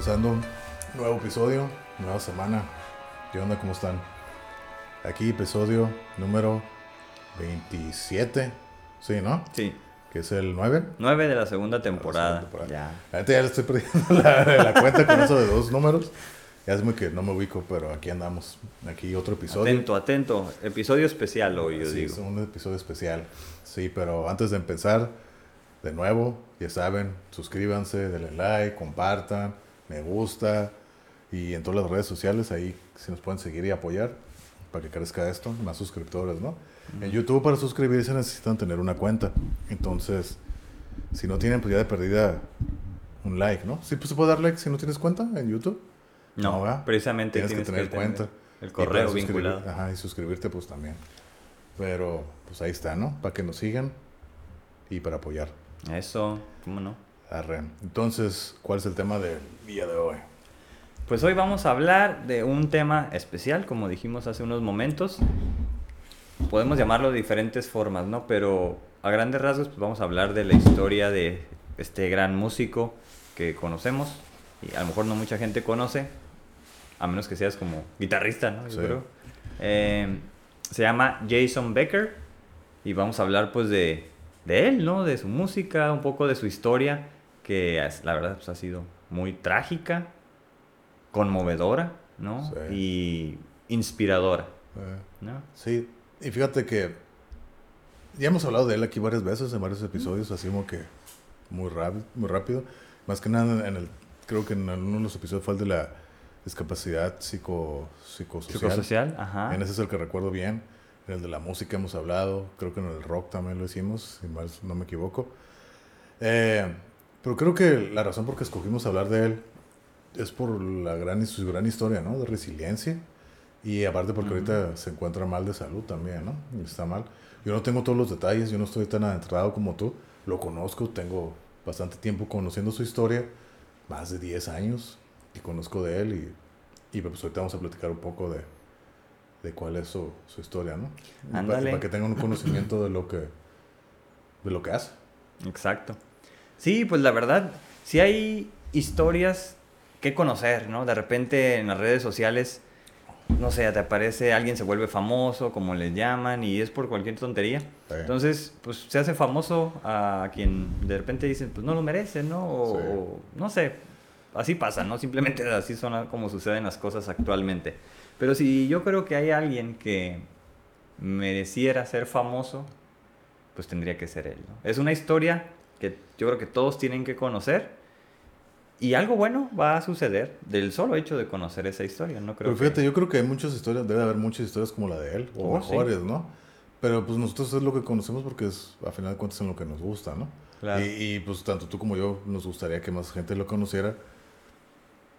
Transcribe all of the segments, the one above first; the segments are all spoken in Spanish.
Empezando un nuevo episodio, nueva semana. ¿Qué onda? ¿Cómo están? Aquí episodio número 27. Sí, ¿no? Sí. Que es el 9. 9 de la segunda temporada. temporada. Ya. Ya le estoy perdiendo la, la cuenta con eso de dos números. Ya es muy que no me ubico, pero aquí andamos. Aquí otro episodio. Atento, atento. Episodio especial hoy, yo sí, digo. es un episodio especial. Sí, pero antes de empezar, de nuevo, ya saben, suscríbanse, denle like, compartan, me gusta. Y en todas las redes sociales, ahí si nos pueden seguir y apoyar para que crezca esto, más suscriptores, ¿no? En YouTube para suscribirse necesitan tener una cuenta. Entonces, si no tienen, pues ya de perdida un like, ¿no? Sí, pues se puede dar like si no tienes cuenta en YouTube. No, precisamente tienes, tienes que tener que cuenta. el correo vinculado. Ajá, y suscribirte pues también. Pero pues ahí está, ¿no? Para que nos sigan y para apoyar. Eso, ¿cómo no? Arre. Entonces, ¿cuál es el tema del día de hoy? Pues hoy vamos a hablar de un tema especial, como dijimos hace unos momentos. Podemos llamarlo de diferentes formas, ¿no? Pero a grandes rasgos, pues vamos a hablar de la historia de este gran músico que conocemos y a lo mejor no mucha gente conoce, a menos que seas como guitarrista, ¿no? Yo Sí. creo. Eh, se llama Jason Becker y vamos a hablar pues de, de él, ¿no? De su música, un poco de su historia, que la verdad pues, ha sido muy trágica, conmovedora, ¿no? Y inspiradora, Eh, ¿no? sí, y fíjate que ya hemos hablado de él aquí varias veces, en varios episodios, así como que muy, rápido muy rápido. Más que nada, en el, creo que en uno de los episodios fue el de la discapacidad psico, psicosocial. Psicosocial, ajá. En ese es el que recuerdo bien. En el de la música hemos hablado. Creo que en el rock también lo hicimos, si mal no me equivoco. Eh, pero creo que la razón por que escogimos hablar de él es por la gran, su gran historia, ¿no? De resiliencia. Y aparte porque ahorita se encuentra mal de salud también, ¿no? Está mal. Yo no tengo todos los detalles, yo no estoy tan adentrado como tú. Lo conozco, tengo bastante tiempo conociendo su historia, más de 10 años que conozco de él y, y pues ahorita vamos a platicar un poco de, de cuál es su, su historia, ¿no? Y pa- Ándale. Para que tengan un conocimiento de lo que, de lo que hace. Exacto. Sí, pues la verdad, sí hay historias que conocer, ¿no? De repente en las redes sociales no sé, te aparece, alguien se vuelve famoso, como le llaman, y es por cualquier tontería. Sí. Entonces, pues se hace famoso a quien de repente dicen, pues no lo merece, ¿no? O, Sí. o no sé, así pasa, ¿no? Simplemente así son como suceden las cosas actualmente. Pero si yo creo que hay alguien que mereciera ser famoso, pues tendría que ser él, ¿no? Es una historia que yo creo que todos tienen que conocer. Y algo bueno va a suceder del solo hecho de conocer esa historia, ¿no? Creo Pero fíjate, que... yo creo que hay muchas historias, debe haber muchas historias como la de él, o Oh, sí. mejores, ¿no? Pero pues nosotros es lo que conocemos porque es, a final de cuentas, en lo que nos gusta, ¿no? Claro. Y, y, pues tanto tú como yo nos gustaría que más gente lo conociera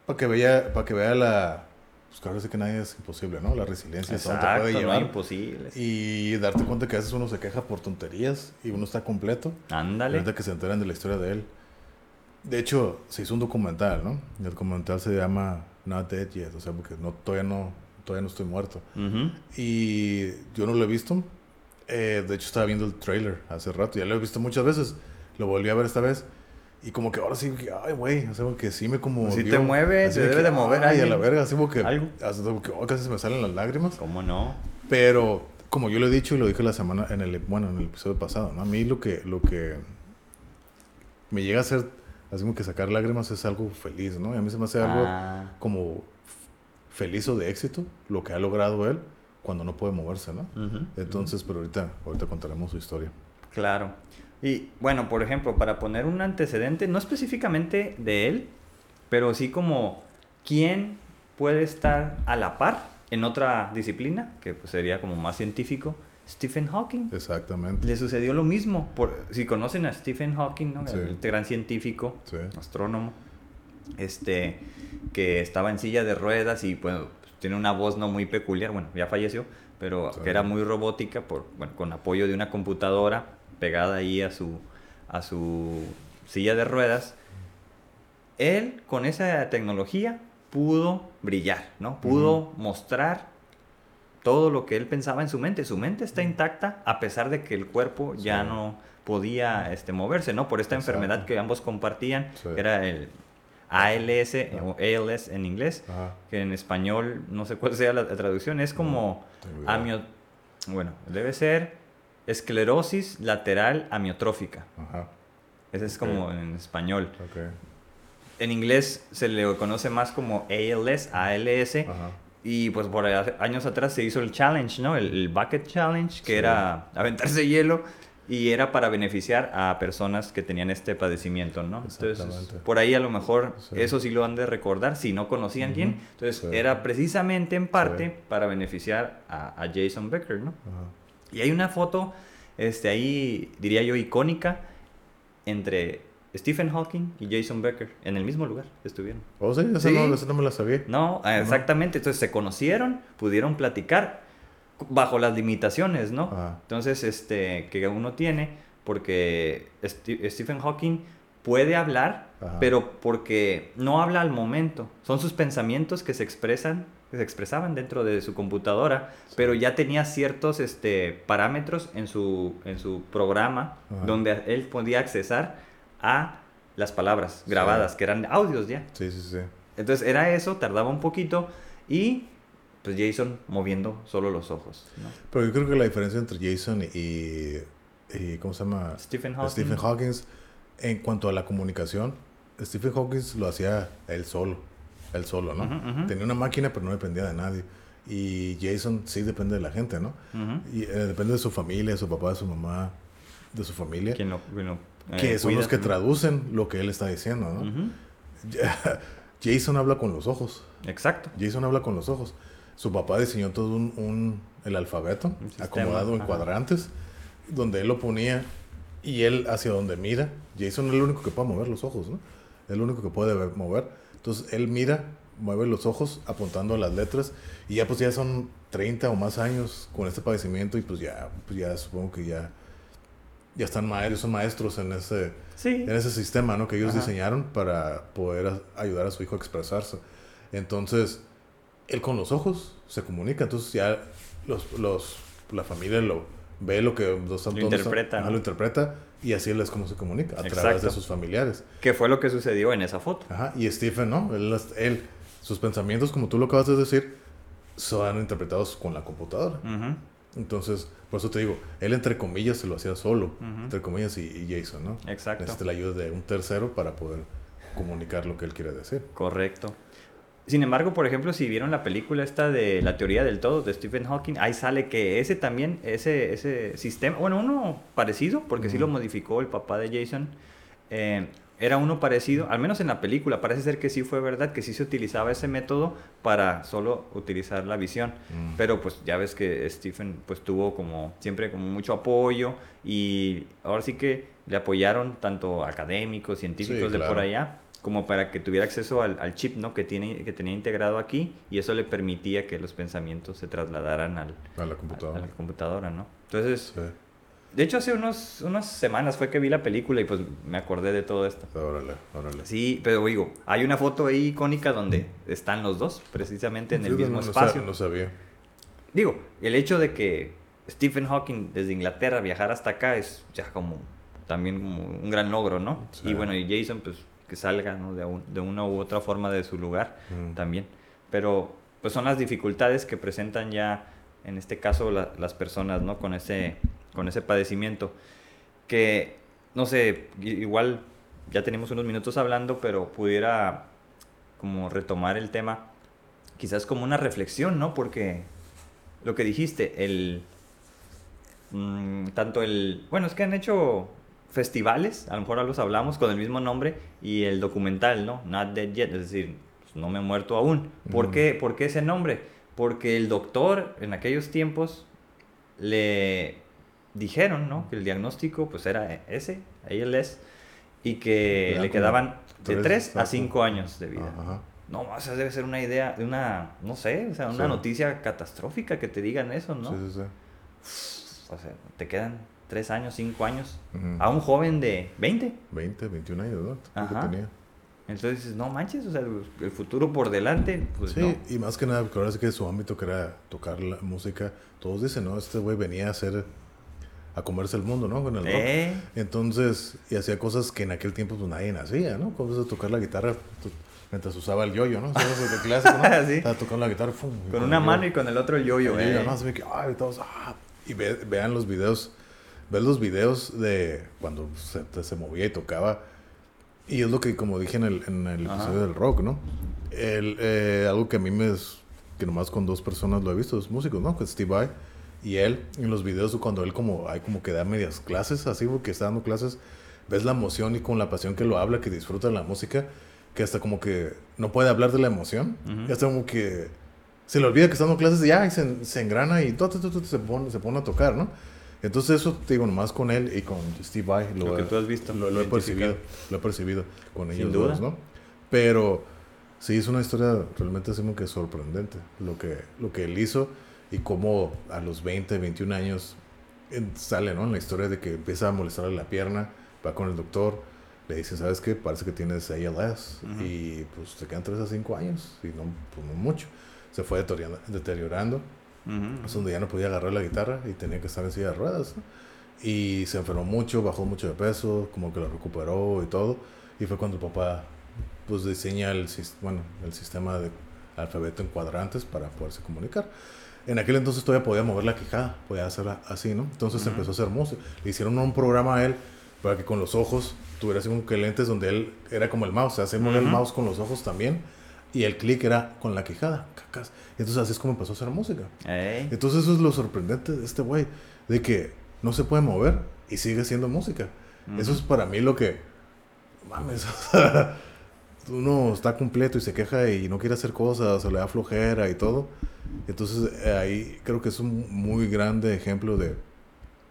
para que vea, para que vea la, pues sí que nadie es imposible, ¿no? La resiliencia, hasta dónde te Exacto, puede no llevar. imposibles. y darte cuenta que a veces uno se queja por tonterías y uno está completo. Ándale. Ahorita que se enteran de la historia de él. De hecho, se hizo un documental, ¿no? El documental se llama Not Dead Yet, o sea, porque no, todavía, no, todavía no estoy muerto. Y yo no lo he visto. Eh, de hecho, estaba viendo el trailer hace rato. Ya lo he visto muchas veces. Lo volví a ver esta vez. Y como que ahora sí, ay, güey, o sea, que sí me como. Sí te mueve, te debe de mover Ay, a la verga, así como que. Algo. Así como que oh, casi se me salen las lágrimas. ¿Cómo no? Pero, como yo lo he dicho y lo dije la semana, en el, bueno, en el episodio pasado, ¿no? A mí lo que, lo que me llega a hacer, así como que sacar lágrimas es algo feliz, ¿no? Y a mí se me hace algo Ah, como feliz o de éxito, lo que ha logrado él cuando no puede moverse, ¿no? Entonces, pero ahorita, ahorita contaremos su historia. Claro. Y bueno, por ejemplo, para poner un antecedente, no específicamente de él, pero sí como quién puede estar a la par en otra disciplina, que pues sería como más científico, Stephen Hawking. Exactamente. Le sucedió lo mismo. Por, si conocen a Stephen Hawking, ¿no? Sí. el gran científico, Sí. astrónomo, este, que estaba en silla de ruedas y bueno, pues, tiene una voz no muy peculiar, bueno, ya falleció, pero Sí. que era muy robótica, por, bueno, con apoyo de una computadora pegada ahí a su, a su silla de ruedas. Él con esa tecnología pudo brillar, ¿no? Pudo mostrar todo lo que él pensaba en su mente. Su mente está intacta a pesar de que el cuerpo ya no podía este, moverse, ¿no? Por esta Exacto. enfermedad que ambos compartían, Sí. que era el ALS Ah. o ALS en inglés, Ajá. que en español no sé cuál sea la, traducción, es como amio... Bueno, debe ser esclerosis lateral amiotrófica. Ajá. Ese es como en español. Ok. En inglés se le conoce más como ALS, ALS, Ajá. y pues por años atrás se hizo el challenge, ¿no? El, el bucket challenge, que Sí. era aventarse hielo y era para beneficiar a personas que tenían este padecimiento, ¿no? Entonces, por ahí a lo mejor Sí. eso sí lo han de recordar si no conocían quién. Entonces, Sí. era precisamente en parte para beneficiar a, a Jason Becker, ¿no? Ajá. Y hay una foto, este, ahí diría yo icónica, entre Stephen Hawking y Jason Becker en el mismo lugar estuvieron. Oh, sí, esa, Sí. No, esa no me la sabía. No, exactamente. Entonces se conocieron, pudieron platicar bajo las limitaciones, ¿no? Entonces, este, que uno tiene, porque Stephen Hawking puede hablar, Ajá. pero porque no habla al momento. Son sus pensamientos que se expresan, se expresaban dentro de su computadora, pero ya tenía ciertos este, parámetros en su, en su programa Ajá. donde él podía accesar a las palabras grabadas, que eran audios ya. Sí, sí, sí. Entonces era eso, tardaba un poquito y pues Jason moviendo solo los ojos. ¿no? Pero yo creo que la diferencia entre Jason y, y ¿cómo se llama? Stephen Hawking. Stephen Hawking, en cuanto a la comunicación, Stephen Hawking lo hacía él solo, él solo, ¿no? Tenía una máquina, pero no dependía de nadie. Y Jason sí depende de la gente, ¿no? Ujú. Y eh, depende de su familia, de su papá, de su mamá, de su familia, Quien lo, quien lo, eh, que son los que traducen lo que él está diciendo, ¿no? Jason habla con los ojos. Exacto. Jason habla con los ojos. Su papá diseñó todo un, un- el alfabeto Un acomodado en ajá. cuadrantes, donde él lo ponía y él hacia donde mira. Jason es el único que puede mover los ojos, ¿no? Es el único que puede ver- mover. Entonces él mira, mueve los ojos apuntando a las letras y ya pues ya son 30 o más años con este padecimiento y pues ya, pues ya supongo que ya, ya están maestros, son maestros en ese, Sí. en ese sistema ¿no? que ellos Ajá. diseñaron para poder a- ayudar a su hijo a expresarse. Entonces, él con los ojos se comunica, entonces ya los, los, la familia lo ve lo que los Lo interpreta, ¿no? lo interpreta y así él es como se comunica, a través de sus familiares. Que fue lo que sucedió en esa foto. Ajá, y Stephen, ¿no? Él, él, sus pensamientos, como tú lo acabas de decir, son interpretados con la computadora. Entonces, por eso te digo, él entre comillas se lo hacía solo, entre comillas y, y Jason, ¿no? Exacto. Necesita la ayuda de un tercero para poder comunicar lo que él quiere decir. Correcto. Sin embargo, por ejemplo, si vieron la película esta de la teoría del todo de Stephen Hawking, ahí sale que ese también, ese, ese sistema, bueno, uno parecido, porque sí lo modificó el papá de Jason, eh, era uno parecido, al menos en la película, parece ser que sí fue verdad, que sí se utilizaba ese método para solo utilizar la visión. Mm. Pero pues ya ves que Stephen pues tuvo como siempre como mucho apoyo y ahora sí que le apoyaron tanto académicos, científicos Sí, de por allá, como para que tuviera acceso al, al chip ¿no? que, tiene, que tenía integrado aquí y eso le permitía que los pensamientos se trasladaran al, A la a computadora. la computadora, ¿no? Entonces, Sí, de hecho hace unos, unas semanas fue que vi la película y pues me acordé de todo esto. órale, órale. Sí, pero digo, hay una foto ahí icónica donde están los dos, precisamente en el Sí, mismo no, no espacio. No sabía. Digo, el hecho de que Stephen Hawking desde Inglaterra viajara hasta acá es ya como también como un gran logro, ¿no? Sí. Y bueno, y Jason pues que salga ¿no? de, un- de una u otra forma de su lugar Mm. también. Pero pues son las dificultades que presentan ya en este caso la- las personas, ¿no? Con ese, con ese padecimiento. Que, no sé, igual ya tenemos unos minutos hablando, pero pudiera como retomar el tema, quizás como una reflexión, ¿no? Porque lo que dijiste, el... mm, tanto el... Bueno, es que han hecho festivales, a lo mejor los hablamos con el mismo nombre, y el documental, ¿no? Not Dead Yet, es decir, pues, no me he muerto aún. ¿Por, Ujú. qué, ¿Por qué ese nombre? Porque el doctor en aquellos tiempos le dijeron, ¿no? Que el diagnóstico pues era ese, ALS, y que Eran le quedaban de tres, 3 a exacto. 5 años de vida. Ajá. No, o sea, debe ser una idea, de una, no sé, o sea, una Sí. noticia catastrófica que te digan eso, ¿no? Sí, sí, sí. O sea, te quedan 3 años, 5 años. Ujú. A un joven de 20. 20, 21 años, ¿no? Ajá. tenía. Entonces dices, no manches, o sea, el futuro por delante, pues Sí, no. y más que nada, porque ahora sí que su ámbito que era tocar la música, todos dicen, ¿no? Este güey venía a hacer, a comerse el mundo, ¿no? Con el rock. Eh, Entonces, y hacía cosas que en aquel tiempo pues nadie hacía, ¿no? Cosas de tocar la guitarra mientras usaba el yoyo, ¿no? ¿Sabes? El clásico, ¿no? Sí. Estaba tocando la guitarra, ¡fum! y con una mano y con el otro el yoyo, Y eh. yo, no, se ve que, ay, todos, ah, y ve- vean los videos, ves los videos de cuando se, se movía y tocaba. Y es lo que, como dije en el, en el episodio del rock, ¿no? El, eh, algo que a mí me es, que nomás con dos personas lo he visto, dos músicos, ¿no? Que es Steve Vai y él, en los videos cuando él como, hay como que da medias clases, así, porque está dando clases, ves la emoción y con la pasión que lo habla, que disfruta de la música, que hasta como que no puede hablar de la emoción, Ujú. y hasta como que se le olvida que está dando clases y ya, y se, se engrana y todo, todo, todo, se, pone, se pone a tocar, ¿no? Entonces eso, te digo, nomás con él y con Steve Vai Lo que he- tú has visto, Lo, lo he percibido, lo he percibido con Sin ellos duda. dos, ¿no? Pero sí, es una historia realmente así como que sorprendente lo que, lo que él hizo y cómo a los 20, 21 años sale, ¿no? En la historia de que empieza a molestarle la pierna, va con el doctor, le dice, ¿sabes qué? Parece que tienes ALS Ujú. y pues te quedan 3 a 5 años y no, pues, no mucho. Se fue deteriorando, Ujú. es donde ya no podía agarrar la guitarra y tenía que estar en silla de ruedas. Y se enfermó mucho, bajó mucho de peso, como que lo recuperó y todo. Y fue cuando el papá pues diseña el, bueno, el sistema de alfabeto en cuadrantes para poderse comunicar. En aquel entonces todavía podía mover la quijada, podía hacerla así, ¿no? Entonces Ujú. empezó a hacer música. Le hicieron un programa a él para que con los ojos tuviera así como que lentes donde él era como el mouse, o sea, se movía el Ujú. mouse con los ojos también. Y el clic era con la quijada. cacas. Entonces así es como empezó a hacer música. Ey. Entonces eso es lo sorprendente de este güey, de que no se puede mover y sigue haciendo música. Eso es para mí lo que, mames, o sea, uno está completo y se queja y no quiere hacer cosas, o le da flojera y todo. Entonces eh, ahí creo que es un muy grande ejemplo de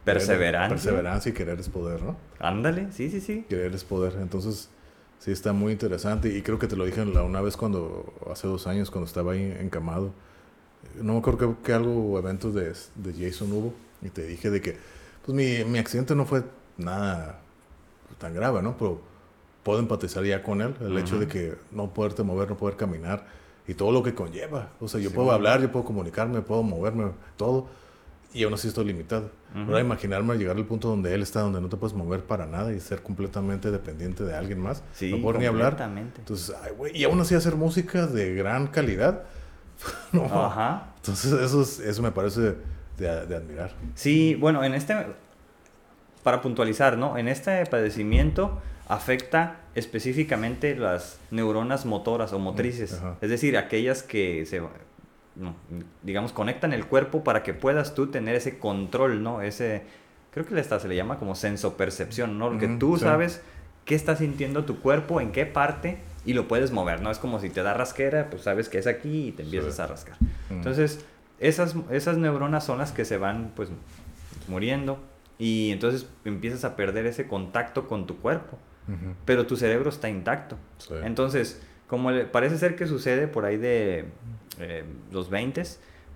Perseverancia. perseverancia y querer es poder, ¿no? Ándale, sí, sí, sí. Querer es poder. Entonces sí está muy interesante y creo que te lo dije una vez cuando, hace dos años, cuando estaba ahí encamado. No me acuerdo que, que algo, eventos de, de Jason hubo y te dije de que, pues mi, mi accidente no fue nada tan grave, ¿no? Pero puedo empatizar ya con él, el hecho de que no poderte mover, no poder caminar y todo lo que conlleva. O sea, yo Sí, puedo bueno. hablar, yo puedo comunicarme, puedo moverme, todo, y aún así estoy limitado. Ujú. Ahora imaginarme llegar al punto donde él está, donde no te puedes mover para nada y ser completamente dependiente de alguien más, Sí, no poder ni hablar. Entonces, ay, y aún así hacer música de gran calidad, no. Ajá. Entonces eso, es- eso me parece de, de admirar. Sí, bueno, en este, para puntualizar, ¿no? En este padecimiento afecta específicamente las neuronas motoras o motrices, Ajá. es decir, aquellas que se, no, digamos, conectan el cuerpo para que puedas tú tener ese control, ¿no? Ese, creo que hasta se le llama como sensopercepción, ¿no? Que Ujú, tú sí. sabes qué está sintiendo tu cuerpo, en qué parte y lo puedes mover, ¿no? Es como si te da rasquera, pues sabes que es aquí y te empiezas Sí. a rascar. Entonces, esas, esas neuronas son las que se van, pues, muriendo y entonces empiezas a perder ese contacto con tu cuerpo, pero tu cerebro está intacto. Sí. Entonces, como le- parece ser que sucede por ahí de eh, los 20,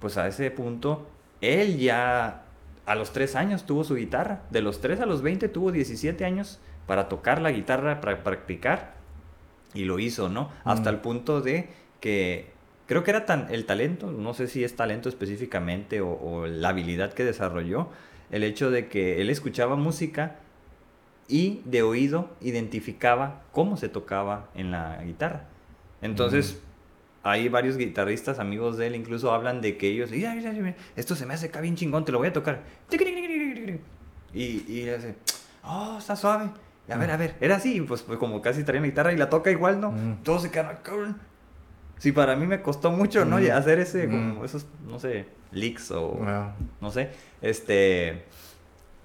pues a ese punto, él ya a los 3 años tuvo su guitarra. De los 3 a los 20 tuvo 17 años para tocar la guitarra, para practicar. Y lo hizo, ¿no? Hasta Mm. el punto de que creo que era tan el talento, no sé si es talento específicamente o, o la habilidad que desarrolló, el hecho de que él escuchaba música y de oído identificaba cómo se tocaba en la guitarra. Entonces, hay varios guitarristas, amigos de él, incluso hablan de que ellos, "Mira, mira, mira, esto se me hace acá bien chingón, te lo voy a tocar. Y, y le hace, oh, está suave. Y a ver, a ver, era así, pues, pues, como casi traía la guitarra y la toca igual, ¿no? Mm. Todos se quedan, "Ah, cabrón. Sí, para mí me costó mucho, ¿no? Mm. Hacer ese, como Mm. esos, no sé, licks o no sé, este,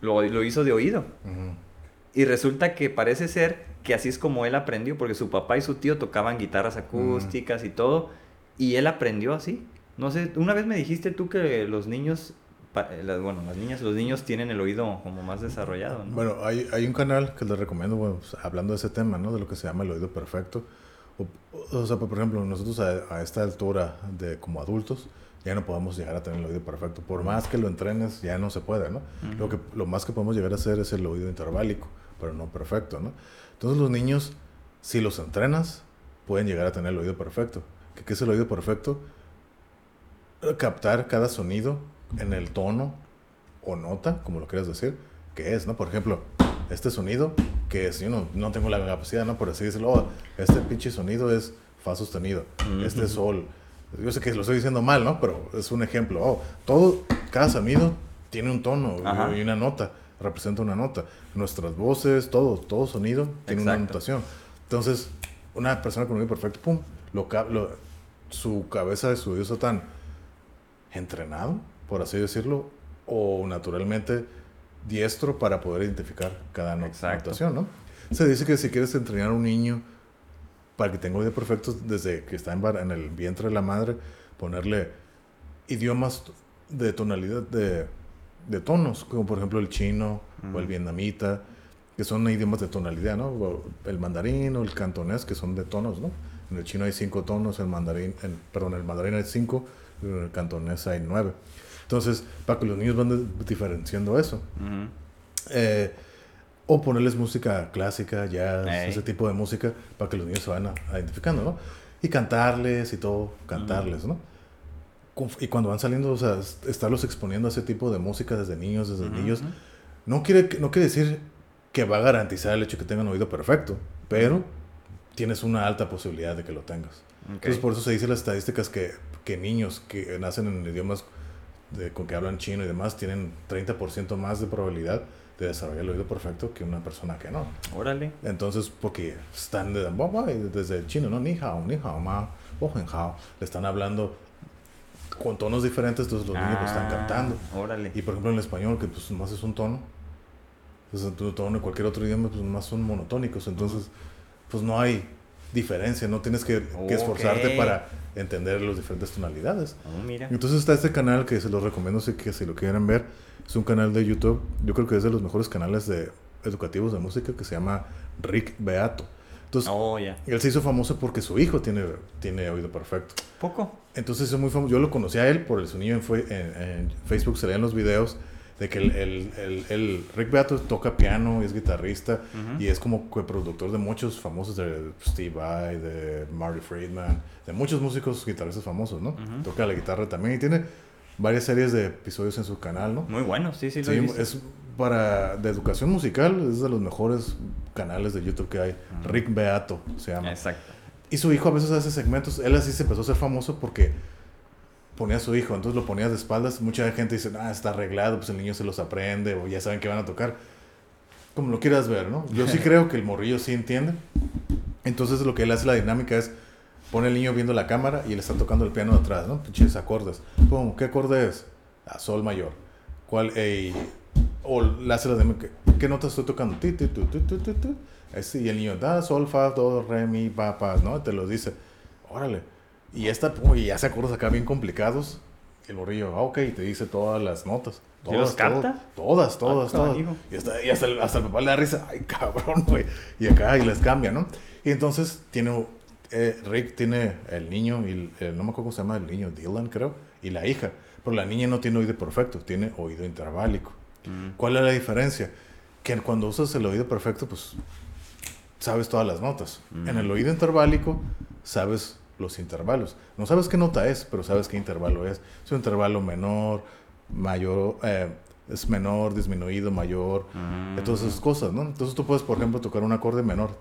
lo, lo hizo de oído. Y resulta que parece ser que así es como él aprendió, porque su papá y su tío tocaban guitarras acústicas y todo, y él aprendió así. No sé, una vez me dijiste tú que los niños, eh, bueno, las niñas, los niños tienen el oído como más desarrollado, ¿no? Bueno, hay, hay un canal que les recomiendo, bueno, pues, hablando de ese tema, ¿no? De lo que se llama el oído perfecto. O, o sea, por ejemplo, nosotros a, a esta altura de como adultos ya no podemos llegar a tener el oído perfecto. Por más que lo entrenes, ya no se puede, ¿no? lo, que, lo más que podemos llegar a hacer es el oído interválico, pero no perfecto, ¿no? Entonces los niños, si los entrenas, pueden llegar a tener el oído perfecto. ¿Qué, qué es el oído perfecto? Captar cada sonido en el tono o nota, como lo quieras decir, que es, ¿no? Por ejemplo, este sonido, que es, yo no, no tengo la capacidad, ¿no? Por así decirlo, "Oh, este pinche sonido es fa sostenido, este es sol. Yo sé que lo estoy diciendo mal, ¿no? Pero es un ejemplo. Oh, todo, cada sonido tiene un tono Ajá. y una nota, representa una nota. Nuestras voces, todo, todo sonido tiene una Exacto. notación. Entonces, una persona con un oído perfecto, pum, lo, lo- su cabeza de su oído está tan entrenado, por así decirlo, o naturalmente diestro para poder identificar cada notación, ¿no? Se dice que si quieres entrenar a un niño para que tenga oído perfecto desde que está en, en el vientre de la madre, ponerle idiomas de tonalidad, de, de tonos, como por ejemplo el chino o el vietnamita, que son idiomas de tonalidad, ¿no? O el mandarín o el cantonés, que son de tonos, ¿no? En el chino hay cinco tonos, el mandarín, en, perdón, el mandarín hay cinco, y en el cantonés hay nueve. Entonces, para que los niños van diferenciando eso. Eh, o ponerles música clásica, jazz, ese tipo de música, para que los niños se vayan a- identificando, ¿no? Y cantarles y todo, cantarles, ¿no? Y cuando van saliendo, o sea, es- estarlos exponiendo a ese tipo de música desde niños, desde Ujú, niños, no quiere, no quiere decir que va a garantizar el hecho de que tengan oído perfecto, pero tienes una alta posibilidad de que lo tengas. Ok. Entonces, por eso se dice las estadísticas que, que niños que nacen en idiomas de, con que hablan chino y demás tienen 30% más de probabilidad de desarrollar el oído perfecto que una persona que no. Órale. Entonces, porque están de, desde el chino, ¿no? Ni hao, ni hao, ma. Le están hablando con tonos diferentes, entonces los niños lo están Ah, cantando. Órale. Y por ejemplo en español, que pues más es un tono, pues en tu tono en cualquier otro idioma, pues más son monotónicos. Entonces, pues no hay diferencia, no tienes que, que esforzarte para entender las diferentes tonalidades. Oh, mira. Entonces está este canal que se los recomiendo si, que si lo quieren ver. Es un canal de YouTube, yo creo que es de los mejores canales de, educativos de música que se llama Rick Beato. Entonces, Oh, ya. él se hizo famoso porque su hijo tiene, tiene oído perfecto. Poco. Entonces es muy famoso. Yo lo conocí a él por el sonido en, fue- en, en Facebook, se leían los videos de que el, el, el- el Rick Beato toca piano, es guitarrista Ujú. y es como coproductor de muchos famosos, de Steve Vai, de Marty Friedman, de muchos músicos guitarristas famosos, ¿no? Toca la guitarra también y tiene varias series de episodios en su canal, ¿no? Muy bueno, sí, sí, lo Sí, he visto. es para de educación musical, es de los mejores canales de YouTube que hay. Rick Beato se llama. Exacto. Y su hijo a veces hace segmentos. Él así se empezó a hacer famoso porque ponía a su hijo, entonces lo ponía de espaldas. Mucha gente dice, ah, está arreglado, pues el niño se los aprende o ya saben que van a tocar. Como lo quieras ver, ¿no? Yo sí creo que el morrillo sí entiende. Entonces lo que él hace la dinámica es pone el niño viendo la cámara y él está tocando el piano atrás, ¿no? Pinches acordes. Pum, ¿qué acorde es? A sol mayor. ¿Cuál? Ey, o le hace la dinámica. ¿Qué nota estoy tocando? Ti, ti, tu, tu, tu, tu, tu. Ese, y el niño, da, sol, fa, do, re, mi, pa, pa, ¿no? Te lo dice. Órale. Y esta, y hace acordes acá bien complicados. Y el morrillo, ah, ok, te dice todas las notas. ¿Sí los Todas, capta? Todas, todas, Ah, todas. Y, hasta, y hasta, el, hasta el papá le da risa. Ay, cabrón, güey. Y acá, y les cambia, ¿no? Y entonces tiene, eh, Rick tiene el niño, y el- el- no me acuerdo cómo se llama el niño, Dylan creo, y la hija. Pero la niña no tiene oído perfecto, tiene oído interválico. Mm. ¿Cuál es la diferencia? Que cuando usas el oído perfecto, pues sabes todas las notas. En el oído interválico, sabes los intervalos. No sabes qué nota es, pero sabes qué intervalo es. Es un intervalo menor, mayor, eh, es menor, disminuido, mayor, Mm. todas esas cosas, ¿no? Entonces tú puedes, por ejemplo, tocar un acorde menor.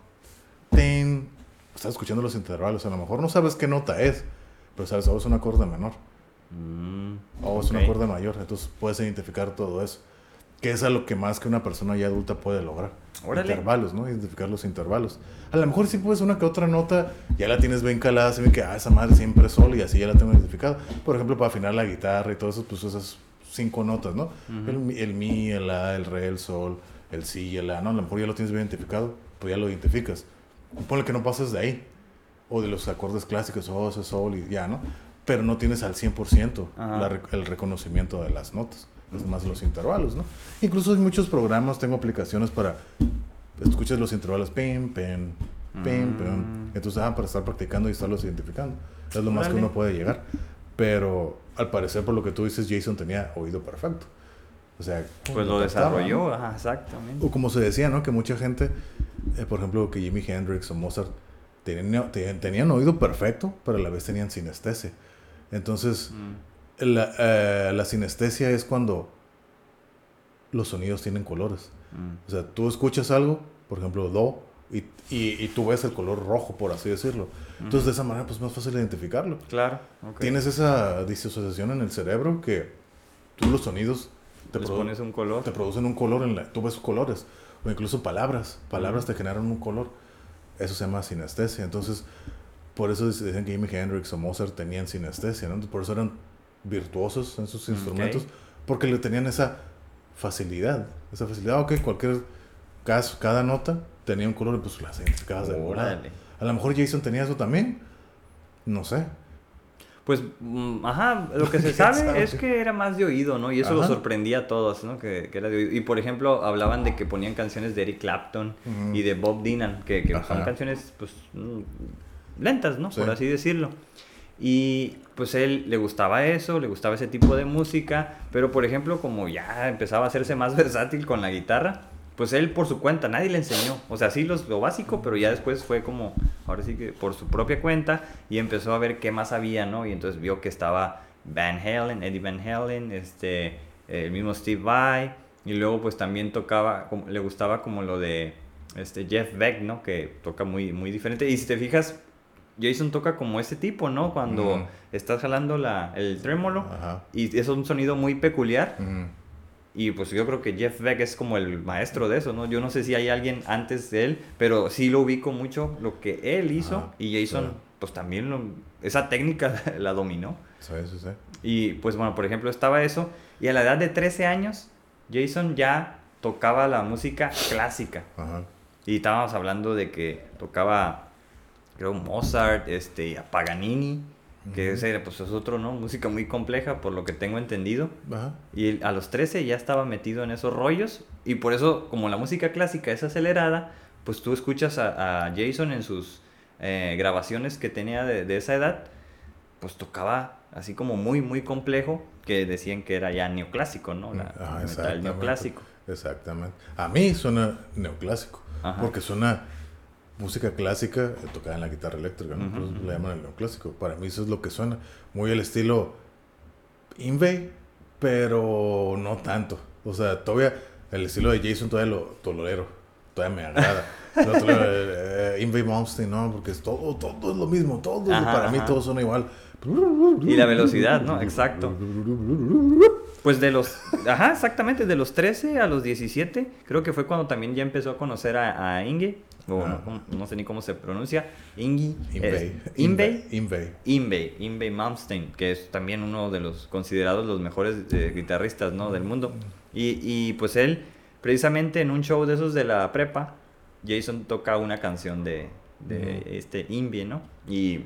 Ten, estás escuchando los intervalos, a lo mejor no sabes qué nota es, pero sabes, oh, es un acorde menor, Mm, o es un acorde mayor, entonces puedes identificar todo eso. Que es a lo que más que una persona ya adulta puede lograr. Órale. Intervalos, ¿no? Identificar los intervalos. A lo mejor sí puedes una que otra nota, ya la tienes bien calada, se ve que, ah, esa madre siempre es sol y así ya la tengo identificada. Por ejemplo, para afinar la guitarra y todo eso, pues esas cinco notas, ¿no? el, mi- el mi, el la, el re, el sol, el si y el la, ¿no? A lo mejor ya lo tienes bien identificado, pues ya lo identificas. Ponle que no pases de ahí. O de los acordes clásicos, oh, ese es sol y ya, ¿no? Pero no tienes al 100% Ajá. la el reconocimiento de las notas. Es más los intervalos, ¿no? Incluso hay muchos programas, tengo aplicaciones para escuchas los intervalos, pim, pim, pim, pim. Mm. Entonces, ah, para estar practicando y estarlos identificando. Es lo más que uno puede llegar. Pero al parecer, por lo que tú dices, Jason tenía oído perfecto. O sea, Pues lo desarrolló, ajá, exactamente. O como se decía, ¿no? Que mucha gente, eh, por ejemplo, que Jimi Hendrix o Mozart tenían, te- tenían oído perfecto, pero a la vez tenían sinestesia. Entonces, Mm. La, eh, la sinestesia es cuando los sonidos tienen colores. Mm. O sea, tú escuchas algo, por ejemplo, do, y, y, y tú ves el color rojo, por así decirlo. Entonces, de esa manera, pues es más fácil identificarlo. Claro. Tienes esa disociación en el cerebro que tú los sonidos te, produ- pones un color. te producen un color, en la, tú ves colores, o incluso palabras. Palabras te generan un color. Eso se llama sinestesia. Entonces, por eso dice- dicen que Jimi Hendrix o Mozart tenían sinestesia, ¿no? Por eso eran virtuosos en sus instrumentos, porque le tenían esa facilidad. Esa facilidad, ok, cualquier caso, cada nota tenía un color y pues las identificabas de volada. A lo mejor Jason tenía eso también. No sé. Pues, mm, ajá, lo que se ¿Quién sabe, sabe? es que era más de oído, ¿no? Y eso lo sorprendía a todos, ¿no? Que, que era de oído. Y por ejemplo, hablaban de que ponían canciones de Eric Clapton y de Bob Dylan, que, que son canciones, pues, mm, lentas, ¿no? Sí. Por así decirlo. Y pues él le gustaba eso, le gustaba ese tipo de música, pero por ejemplo, como ya empezaba a hacerse más versátil con la guitarra, pues él por su cuenta, nadie le enseñó. O sea, sí los, lo básico, pero ya después fue como, ahora sí que por su propia cuenta y empezó a ver qué más había, ¿no? Y entonces vio que estaba Van Halen, Eddie Van Halen, este, el mismo Steve Vai, y luego pues también tocaba, como- le gustaba como lo de este Jeff Beck, ¿no? Que toca muy, muy diferente. Y si te fijas, Jason toca como ese tipo, ¿no? Cuando Ujú. estás jalando la, el trémolo y es un sonido muy peculiar. Ujú. Y pues yo creo que Jeff Beck es como el maestro de eso, ¿no? Yo no sé si hay alguien antes de él, pero sí lo ubico mucho lo que él hizo y Jason sí. pues también lo- esa técnica la dominó. Sí, sí, sí. Y pues bueno, por ejemplo estaba eso y a la edad de 13 años Jason ya tocaba la música clásica. Ajá. Y estábamos hablando de que tocaba, creo, Mozart, este, a Paganini, que Ujú. ese pues es otro, ¿no? Música muy compleja, por lo que tengo entendido. Ajá. Y a los 13 ya estaba metido en esos rollos. Y por eso, como la música clásica es acelerada, pues tú escuchas a, a Jason en sus eh, grabaciones que tenía de, de esa edad, pues tocaba así como muy, muy complejo, que decían que era ya neoclásico, ¿no? La, Ajá, el metal neoclásico. Exactamente. A mí suena neoclásico. Ajá. Porque suena música clásica eh, tocada en la guitarra eléctrica, ¿no? Eso ujú. le llaman el neoclásico. Para mí eso es lo que suena. Muy el estilo Invey, pero no tanto. O sea, todavía el estilo de Jason todavía lo tolero. todavía me agrada. Eh, Invey Malmsteen, no, porque es todo, todo es lo mismo, todo, Ajá, para mí todos son igual. Y la velocidad, ¿no? Exacto. Pues de los, ajá, exactamente, de los 13 a los 17, creo que fue cuando también ya empezó a conocer a, a Inge, o Ah. no, no sé ni cómo se pronuncia, Ingi, Invey. es- Invey, Invey. Invey, Invey Malmsteen, que es también uno de los considerados los mejores eh, guitarristas, ¿no? Del mundo. Y, y pues él, precisamente en un show de esos de la prepa, Jason toca una canción de, de este Invey, ¿no? Y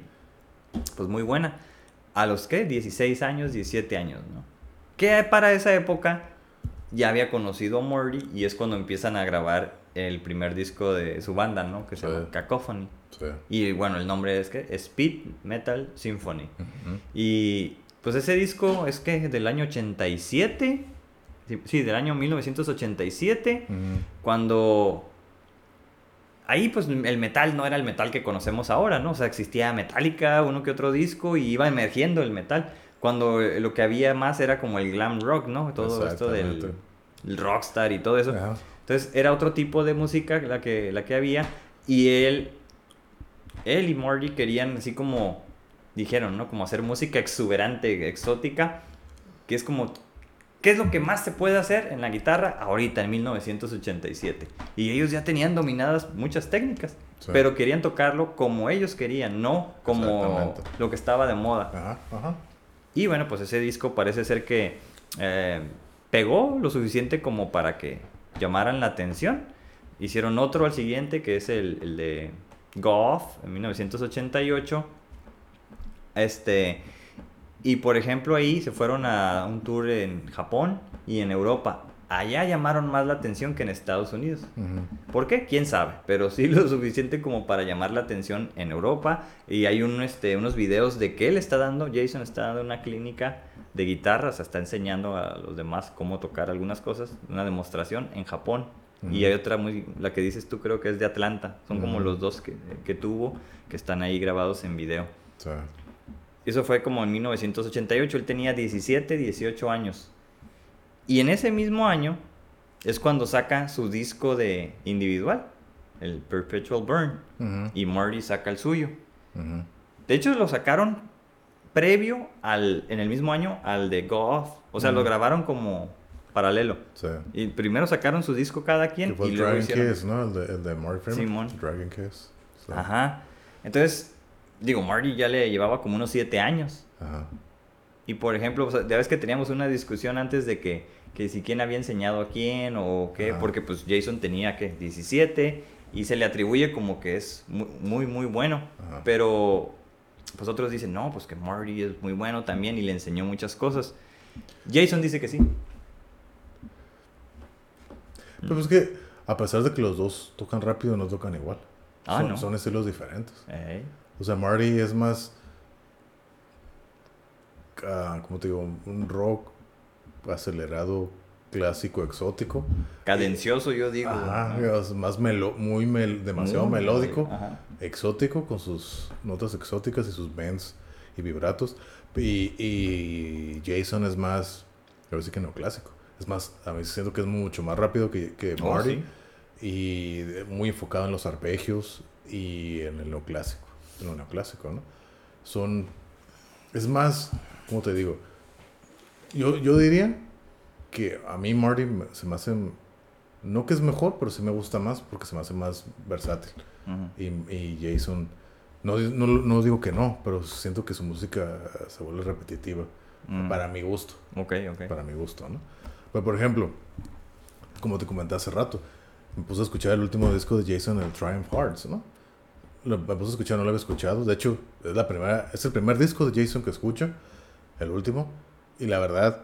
pues muy buena. ¿A los qué? 16 años, 17 años, ¿no? Que para esa época ya había conocido a Morty y es cuando empiezan a grabar el primer disco de su banda, ¿no? Que se Sí. llama Cacophony. Sí. Y bueno, el nombre es que Speed Metal Symphony. Y pues ese disco es que del año 87, sí, sí, del año 1987, Ujú. cuando ahí pues el metal no era el metal que conocemos ahora, ¿no? O sea, existía Metallica, uno que otro disco y iba emergiendo el metal. Cuando eh, lo que había más era como el glam rock, ¿no? Todo esto del rockstar y todo eso. Ajá. Entonces era otro tipo de música la que, la que había y él, él y Marty querían así como, dijeron, ¿no? Como hacer música exuberante, exótica, que es como, ¿qué es lo que más se puede hacer en la guitarra ahorita, en 1987? Y ellos ya tenían dominadas muchas técnicas, Sí. pero querían tocarlo como ellos querían, no como lo que estaba de moda. Ajá, ajá. Y bueno, pues ese disco parece ser que eh, pegó lo suficiente como para que llamaran la atención. Hicieron otro al siguiente, que es el, el de Goff, en 1988. Este, y por ejemplo ahí se fueron a un tour en Japón y en Europa. Allá llamaron más la atención que en Estados Unidos. ¿Por qué? ¿Quién sabe? Pero sí lo suficiente como para llamar la atención en Europa. Y hay un, este, unos videos de que él está dando, Jason está dando una clínica de guitarras, está enseñando a los demás cómo tocar algunas cosas, una demostración en Japón. Y hay otra muy, la que dices tú creo que es de Atlanta. Son como los dos que, que tuvo, que están ahí grabados en video. Sí. Eso fue como en 1988, él tenía 17, 18 años. Y en ese mismo año es cuando saca su disco de individual, el Perpetual Burn, y Marty saca el suyo. De hecho, lo sacaron previo al, en el mismo año al de Go Off. O sea, lo grabaron como paralelo. Sí. Y primero sacaron su disco cada quien fue y luego Dragon hicieron... Kiss, ¿no? El de, el de Freeman. Simón. Dragon Kiss. Sí. Ajá. Entonces, digo, Marty ya le llevaba como unos 7 años. Ajá. Y por ejemplo, o sea, ya ves que teníamos una discusión antes de que, que si quién había enseñado a quién o qué, Ajá. porque pues Jason tenía que 17 y se le atribuye como que es muy, muy, muy bueno. Ajá. Pero pues otros dicen, no, pues que Marty es muy bueno también y le enseñó muchas cosas. Jason dice que sí. Pero es que, a pesar de que los dos tocan rápido, no tocan igual. Ah, son, no. son estilos diferentes. Ey. O sea, Marty es más. ah, ¿Cómo te digo? Un rock acelerado, clásico, exótico. Cadencioso, yo digo. Ajá, ¿no? es más melo, muy mel- demasiado Muy melódico, Ajá. exótico, con sus notas exóticas y sus bends y vibratos. Y, y Jason es más, a ver si que neoclásico. Es más, a mí siento que es mucho más rápido que, que Oh, Marty. sí. Y muy enfocado en los arpegios y en el neoclásico. En lo neoclásico, ¿no? Son. Es más, ¿cómo te digo? Yo, yo diría que a mí Marty se me hace. No que es mejor, pero sí me gusta más porque se me hace más versátil. Y, y Jason. No, no, no digo que no, pero siento que su música se vuelve repetitiva. Mm. Para mi gusto Ok, ok. para mi gusto, ¿no? Pero por ejemplo, como te comenté hace rato, me puse a escuchar el último disco de Jason, el Triumph Hearts, ¿no? Lo, me puse a escuchar, no lo había escuchado. De hecho, es, la primera, es el primer disco de Jason que escucho, el último. Y la verdad,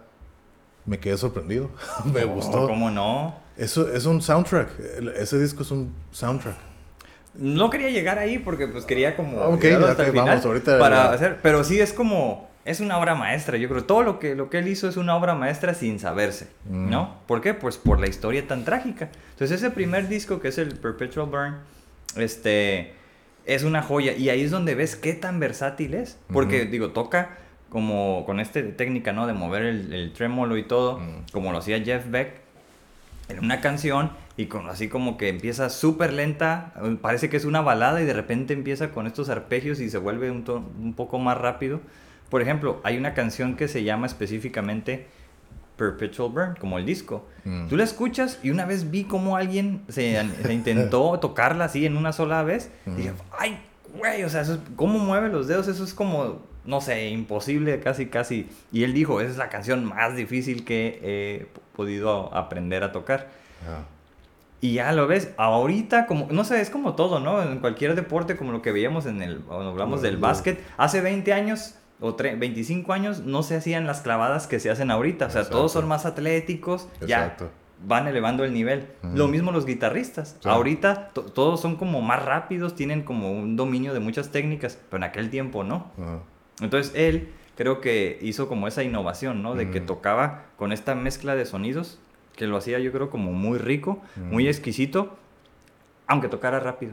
me quedé sorprendido. me No, gustó. ¿Cómo no? Eso es un soundtrack. Ese disco es un soundtrack. No quería llegar ahí porque pues quería como Ok, llegar ya hasta el final vamos, ahorita para ya. hacer, pero sí es como es una obra maestra, yo creo. Todo lo que lo que él hizo es una obra maestra sin saberse, Mm. ¿no? ¿Por qué? Pues por la historia tan trágica. Entonces ese primer disco que es el Perpetual Burn, este es una joya y ahí es donde ves qué tan versátil es, porque digo, toca como con esta técnica, ¿no? De mover el, el trémolo y todo, Mm. como lo hacía Jeff Beck en una canción y con así como que empieza súper lenta, parece que es una balada y de repente empieza con estos arpegios y se vuelve un, un poco más rápido. Por ejemplo, hay una canción que se llama específicamente Perpetual Burn, como el disco. Mm. Tú la escuchas y una vez vi cómo alguien se, se intentó tocarla así en una sola vez. Y dije, ay, güey, o sea, eso es- ¿cómo mueve los dedos? Eso es como, no sé, imposible, casi, casi. Y él dijo, esa es la canción más difícil que he podido aprender a tocar. Ah, Y ya lo ves, ahorita como, no sé, es como todo, ¿no? En cualquier deporte, como lo que veíamos en el, cuando hablamos del básquet, hace 20 años o tre- 25 años no se hacían las clavadas que se hacen ahorita, o sea, todos son más atléticos, ya van elevando el nivel. Lo mismo los guitarristas, Sí. ahorita to- todos son como más rápidos, tienen como un dominio de muchas técnicas, pero en aquel tiempo no. Entonces él creo que hizo como esa innovación, ¿no? De que Mm. tocaba con esta mezcla de sonidos que lo hacía yo creo como muy rico, muy Mm. exquisito, aunque tocara rápido.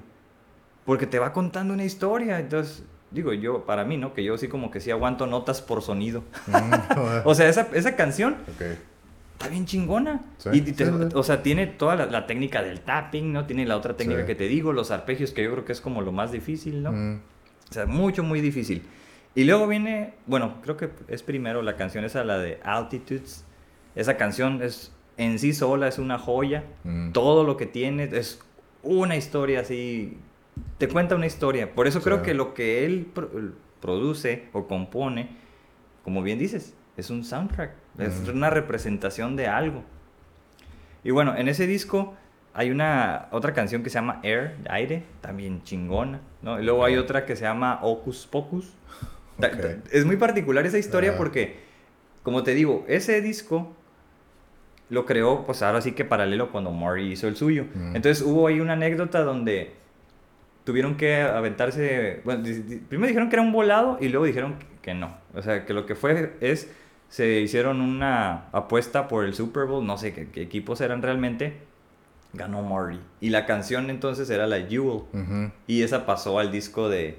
Porque te va contando una historia, entonces digo yo, para mí, ¿no? Que yo sí como que sí aguanto notas por sonido. Mm, O sea, esa, esa canción ok. está bien chingona. Sí, y te- sí, sí. O sea, tiene toda la, la técnica del tapping, ¿no? Tiene la otra técnica que te digo, los arpegios, que yo creo que es como lo más difícil, ¿no? Mm, O sea, mucho, muy difícil. Y luego viene, bueno, creo que es primero la canción esa, la de Altitudes. Esa canción es en sí sola, es una joya. Mm. Todo lo que tiene es una historia así. Te cuenta una historia. Por eso creo que lo que él pro- produce o compone, como bien dices, es un soundtrack. Es una representación de algo. Y bueno, en ese disco hay una otra canción que se llama Air, de aire, también chingona, ¿no? Y luego hay otra que se llama Ocus Pocus. Es muy particular esa historia Ah. porque, como te digo, ese disco lo creó, pues ahora sí que paralelo cuando Maury hizo el suyo. Mm. Entonces hubo ahí una anécdota donde tuvieron que aventarse, bueno, primero dijeron que era un volado y luego dijeron que- no. O sea, que lo que fue es, se hicieron una apuesta por el Super Bowl, no sé qué, qué equipos eran realmente, ganó Marty. Y la canción entonces era la Jewel. Y esa pasó al disco de,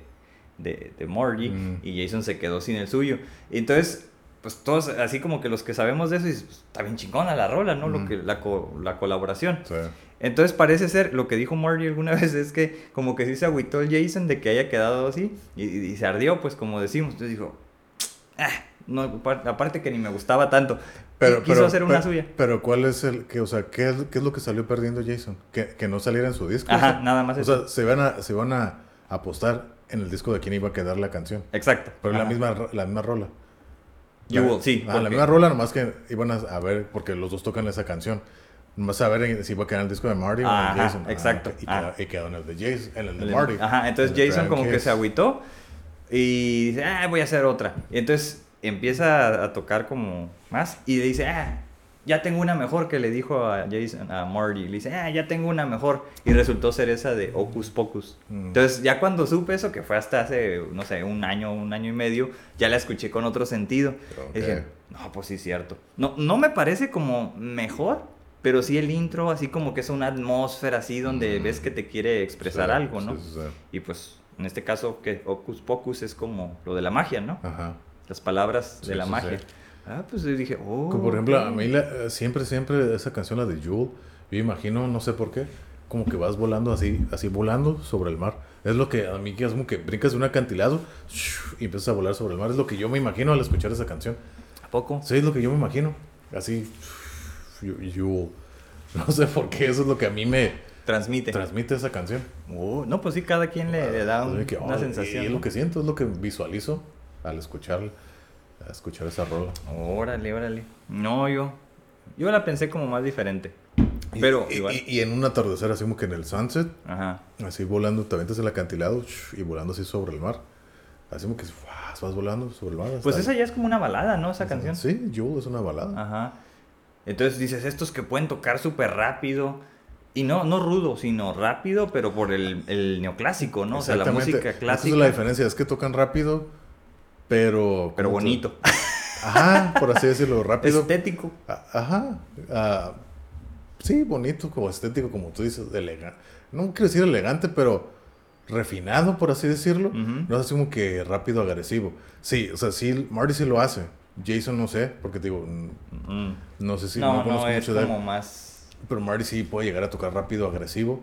de, de Marty Mm. y Jason se quedó sin el suyo. Y entonces, pues todos, así como que los que sabemos de eso, "Pues, está bien chingona la rola, ¿no? Lo Mm. que, la, co- la colaboración. Sí. Entonces parece ser, lo que dijo Marty alguna vez es que como que sí se agüitó el Jason de que haya quedado así y, y se ardió, pues como decimos. Entonces dijo, "Ah, no, apar- aparte que ni me gustaba tanto. Pero, quiso pero- hacer una pero- suya. Pero ¿cuál es el que, o sea, qué es, qué es lo que salió perdiendo Jason? Que, que no saliera en su disco. Ajá, o sea, nada más O eso. sea, se van a, se van a apostar en el disco de quién iba a quedar la canción. Exacto. Pero la Ajá. misma, la misma rola. You La- will, sí, ah, la misma rola, nomás que iban a, ver, porque los dos tocan esa canción. Nomás a ver en- si iba a quedar en el disco de Marty o en Ajá, Jason. Ah, exacto. ok. y, Ah. quedó, y quedó en el de Jason, en el de Marty. Ajá, entonces de Jason como que se agüitó y dice, ah, voy a hacer otra. Y entonces empieza a, a tocar como más y dice, ah, ya tengo una mejor que le dijo a Jason, a Marty. Le dice, ah, ya tengo una mejor. Y resultó ser esa de Ocus Pocus. Mm. Entonces ya cuando supe eso, que fue hasta hace, no sé, un año, un año y medio, ya la escuché con otro sentido. Y dije, no, pues sí, cierto. No, no me parece como mejor, pero sí el intro, así como que es una atmósfera así donde Mm. ves que te quiere expresar Sí, algo, ¿no? sí, sí, sí. Y pues en este caso, que Ocus Pocus es como lo de la magia, ¿no? Ajá. Las palabras de la sí, magia. Ah, pues yo dije, oh. Como por ejemplo, a ok. mí la- eh, siempre, siempre esa canción, la de Jewel, yo imagino, no sé por qué, como que vas volando así, así volando sobre el mar. Es lo que a mí que es como que brincas de un acantilado y empiezas a volar sobre el mar. Es lo que yo me imagino al escuchar esa canción. ¿A poco? Sí, es lo que yo me imagino. Así, Jewel. No sé por qué, eso es lo que a mí me Transmite. transmite esa canción. Oh, no, pues sí, cada quien le, le da un- Entonces, que, una oh, sensación. Y es lo que siento, es lo que visualizo al escuchar, al escuchar esa rola. Órale, órale. No, yo. Yo la pensé como más diferente. Pero y, igual. y- y en un atardecer así como que en el sunset, Ajá. Así volando, te aventas el acantilado y volando así sobre el mar. Así como que ¡fua! vas volando sobre el mar. Pues esa ya es como una balada, ¿no? Esa canción. Sí, yo es una balada. Ajá. Entonces dices, estos que pueden tocar súper rápido. Y no, no rudo, sino rápido, pero por el, el neoclásico, ¿no? O sea, la música Esa clásica. es la diferencia, es que tocan rápido, pero... Pero ¿cómo te- bonito. Ajá, por así decirlo, rápido. Estético. Ajá. sí, bonito, como estético, como tú dices, elegante. No quiero decir elegante, pero refinado, por así decirlo. No es así como que rápido, agresivo. Sí, o sea, sí, Marty sí lo hace. Jason no sé, porque te digo, mm, no sé si no, no, no, conozco es mucho de él. como más. Pero Marty sí puede llegar a tocar rápido, agresivo.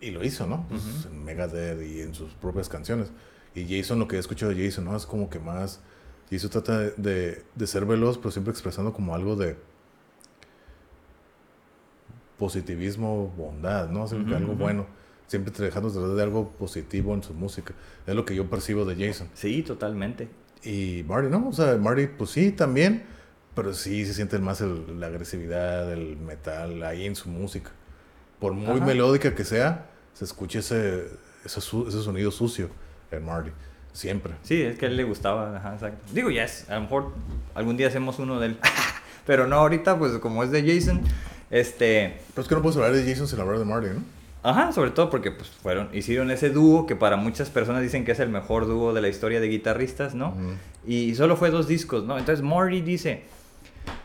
Y lo hizo, ¿no? Pues, en Megadeth y en sus propias canciones. Y Jason, lo que he escuchado de Jason, ¿no? Es como que más... Jason trata de, de, ser veloz, pero siempre expresando como algo de positivismo, bondad, ¿no? Así que algo bueno. Siempre dejando de algo positivo en su música. Es lo que yo percibo de Jason. Sí, totalmente. Y Marty, ¿no? O sea, Marty, pues sí, también. Pero sí se siente más el- la agresividad, el metal ahí en su música. Por muy Ajá. melódica que sea, se escucha ese, ese, ese sonido sucio en Marty. Siempre. Sí, es que a él le gustaba, ajá, exacto. Digo, ya es, a lo mejor algún día hacemos uno de él. Pero no ahorita, pues como es de Jason, este... Pero es que no puedes hablar de Jason sin hablar de Marty, ¿no? Ajá, sobre todo porque pues fueron, hicieron ese dúo que para muchas personas dicen que es el mejor dúo de la historia de guitarristas, ¿no? Y solo fue dos discos, ¿no? Entonces Marty dice,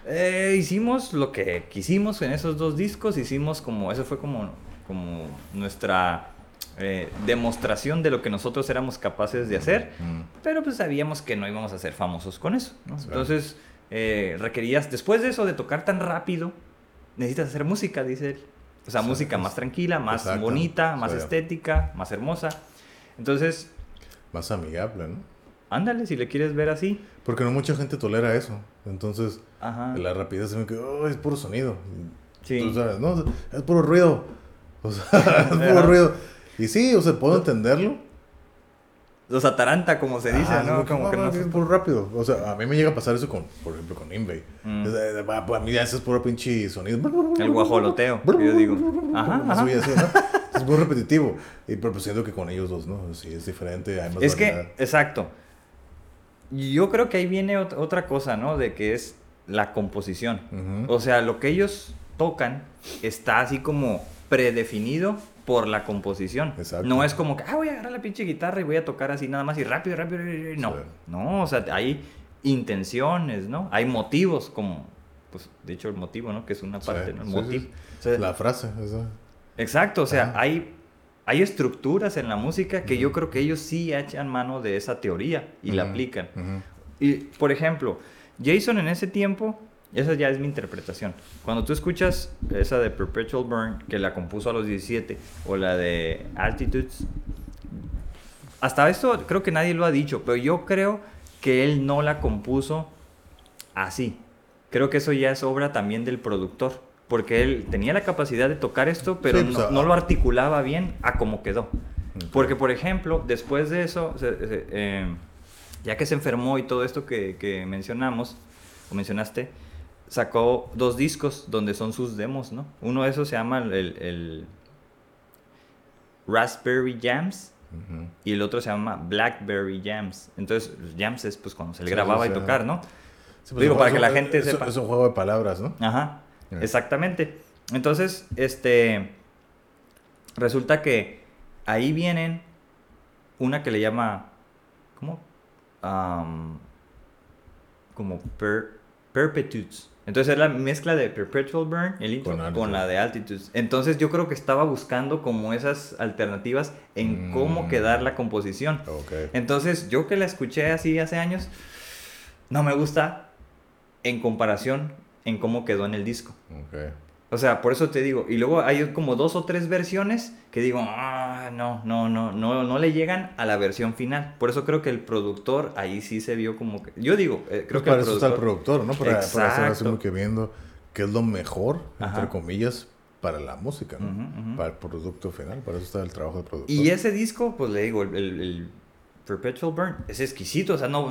"Eh, hicimos lo que quisimos en esos dos discos, hicimos como, eso fue como, como nuestra eh, demostración de lo que nosotros éramos capaces de hacer, Mm. pero pues sabíamos que no íbamos a ser famosos con eso. Entonces eh, requerías, después de eso, de tocar tan rápido, necesitas hacer música, dice él. O sea, Sí, música más tranquila, más exacto, bonita, más estética, más hermosa. Entonces, Más amigable, ¿no? ándale, si le quieres ver así. Porque no mucha gente tolera eso. Entonces, Ajá. la rapidez se "Oh, es puro sonido. Sí. Tú sabes, no, es puro ruido. O sea, es puro ruido. Y sí, o sea, puedo entenderlo. Los ataranta, como se dice, Ah, ¿no? Como que no es puro rápido. O sea, a mí me llega a pasar eso con, por ejemplo, con Invade. Mm. Pues, a mí ya es puro pinche sonido. El guajoloteo, que yo digo. Ajá, ajá. Así, así, ¿no? Es muy repetitivo. Y pero pues siento que con ellos dos, ¿no? Sí, es diferente. Hay más Es variedad. que, exacto. Yo creo que ahí viene ot- otra cosa, ¿no? De que es la composición. O sea, lo que ellos tocan está así como predefinido por la composición. Exacto. No es como que, ah, voy a agarrar la pinche guitarra y voy a tocar así nada más y rápido, rápido, rápido. No, Sí. no, o sea, hay intenciones, ¿no? Hay motivos como, pues, de hecho el motivo, ¿no? Que es una Sí, parte, ¿no? El sí, motivo. sí. O sea, La frase, esa. Exacto, o sea, Ajá. hay, hay estructuras en la música que yo creo que ellos sí echan mano de esa teoría y la aplican. Y, por ejemplo, Jason en ese tiempo, esa ya es mi interpretación. Cuando tú escuchas esa de Perpetual Burn, que la compuso a los 17, o la de Altitudes, hasta esto creo que nadie lo ha dicho, pero yo creo que él no la compuso así. Creo que eso ya es obra también del productor. Porque él tenía la capacidad de tocar esto, pero Sí, pues, no, a- no lo articulaba bien a como quedó. Porque, por ejemplo, después de eso, eh, ya que se enfermó y todo esto que, que mencionamos, o mencionaste, sacó dos discos donde son sus demos, ¿no? Uno de esos se llama el, el Raspberry Jams y el otro se llama Blackberry Jams. Entonces, los jams es pues cuando se le Sí, grababa o y tocar, ¿no? Sí, pues, Digo, para que la gente es- sepa. Es un juego de palabras, ¿no? Ajá, exactamente. Entonces, este, resulta que ahí vienen una que le llama, ¿cómo? Como per, Perpetudes. Entonces es la mezcla de Perpetual Burn, el intro, Con la de Altitudes. Entonces yo creo que estaba buscando como esas alternativas en cómo Mm. quedar la composición. Entonces, yo que la escuché así hace años, no me gusta en comparación en cómo quedó en el disco. O sea, por eso te digo. Y luego hay como dos o tres versiones que digo, ah, no, no, no, no, no le llegan a la versión final. Por eso creo que el productor ahí sí se vio como que. Yo digo, eh, creo Pues que para el eso está el productor. ¿no? Para, para estar así como que viendo qué es lo mejor, entre comillas, para la música, ¿no? Para el producto final. Para eso está el trabajo del productor. Y ese disco, pues le digo, el, el- el Perpetual Burn es exquisito. O sea, no.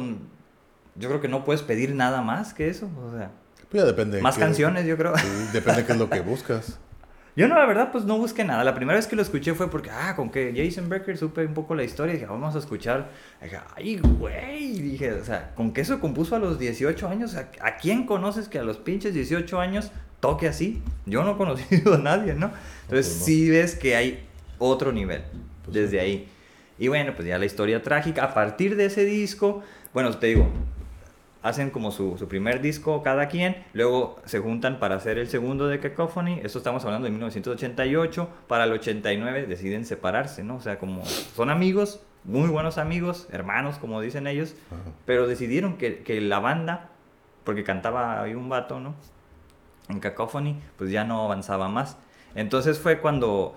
Yo creo que no puedes pedir nada más que eso. O sea, Pues ya depende. de más qué- canciones, yo creo. Sí, depende qué es lo que buscas. Yo no, la verdad, pues no busqué nada. La primera vez que lo escuché fue porque, ah, con que Jason Becker supe un poco la historia y dije, vamos a escuchar. Y dije, ay, güey. Dije, o sea, con que eso compuso a los 18 años. ¿A, a quién conoces que a los pinches 18 años toque así? Yo no he conocido a nadie, ¿no? Entonces Pues no. sí ves que hay otro nivel Pues desde sí. ahí. Y bueno, pues ya la historia trágica. A partir de ese disco, bueno, te digo, hacen como su, su primer disco cada quien, luego se juntan para hacer el segundo de Cacophony, esto estamos hablando de 1988, para el 89 deciden separarse, ¿no? O sea, como son amigos, muy buenos amigos, hermanos, como dicen ellos, Ajá. pero decidieron que, que la banda, porque cantaba ahí un vato, ¿no? en Cacophony, pues ya no avanzaba más. Entonces fue cuando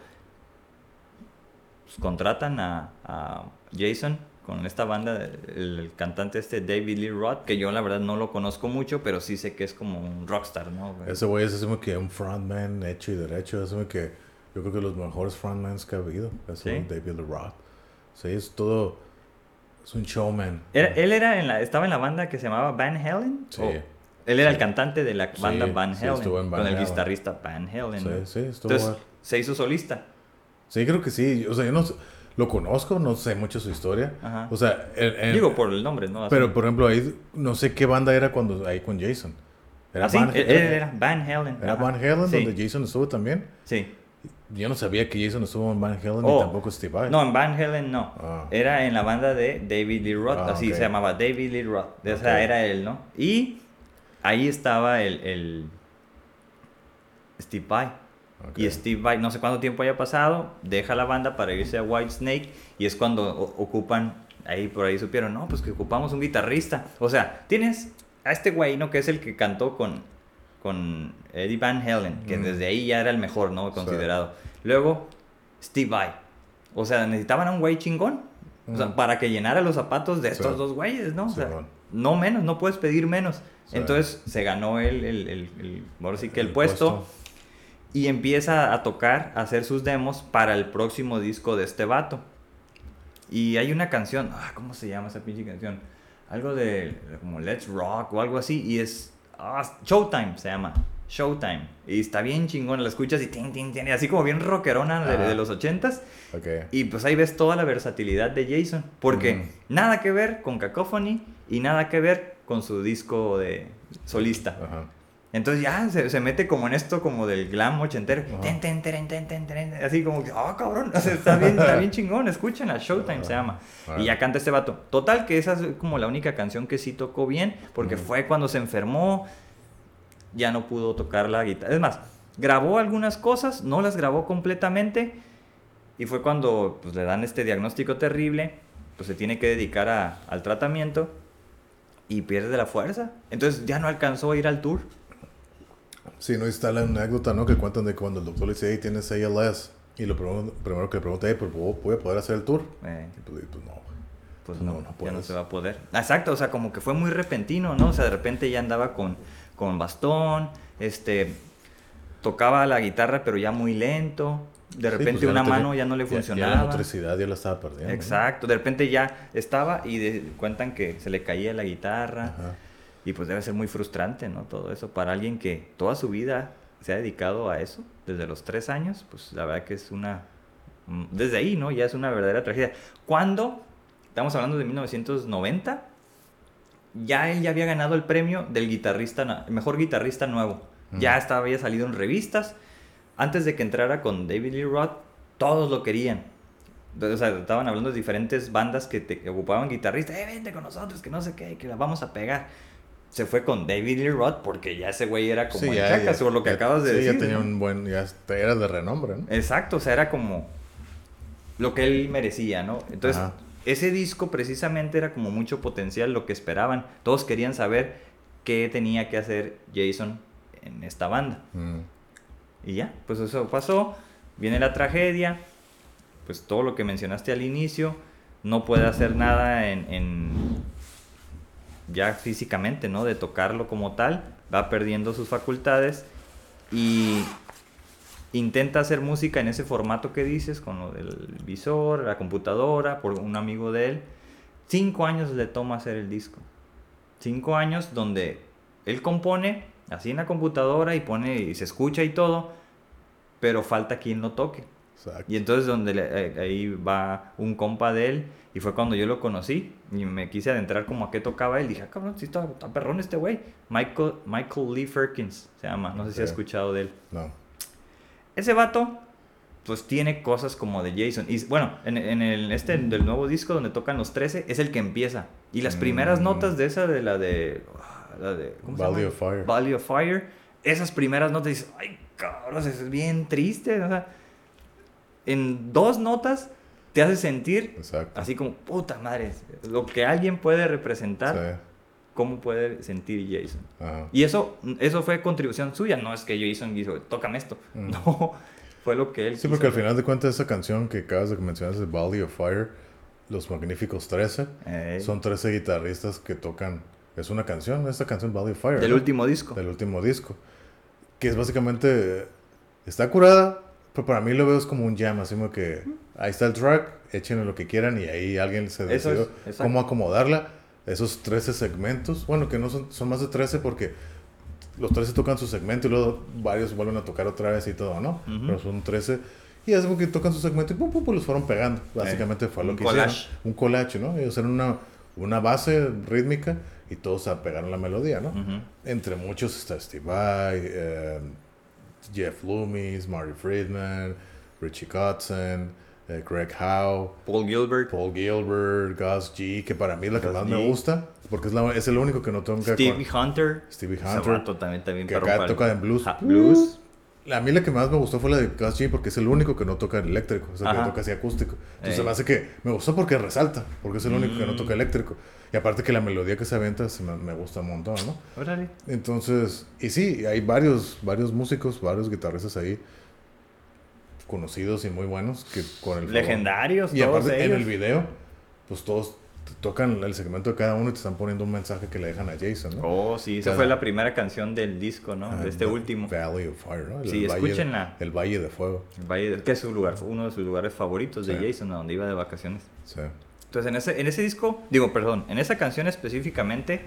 pues, contratan a, a Jason con esta banda, el, cantante este David Lee Roth, que yo la verdad no lo conozco mucho, pero sí sé que es como un rockstar, ¿no? Ese güey es así que un frontman hecho y derecho. Es como que yo creo que los mejores frontmans que ha habido. Es David Lee Roth. Sí, es todo. Es un showman. Era- él era en la, estaba en la banda que se llamaba Van Halen. Sí. ¿O él era el cantante de la Sí, banda Van Halen, Van con el guitarrista Van Halen. Sí, sí, estuvo Entonces se hizo solista. Sí, creo que sí. O sea, yo no sé- lo conozco, no sé mucho su historia. Ajá. O sea, Digo por el nombre, ¿no? Así. pero por ejemplo, ahí no sé qué banda era cuando ahí con Jason. Era Ah, sí, él, él era Van Halen. era ajá. Van Halen Sí, donde Jason estuvo también. Sí. Yo no sabía que Jason estuvo en Van Halen Oh, ni tampoco Steve Vai. No, en Van Halen no. Ah. Era en la banda de David Lee Roth, Ah, así se llamaba, David Lee Roth. O sea, era él, ¿no? Y ahí estaba el, el Steve Vai. Y Steve Vai, no sé cuánto tiempo haya pasado, deja la banda para irse a White Snake y es cuando ocupan, ahí por ahí supieron, no, pues que ocupamos un guitarrista. O sea, tienes a este güey, ¿no? Que es el que cantó con, con Eddie Van Halen, que Mm. desde ahí ya era el mejor, ¿no? Sí. Considerado. Luego, Steve Vai. O sea, necesitaban a un güey chingón. O sea, para que llenara los zapatos de estos Sí. dos güeyes, ¿no? O sea, Simón. no menos, no puedes pedir menos. Entonces se ganó el, el, el, el- ahora sí que el, El puesto, puesto. Y empieza a tocar, a hacer sus demos para el próximo disco de este vato. Y hay una canción, ah, ¿cómo se llama esa pinche canción? Algo de como Let's Rock o algo así, y es ah, Showtime se llama. Showtime. Y está bien chingón, la escuchas y tin, tin, tin, así como bien rockerona de, de los ochentas. Ok. Y pues ahí ves toda la versatilidad de Jason. Porque nada que ver con Cacophony y nada que ver con su disco de solista. Ajá. Entonces ya se, se mete como en esto como del glam ochentero. Teren, así como que, ah, cabrón. O sea, está bien, está bien chingón. Escuchen a Showtime se llama. Y ya canta este vato. Total, que esa es como la única canción que sí tocó bien. Porque fue cuando se enfermó. Ya no pudo tocar la guitarra. Es más, grabó algunas cosas, no las grabó completamente. Y fue cuando pues, le dan este diagnóstico terrible. Pues se tiene que dedicar a- al tratamiento. Y pierde la fuerza. Entonces ya no alcanzó a ir al tour. Sí, no está la anécdota, ¿no? Que cuentan de cuando el doctor le dice, hey, tienes ALS. Y lo primero, primero que le pregunta, hey, pues, ¿puedo- ¿puedo poder hacer el tour? Eh, Y pues, pues no, pues No, no, no ya no se va a poder. Exacto, o sea, como que fue muy repentino, ¿no? O sea, de repente ya andaba con, con bastón, este, tocaba la guitarra pero ya muy lento, de Sí, repente pues ya una no tenía- mano ya no le ya- Ya, funcionaba. la motricidad ya la estaba perdiendo. ¿no? Exacto, de repente ya estaba y de- cuentan que se le caía la guitarra Ajá. Y pues debe ser muy frustrante, ¿no? Todo eso para alguien que toda su vida se ha dedicado a eso, desde los tres años, pues la verdad que es una, mm, desde ahí, ¿no? Ya es una verdadera tragedia. Cuando, estamos hablando de 1990, ya él ya había ganado el premio del guitarrista, mejor guitarrista nuevo. Ya estaba, había salido en revistas. Antes de que entrara con David Lee Roth, todos lo querían. O sea, estaban hablando de diferentes bandas que, te, ocupaban guitarristas. Eh, vente con nosotros, que no sé qué, que la vamos a pegar. Se fue con David Lee Roth porque ya ese güey era como Sí, el ya, chacas, ya- por lo que ya- acabas de sí, decir. ya tenía ¿no? un buen, ya era de renombre, ¿no? Exacto, o sea, era como lo que él merecía, ¿no? Entonces, Ajá. ese disco precisamente era como mucho potencial lo que esperaban. Todos querían saber qué tenía que hacer Jason en esta banda. Mm. Y ya, pues eso pasó. Viene la tragedia. Pues todo lo que mencionaste al inicio. No puede hacer nada en, en- ya físicamente, ¿no? De tocarlo como tal. Va perdiendo sus facultades. Y intenta hacer música en ese formato que dices, con lo del visor, la computadora, por un amigo de él. Cinco años le toma hacer el disco. Cinco años donde él compone así en la computadora y pone y se escucha y todo, pero falta quien lo toque. Exacto. Y entonces donde le- eh, ahí va un compa de él y fue cuando yo lo conocí y me quise adentrar como a qué tocaba él. Dije, ah, cabrón, sí está, está perrón este güey. Michael, Michael Lee Firkins se llama, no sé si has escuchado de él. No. Ese vato, pues tiene cosas como de Jason. Y bueno, en, en el este del nuevo disco donde tocan los 13, es el que empieza. Y las primeras Mm. notas de esa, de la de. La de ¿cómo se Valley llama? of Fire. Valley of Fire. Esas primeras notas dices, ay, cabrón, eso es bien triste. O sea, en dos notas te hace sentir Exacto. así como, puta madre, lo que alguien puede representar cómo puede sentir Jason. Ajá. Y eso, eso fue contribución suya, no es que Jason dijo, tócame esto. No, fue lo que él Sí, porque al final de cuentas esa canción que acabas de mencionar de Body of Fire, Los Magníficos 13, Ey. son 13 guitarristas que tocan, es una canción, esta canción Body of Fire. Del ¿no? último disco. Del último disco. Que es básicamente, está curada, pero para mí lo veo es como un jam, así como que ahí está el track, échenle lo que quieran y ahí alguien se decidió es, cómo acomodarla. Esos 13 segmentos, bueno, que no son, son más de 13 porque los 13 tocan su segmento y luego varios vuelven a tocar otra vez y todo, ¿no? Ujú. Pero son 13 y es como que tocan su segmento y pum, pum, pum, los fueron pegando. Básicamente fue lo que collage. hicieron. Un collage, ¿no? Ellos eran una, una base rítmica y todos pegaron la melodía, ¿no? Ujú. Entre muchos está Steve Vai, eh, Jeff Loomis, Marty Friedman, Richie Kotzen, eh, Greg Howe, Paul Gilbert, Paul Gilbert, Gus G, que para mí es la que Gus más G. me gusta, porque es, la- es el único que no toca Stevie con- Hunter. Stevie Hunter, también, también que acá toca en blues. A mí la que más me gustó fue la de G, porque es el único que no toca en eléctrico, o sea, que Ajá. toca así acústico. Entonces Ey. me hace que me gustó porque resalta, porque es el único que no Mm. toca eléctrico. Y aparte que la melodía que se avienta se me, me gusta un montón, ¿no? Órale. Entonces, y sí, hay varios, varios músicos, varios guitarristas ahí conocidos y muy buenos que con el favor- Legendarios, Y todos aparte en el video, pues todos t- tocan el segmento de cada uno y te están poniendo un mensaje que le dejan a Jason, ¿no? Oh, sí, esa Cada- fue la primera canción del disco, ¿no? Ah, de este Va- último. Valley of Fire, ¿no? El Sí, Valle de- escúchenla. el Valle de Fuego. El Valle de- que es su lugar, uno de sus lugares favoritos de Sí. Jason, a donde iba de vacaciones. Sí. Entonces, en ese, en ese disco, digo, perdón, en esa canción específicamente,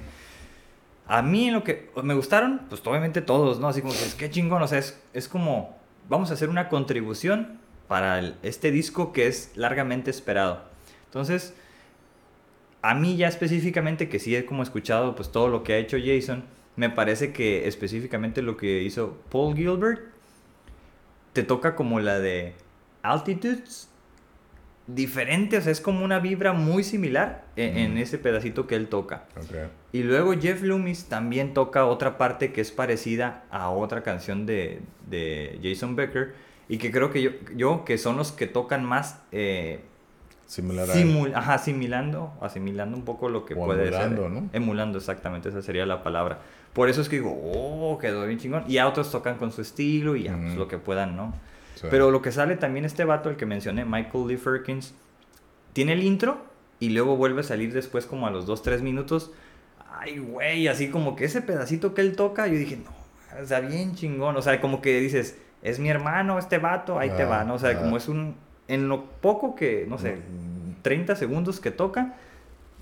a mí en lo que me gustaron, pues obviamente todos, ¿no? Así como que es que chingón, o sea, es, es como, vamos a hacer una contribución para el- este disco que es largamente esperado. Entonces, a mí ya específicamente, que sí he como escuchado pues todo lo que ha hecho Jason, me parece que específicamente lo que hizo Paul Gilbert, te toca como la de Altitudes, diferente, o sea, es como una vibra muy similar en, en ese pedacito que él toca. Y luego Jeff Loomis también toca otra parte que es parecida a otra canción de, de Jason Becker y que creo que yo, yo que son los que tocan más eh, Similar a simul- ajá, asimilando, asimilando un poco lo que O puede emulando, ser. ¿no? Emulando, exactamente, esa sería la palabra. Por eso es que digo, oh, quedó bien chingón. Y a otros tocan con su estilo y ya, pues, lo que puedan, ¿no? Sí. Pero lo que sale también este vato, el que mencioné, Michael Lee Firkins, tiene el intro y luego vuelve a salir después como a los 2, 3 minutos. Ay, güey, así como que ese pedacito que él toca, yo dije, no, está bien chingón. O sea, como que dices, es mi hermano, este vato, ahí te va, ¿no? O sea, ah. como es un, en lo poco que, no sé, 30 segundos que toca,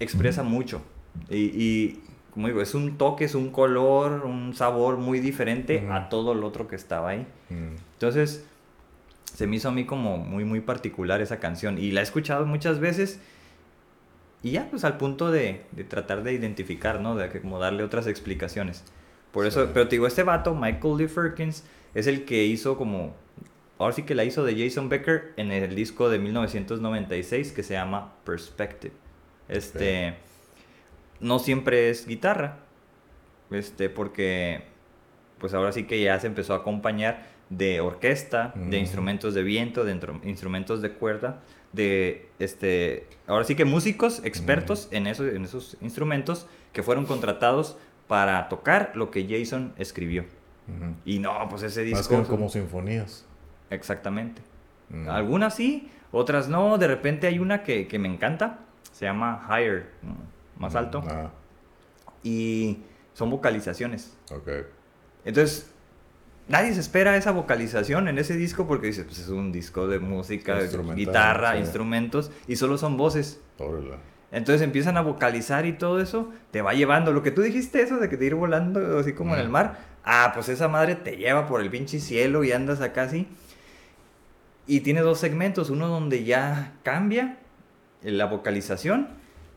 expresa mucho. Y, y, como digo, es un toque, es un color, un sabor muy diferente a todo lo otro que estaba ahí. Entonces, se me hizo a mí como muy, muy particular esa canción. Y la he escuchado muchas veces. Y ya, pues al punto de, de tratar de identificar, ¿no? De como darle otras explicaciones. Por eso, pero te digo, este vato, Michael Lee Firkins, es el que hizo como. Ahora sí que la hizo de Jason Becker en el disco de 1996 que se llama Perspective. Este. No siempre es guitarra. Este, porque. Pues ahora sí que ya se empezó a acompañar de orquesta, de Mm. instrumentos de viento, de instrumentos de cuerda, de este. Ahora sí que músicos expertos en, esos, en esos instrumentos que fueron contratados para tocar lo que Jason escribió. Ujú. Y no, pues ese Más disco. que como sinfonías. Exactamente. Mm. Algunas sí, otras no. De repente hay una que, que me encanta. Se llama Higher, más alto. Ah, Y son vocalizaciones. ok. Entonces, nadie se espera esa vocalización en ese disco porque dices, pues es un disco de música, guitarra, sí. instrumentos y solo son voces. Entonces empiezan a vocalizar y todo eso te va llevando. Lo que tú dijiste, eso de que te ir volando así como en el Mm. mar. Ah, pues esa madre te lleva por el pinche cielo y andas acá así. Y tiene dos segmentos. Uno donde ya cambia la vocalización.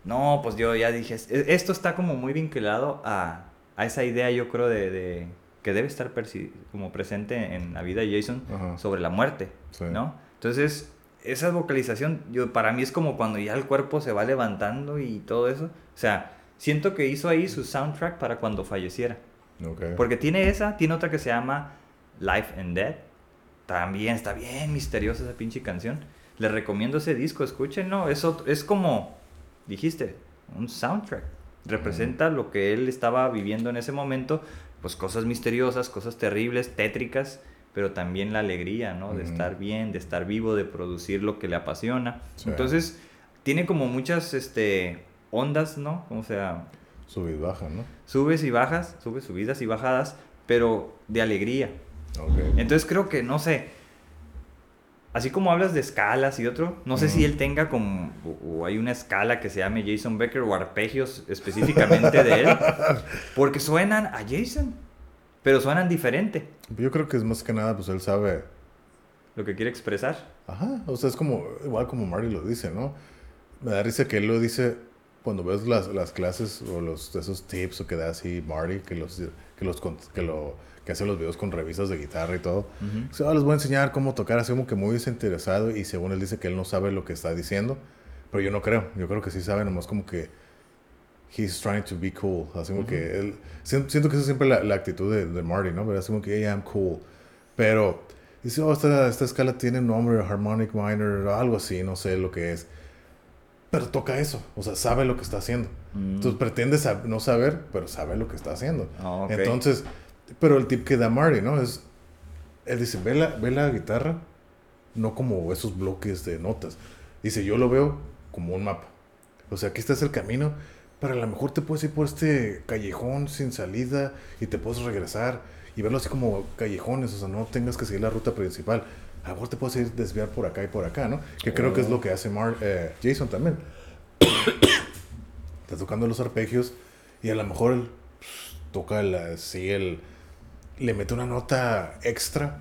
No, pues yo ya dije, es- esto está como muy vinculado a, a esa idea, yo creo, de, de- que debe estar como presente en la vida de Jason Ajá. sobre la muerte, Sí. ¿no? Entonces, esa vocalización, yo, para mí es como cuando ya el cuerpo se va levantando y todo eso. O sea, siento que hizo ahí su soundtrack para cuando falleciera. Ok. Porque tiene esa, tiene otra que se llama Life and Death. También está bien misteriosa esa pinche canción. Les recomiendo ese disco, escúchenlo. Es, otro- es como, dijiste, un soundtrack. Representa lo que él estaba viviendo en ese momento, pues cosas misteriosas, cosas terribles, tétricas, pero también la alegría, ¿no? De Ujú. estar bien, de estar vivo, de producir lo que le apasiona. Sí. Entonces, tiene como muchas este, ondas, ¿no? O sea, Sube y baja, ¿no? subes y bajas, subes, subidas y bajadas, pero de alegría. Entonces creo que, no sé, así como hablas de escalas y otro, no sé si él tenga como, o, o hay una escala que se llame Jason Becker o arpegios específicamente de él, porque suenan a Jason, pero suenan diferente, Yo creo que es más que nada, pues él sabe. lo que quiere expresar. Ajá, o sea, es como, igual como Marty lo dice, ¿no? Me da risa que él lo dice cuando ves las, las clases o los, esos tips o que da así Marty, que los, que los, que lo, que hace los videos con revistas de guitarra y todo. Dice, "Ah, les voy a enseñar cómo tocar, así como que muy desinteresado y según él dice que él no sabe lo que está diciendo, pero yo no creo, yo creo que sí sabe, nomás como que he's trying to be cool, así como que él, siento, siento que esa es siempre la, la actitud de, de Marty, ¿no? Pero así como que, hey, I'm cool, pero dice, oh, esta, esta escala tiene un nombre, harmonic minor, algo así, no sé lo que es, pero toca eso, o sea, sabe lo que está haciendo. Mm. Entonces pretende sab- no saber, pero sabe lo que está haciendo. Ah. Entonces, pero el tip que da Marty, ¿no? Es, él dice, ve la, ve la guitarra, no como esos bloques de notas. Dice, yo lo veo como un mapa. O sea, aquí está el camino, pero a lo mejor te puedes ir por este callejón sin salida y te puedes regresar y verlo así como callejones, o sea, no tengas que seguir la ruta principal. A lo mejor te puedes ir desviar por acá y por acá, ¿no? Que creo que es lo que hace Mar eh, Jason también. Está tocando los arpegios y a lo mejor él pues, toca el, así el le mete una nota extra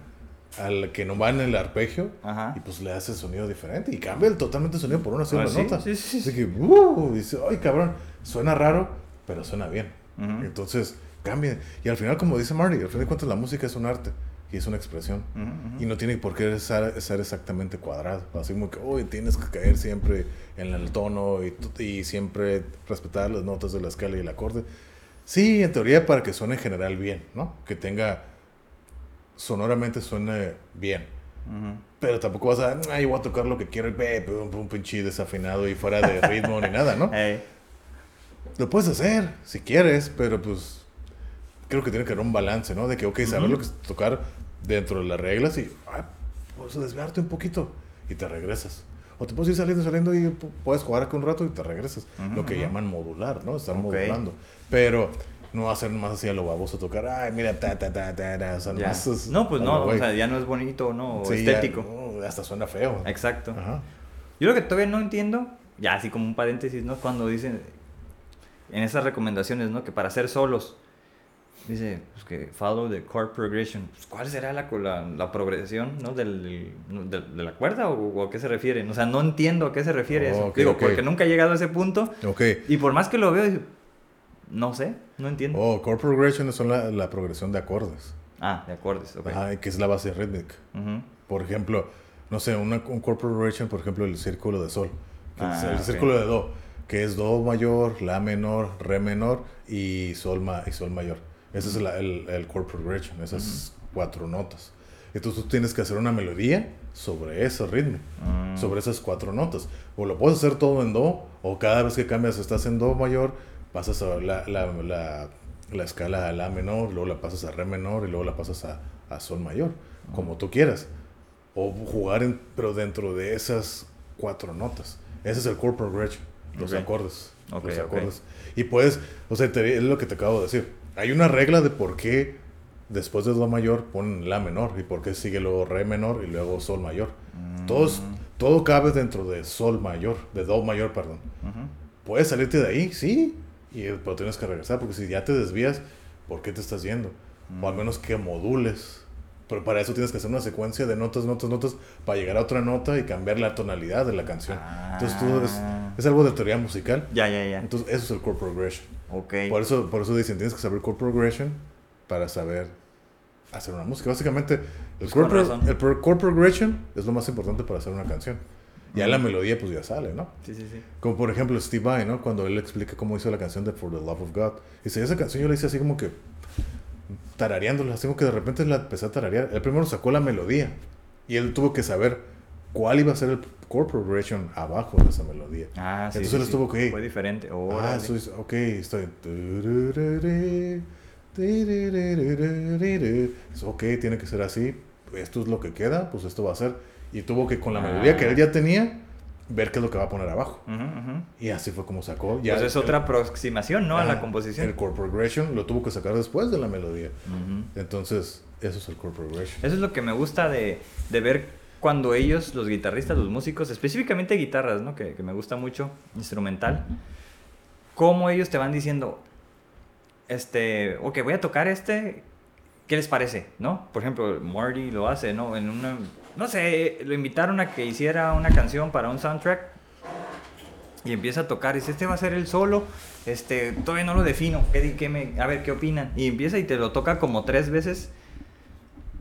al que no va en el arpegio Ajá. y pues le hace sonido diferente y cambia el totalmente el sonido por una sola Ah, ¿sí? nota. Sí, sí, sí. Así que, uh, dice, ay cabrón, suena raro, pero suena bien. Entonces, cambia. Y al final, como dice Marty, al final de cuentas la música es un arte y es una expresión. Ujú, ujú. Y no tiene por qué ser, ser exactamente cuadrado. Así como que, uy, tienes que caer siempre en el tono y, y siempre respetar las notas de la escala y el acorde. Sí, en teoría para que suene en general bien, ¿no? Que tenga, sonoramente suene bien. Ujú. Pero tampoco vas a, ay, voy a tocar lo que quiero un, un pinche desafinado y fuera de ritmo ni nada, ¿no? Ey. Lo puedes hacer si quieres, pero pues creo que tiene que haber un balance, ¿no? De que, ok, saber lo que es tocar dentro de las reglas y ah, puedes desviarte un poquito y te regresas. O te puedes ir saliendo, saliendo y pu- puedes jugar acá un rato y te regresas. Lo que ujú. llaman modular, ¿no? Estar Ok. modulando. Pero no va a ser más así a lo baboso tocar, ay, mira, ta, ta, ta, ta, ta. O sea, Ya. nomás es No, pues a no, o sea, ya no es bonito, ¿no? O Sí, ya, estético. no, hasta suena feo. Exacto. Ajá. Yo lo que todavía no entiendo, ya así como un paréntesis, ¿no? Cuando dicen en esas recomendaciones, ¿no? Que para hacer solos, dice, pues que follow the chord progression. Pues, ¿Cuál será la, la, la progresión, ¿no? Del, de, de la cuerda o, o a qué se refiere? O sea, no entiendo a qué se refiere eso. Ok, Digo, ok. porque nunca he llegado a ese punto Ok. y por más que lo veo, no sé, no entiendo. Oh, chord progression son la, la progresión de acordes. Ah, de acordes, ok. Ajá, que es la base rítmica. Ujú. Por ejemplo, no sé, una, un chord progression, por ejemplo, el círculo de sol. Ah, el ok. círculo de do, que es do mayor, la menor, re menor y sol, ma- y sol mayor. Ese es la- el, el chord progression, esas cuatro notas. Entonces tú tienes que hacer una melodía sobre ese ritmo, Mm. sobre esas cuatro notas. O lo puedes hacer todo en do, o cada vez que cambias estás en do mayor, pasas a la, la, la, la escala a la menor, luego la pasas a re menor y luego la pasas a, a sol mayor, como tú quieras. O jugar, en- pero dentro de esas cuatro notas. Ese es el chord progression, los acordes. Los acordes. Y puedes, o sea, te- es lo que te acabo de decir. Hay una regla de por qué después de do mayor ponen la menor y por qué sigue luego re menor y luego sol mayor. Todos, todo cabe dentro de sol mayor, de do mayor, perdón. Ujú. Puedes salirte de ahí, sí, y, pero tienes que regresar porque si ya te desvías, ¿por qué te estás yendo? O al menos que modules. Pero para eso tienes que hacer una secuencia de notas, notas, notas, para llegar a otra nota y cambiar la tonalidad de la canción. Entonces todo es, Ah. es algo de teoría musical. Ya, ya, ya. Entonces eso es el chord progression. Ok. Por eso, por eso dicen, tienes que saber chord progression para saber hacer una música. Básicamente, el, Pues chord, pro- el pro- chord progression es lo más importante para hacer una canción. Ya la melodía pues ya sale, ¿no? Sí, sí, sí. Como por ejemplo Steve Vai, ¿no? Cuando él explica cómo hizo la canción de For the Love of God. Dice, esa canción yo la hice así como que tarareándola, así como que de repente la empecé a tararear. Él primero sacó la melodía y él tuvo que saber cuál iba a ser el chord progression abajo de esa melodía. Ah, sí. Entonces sí, él sí. estuvo, ok. Fue diferente. Ah, Órale. eso es, ok, estoy. Es, Ok, tiene que ser así. Esto es lo que queda, pues esto va a ser. Y tuvo que, con la melodía que él ya tenía, ver qué es lo que va a poner abajo. Ujú, ujú. Y así fue como sacó. Ya Pues es el- otra aproximación, ¿no? a la composición. El chord progression lo tuvo que sacar después de la melodía. Entonces, eso es el chord progression. Eso es lo que me gusta de, de ver cuando ellos, los guitarristas, los músicos, específicamente guitarras, ¿no? Que, que me gusta mucho, instrumental, cómo ellos te van diciendo, este, ok, voy a tocar este, ¿qué les parece? ¿No? Por ejemplo, Marty lo hace, ¿no? En una, no sé, lo invitaron a que hiciera una canción para un soundtrack y empieza a tocar, dice, este va a ser el solo, este, todavía no lo defino, ¿qué, qué me, a ver qué opinan, y empieza y te lo toca como tres veces,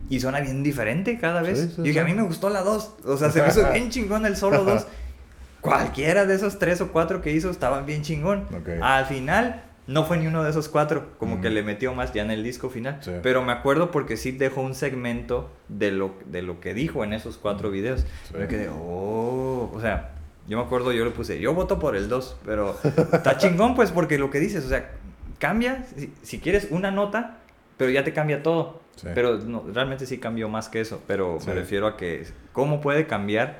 y suena bien diferente cada vez. Sí, sí, y dije, sí. a mí me gustó la 2, o sea, se me hizo bien chingón el solo 2. Cualquiera de esos tres o cuatro que hizo estaban bien chingón. Ok. Al final, no fue ni uno de esos cuatro, como Mm. que le metió más ya en el disco final. Sí. Pero me acuerdo porque sí dejó un segmento de lo, de lo que dijo en esos cuatro videos. Sí. Me quedé, oh, o sea, yo me acuerdo, yo le puse, yo voto por el 2, pero está chingón pues porque lo que dices, o sea, cambia, si, si quieres una nota, pero ya te cambia todo. Sí. Pero no, realmente sí cambió más que eso, pero me refiero a que cómo puede cambiar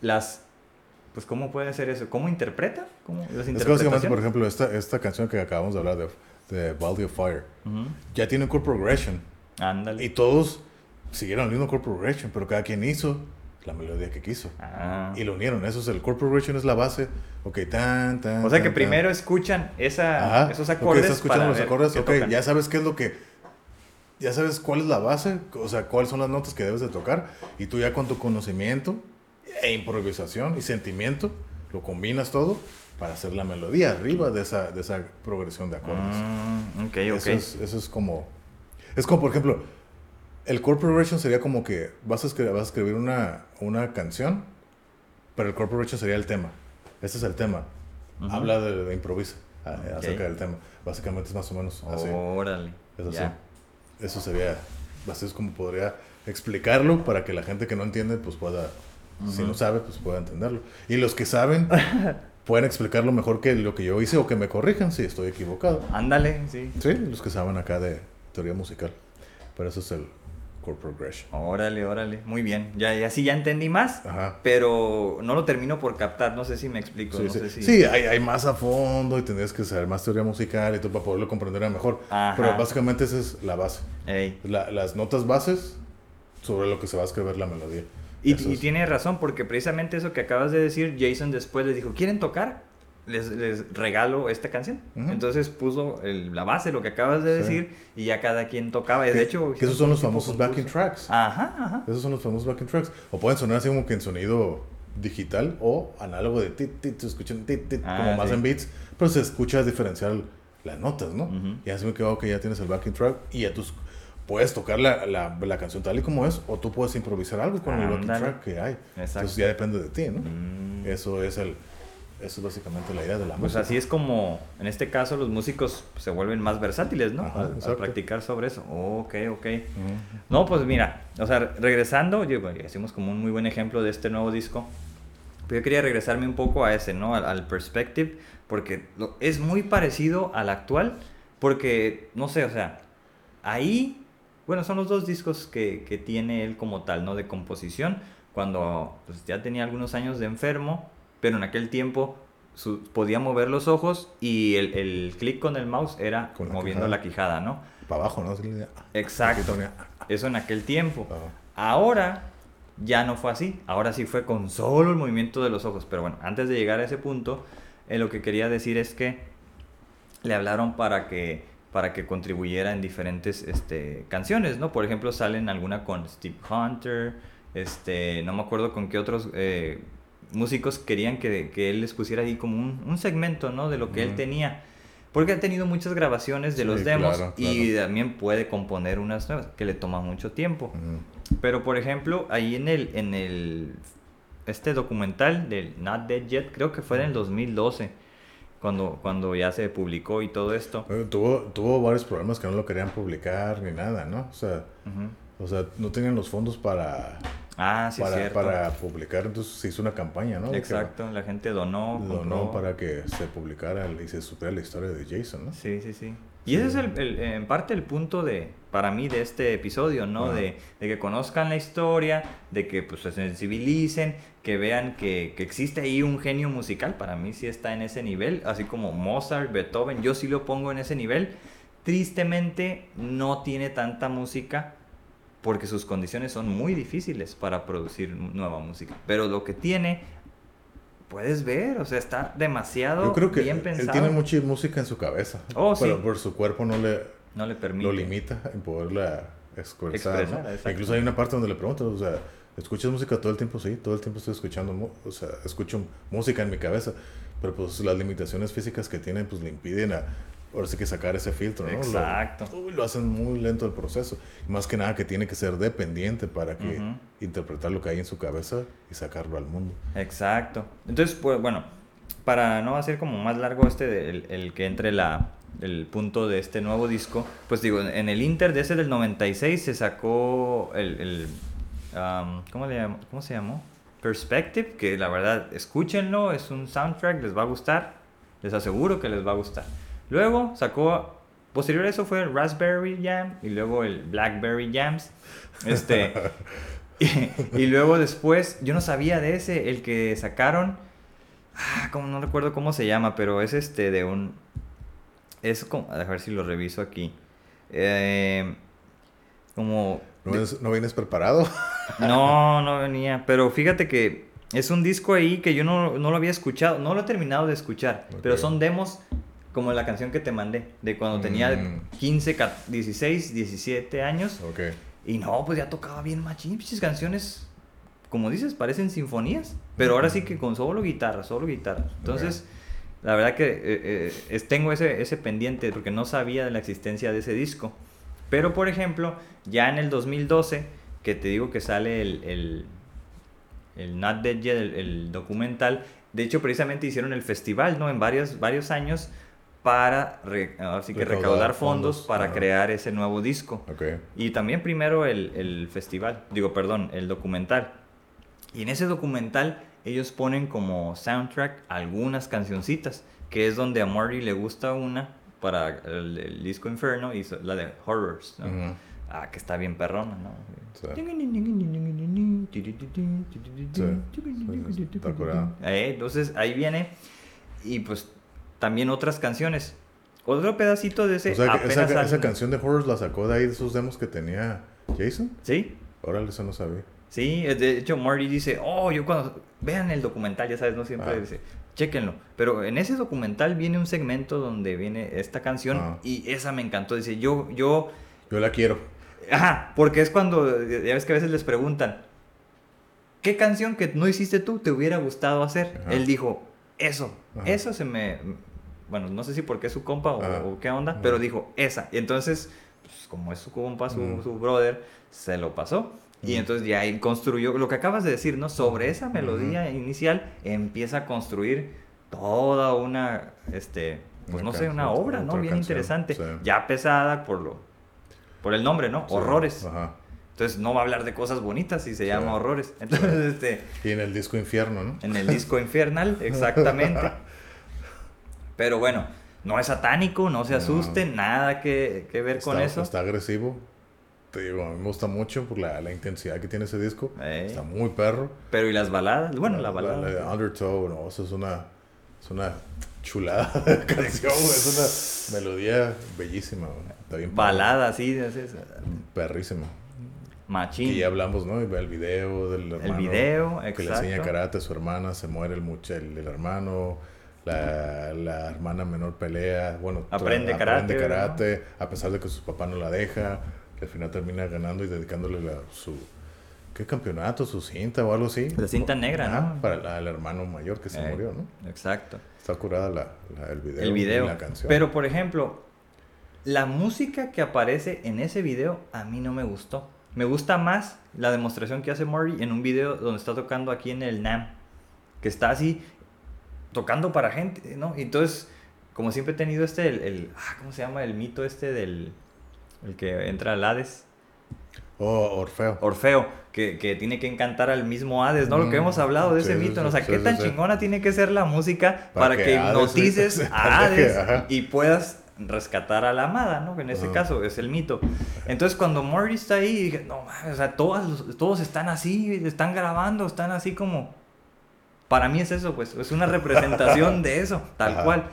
las... Pues cómo puede hacer eso, cómo interpreta, ¿Cómo? las Es básicamente, por ejemplo, esta, esta canción que acabamos de hablar de, de Valley of Fire, ya tiene un chord progression. Ándale. Y todos siguieron el mismo chord progression, pero cada quien hizo la melodía que quiso. Ah. Y lo unieron. Eso es el chord progression, es la base. Ok, tan, tan. O sea que tan, primero tan. escuchan esa, Ajá, esos acordes. escuchando para los acordes. Ok, tocan. ya sabes qué es lo que. Ya sabes cuál es la base, o sea, cuáles son las notas que debes de tocar. Y tú ya con tu conocimiento e improvisación y sentimiento, lo combinas todo para hacer la melodía arriba de esa, de esa progresión de acordes. Mm, ok, ok. Eso, es, eso es como... Es como, por ejemplo, el chord progression sería como que vas a escribir, vas a escribir una, una canción, pero el chord progression sería el tema. Este es el tema. Habla de, de improvisa acerca del tema. Básicamente es más o menos así. Órale. Es así. Eso sería... Así es como podría explicarlo para que la gente que no entiende pues pueda... Si no sabe, pues pueda entenderlo. Y los que saben pueden explicarlo mejor que lo que yo hice o que me corrijan si estoy equivocado. Ándale, sí. Sí, los que saben acá de teoría musical. Pero eso es el chord progression. Órale, órale. Muy bien. Ya, ya sí, ya entendí más. Ajá. Pero no lo termino por captar. No sé si me explico. Sí, no sí. sé si... Sí, hay, hay más a fondo y tendrías que saber más teoría musical y todo para poderlo comprender mejor. Ajá. Pero básicamente esa es la base. Ey. La- las notas bases sobre lo que se va a escribir la melodía. Y, tiene razón, porque precisamente eso que acabas de decir, Jason después les dijo, ¿quieren tocar? Les, les regalo esta canción. Entonces puso el- la base, lo que acabas de Sí. decir, y ya cada quien tocaba. Y Que- de hecho, que esos son los famosos backing tracks. Ajá, ajá. Esos son los famosos backing tracks. O pueden sonar así como que en sonido digital o análogo de tit, tit, se escuchan tit, tit, Ah, como más sí. en beats, pero se escucha diferenciar las notas, ¿no? Y así me quedo que ya tienes el backing track y ya tú puedes tocar la, la, la canción tal y como es o tú puedes improvisar algo con el backing track que hay. Exacto. Entonces ya depende de ti, ¿no? Mm. Eso es el eso es básicamente la idea de la Pues música. así es como, en este caso, los músicos se vuelven más versátiles, ¿no? Ajá, al, al practicar sobre eso. ok, ok. Ujú. No, pues mira, o sea, regresando, yo, bueno, hicimos como un muy buen ejemplo de este nuevo disco. Pero yo quería regresarme un poco a ese, ¿no? Al, al Perspective, porque lo- es muy parecido al actual, porque, no sé, o sea, ahí, bueno, son los dos discos que, que tiene él como tal, ¿no? De composición, cuando pues, ya tenía algunos años de enfermo, pero en aquel tiempo su- podía mover los ojos y el, el clic con el mouse era la moviendo quijada. la quijada, ¿no? Para abajo, ¿no? Exacto. Eso en aquel tiempo. Ahora ya no fue así. Ahora sí fue con solo el movimiento de los ojos. Pero bueno, antes de llegar a ese punto, eh, lo que quería decir es que le hablaron para que para que contribuyera en diferentes este, canciones, ¿no? Por ejemplo, salen alguna con Steve Hunter, este, no me acuerdo con qué otros eh, músicos querían que, que él les pusiera ahí como un, un segmento, ¿no? De lo que él tenía. Porque ha tenido muchas grabaciones de Sí, los demos claro, y también puede componer unas nuevas, que le toma mucho tiempo. Pero por ejemplo, ahí en el, en el este documental del Not Dead Yet, creo que fue en el 2012, cuando, cuando ya se publicó y todo esto. Tuvo, tuvo varios problemas que no lo querían publicar ni nada, ¿no? O sea, o sea, no tenían los fondos para, Ah, sí, para, cierto. para publicar. Entonces se hizo una campaña, ¿no? Exacto, la gente donó. Donó compró. para que se publicara y se supiera la historia de Jason, ¿no? Sí, sí, sí. Y ese es el, el- en parte el punto de, para mí, de este episodio, ¿no? De, de que conozcan la historia, de que pues se sensibilicen, que vean que, que existe ahí un genio musical. Para mí sí está en ese nivel, así como Mozart, Beethoven, yo sí lo pongo en ese nivel. Tristemente no tiene tanta música porque sus condiciones son muy difíciles para producir nueva música. Pero lo que tiene, puedes ver, o sea, está demasiado Yo creo que bien él pensado. tiene mucha música en su cabeza. Oh, sí. pero por su cuerpo no le No le permite. lo limita en poderla expresar. Incluso hay una parte donde le pregunto, o sea, ¿escuchas música todo el tiempo? Sí, todo el tiempo estoy escuchando, o sea, escucho música en mi cabeza, pero pues las limitaciones físicas que tienen pues le impiden a, ahora sí que sacar ese filtro, ¿no? Lo- Exacto. uy, Lo, hacen muy lento el proceso. Más que nada que tiene que ser dependiente para que interpretar lo que hay en su cabeza y sacarlo al mundo. Exacto. Entonces, pues bueno, para no hacer como más largo este, de- el, el que entre la, el punto de este nuevo disco, pues digo, en el Inter de ese del 96 se sacó el, el um, ¿cómo, le llam- ¿cómo se llamó? Perspective, que la verdad, escúchenlo, es un soundtrack, les va a gustar, les aseguro que les va a gustar. Luego sacó, posterior a eso fue el Raspberry Jam y luego el Blackberry Jams. Este, y, y luego después, yo no sabía de ese, el que sacaron, ah, como no recuerdo cómo se llama, pero es este de un, es como, a ver si lo reviso aquí. Eh, como ¿No, vienes, no vienes preparado? no, no venía. Pero fíjate que es un disco ahí que yo no, no lo había escuchado. No lo he terminado de escuchar. Pero son demos como la canción que te mandé. De cuando tenía Mm. 15, ca- 16, 17 años. ok. Y no, pues ya tocaba bien machín. Pinches canciones, como dices, parecen sinfonías. Pero ahora sí que con solo guitarra, solo guitarra. Entonces, la verdad que eh, eh, tengo ese, ese pendiente porque no sabía de la existencia de ese disco. Pero, por ejemplo, ya en el 2012, que te digo que sale el, el, el Not Dead Yet, el, el documental, de hecho, precisamente hicieron el festival, ¿no? En varios, varios años para re- así que Recaudar recaudar fondos, fondos, para crear ese nuevo disco. Ok. Y también primero el, el festival, digo, perdón, el documental. Y en ese documental ellos ponen como soundtrack algunas cancioncitas, que es donde a Marty le gusta una para el, el disco Inferno y la de Horrors, ¿no? Ujú. Ah, que está bien perrona, ¿no? Sí. sí, está curada. Eh, entonces ahí viene y pues también otras canciones. Otro pedacito de ese O sea, apenas esa, esa canción de Horrors la sacó de ahí de esos demos que tenía Jason. Sí, Órale, eso no sabía. Sí, de hecho Marty dice, oh, yo cuando vean el documental, ya sabes, no siempre Ah. dice, chéquenlo. Pero en ese documental viene un segmento donde viene esta canción Ah. y esa me encantó. Dice, yo, yo, Yo la quiero. ajá, porque es cuando, ya ves que a veces les preguntan, ¿qué canción que no hiciste tú te hubiera gustado hacer? Ajá. Él dijo, eso, Ajá. eso se me, bueno, no sé si porque es su compa o, Ah. o qué onda, pero dijo, esa. Y entonces, pues, como es su compa, su, Mm. su brother, se lo pasó. Y entonces ya ahí construyó lo que acabas de decir, ¿no? Sobre esa melodía inicial empieza a construir toda una, este, pues Una no sé, una obra, ¿no? Bien canción, interesante. sí. Ya pesada por lo, por el nombre, ¿no? Sí, Horrores. Ajá. Entonces no va a hablar de cosas bonitas y se Sí. llama Horrores. Entonces, este, Y en el disco Infierno, ¿no? en el disco Infernal, exactamente. Pero bueno, no es satánico, no se No. asusten, nada que, que ver con Está- eso. Está agresivo. Te digo, a mí me gusta mucho por la, la intensidad que tiene ese disco. Eh. Está muy perro. Pero y las baladas, bueno, la, balada. La, de Undertow, no, eso es una, es una chulada de canción, es una melodía bellísima. Está bien perro. balada, sí, es, es- Perrísima. machín. Y ya hablamos, ¿no? El video del hermano. video, Que le enseña exacto. karate a su hermana, se muere el, mucha- el, el hermano, la, la hermana menor pelea, bueno, Aprende karate, aprende karate, a pesar de que su papá no la deja, que al final termina ganando y dedicándole la- su, ¿qué campeonato? Su cinta o algo así. La cinta negra, ¿no? Para la- el hermano mayor que se Eh, murió, ¿no? Exacto. Está curada la, la- el video. El y video. la canción. Pero por ejemplo, la música que aparece en ese video a mí no me gustó. Me gusta más la demostración que hace Murray en un video donde está tocando aquí en el NAM. Que está así tocando para gente, ¿no? Y entonces, como siempre he tenido este, el, el- ah, ¿cómo se llama? El mito este del... El que entra al Hades. Oh, Orfeo. Orfeo, que, que tiene que encantar al mismo Hades, ¿no? Lo que hemos hablado de Sí, ese mito, sí, ¿no? o sea, sí, qué tan chingona tiene que ser la música Para para, que que Hades, hipnotices a Hades y puedas rescatar a la amada, ¿no? En ese caso es el mito. Entonces, cuando Morty está ahí, dije, no mames, o sea, todos, todos están así, están grabando, están así como... Para mí es eso, pues, es una representación de eso, tal Ajá. cual.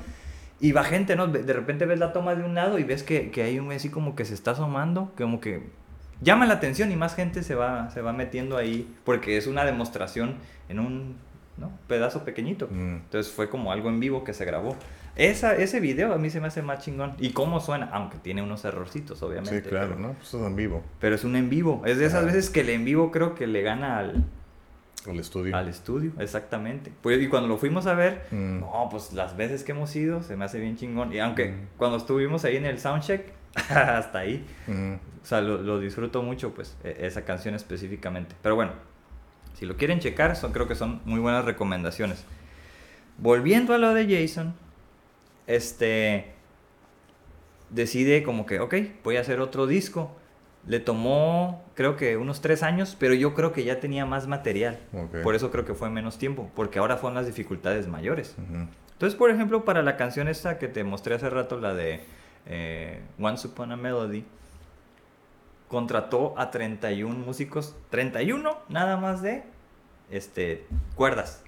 Y va gente, ¿no? De repente ves la toma de un lado y ves que, que hay un así como que se está asomando, como que llama la atención y más gente se va, se va metiendo ahí porque es una demostración en un ¿no? pedazo pequeñito. Mm. Entonces fue como algo en vivo que se grabó. Esa, ese video a mí se me hace más chingón. Y cómo suena, aunque tiene unos errorcitos, obviamente. Sí, claro, pero, ¿no? Pues es en vivo. pero es un en vivo. Es de esas Ah. veces que el en vivo creo que le gana al, El estudio. al estudio, exactamente. Pues, y cuando lo fuimos a ver, Mm. no, pues las veces que hemos ido se me hace bien chingón. Y aunque Mm. cuando estuvimos ahí en el soundcheck, hasta ahí, Mm. o sea, lo, lo disfruto mucho, pues, e- esa canción específicamente. Pero bueno, si lo quieren checar, son, creo que son muy buenas recomendaciones. Volviendo a lo de Jason, este, decide como que, ok, voy a hacer otro disco. Le tomó, creo que unos tres años, pero yo creo que ya tenía más material. Por eso creo que fue menos tiempo, porque ahora fueron las dificultades mayores. Entonces, por ejemplo, para la canción esta que te mostré hace rato, la de eh, Once Upon a Melody, contrató a 31 músicos, 31 nada más de este, cuerdas.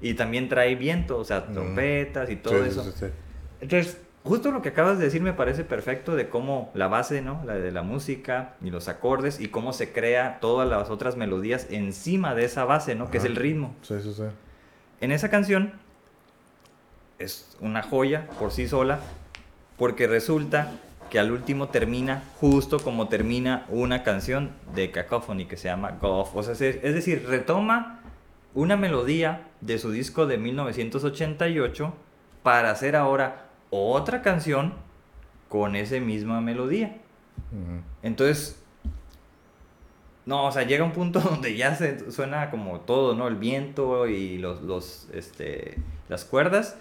Y también trae viento, o sea, trompetas y todo Sí, eso. sí, sí, sí. Entonces, justo lo que acabas de decir me parece perfecto de cómo la base, ¿no? La de la música y los acordes y cómo se crea todas las otras melodías encima de esa base, ¿no? Que es Ajá. el ritmo. Sí, sí, sí. En esa canción es una joya por sí sola, porque resulta que al último termina justo como termina una canción de Cacophony que se llama Golf. O sea, se- es decir, retoma una melodía de su disco de 1988 para hacer ahora otra canción con esa misma melodía. Ujú. Entonces, no, o sea, llega un punto donde ya se suena como todo, ¿no? El viento y los, los, este, las cuerdas.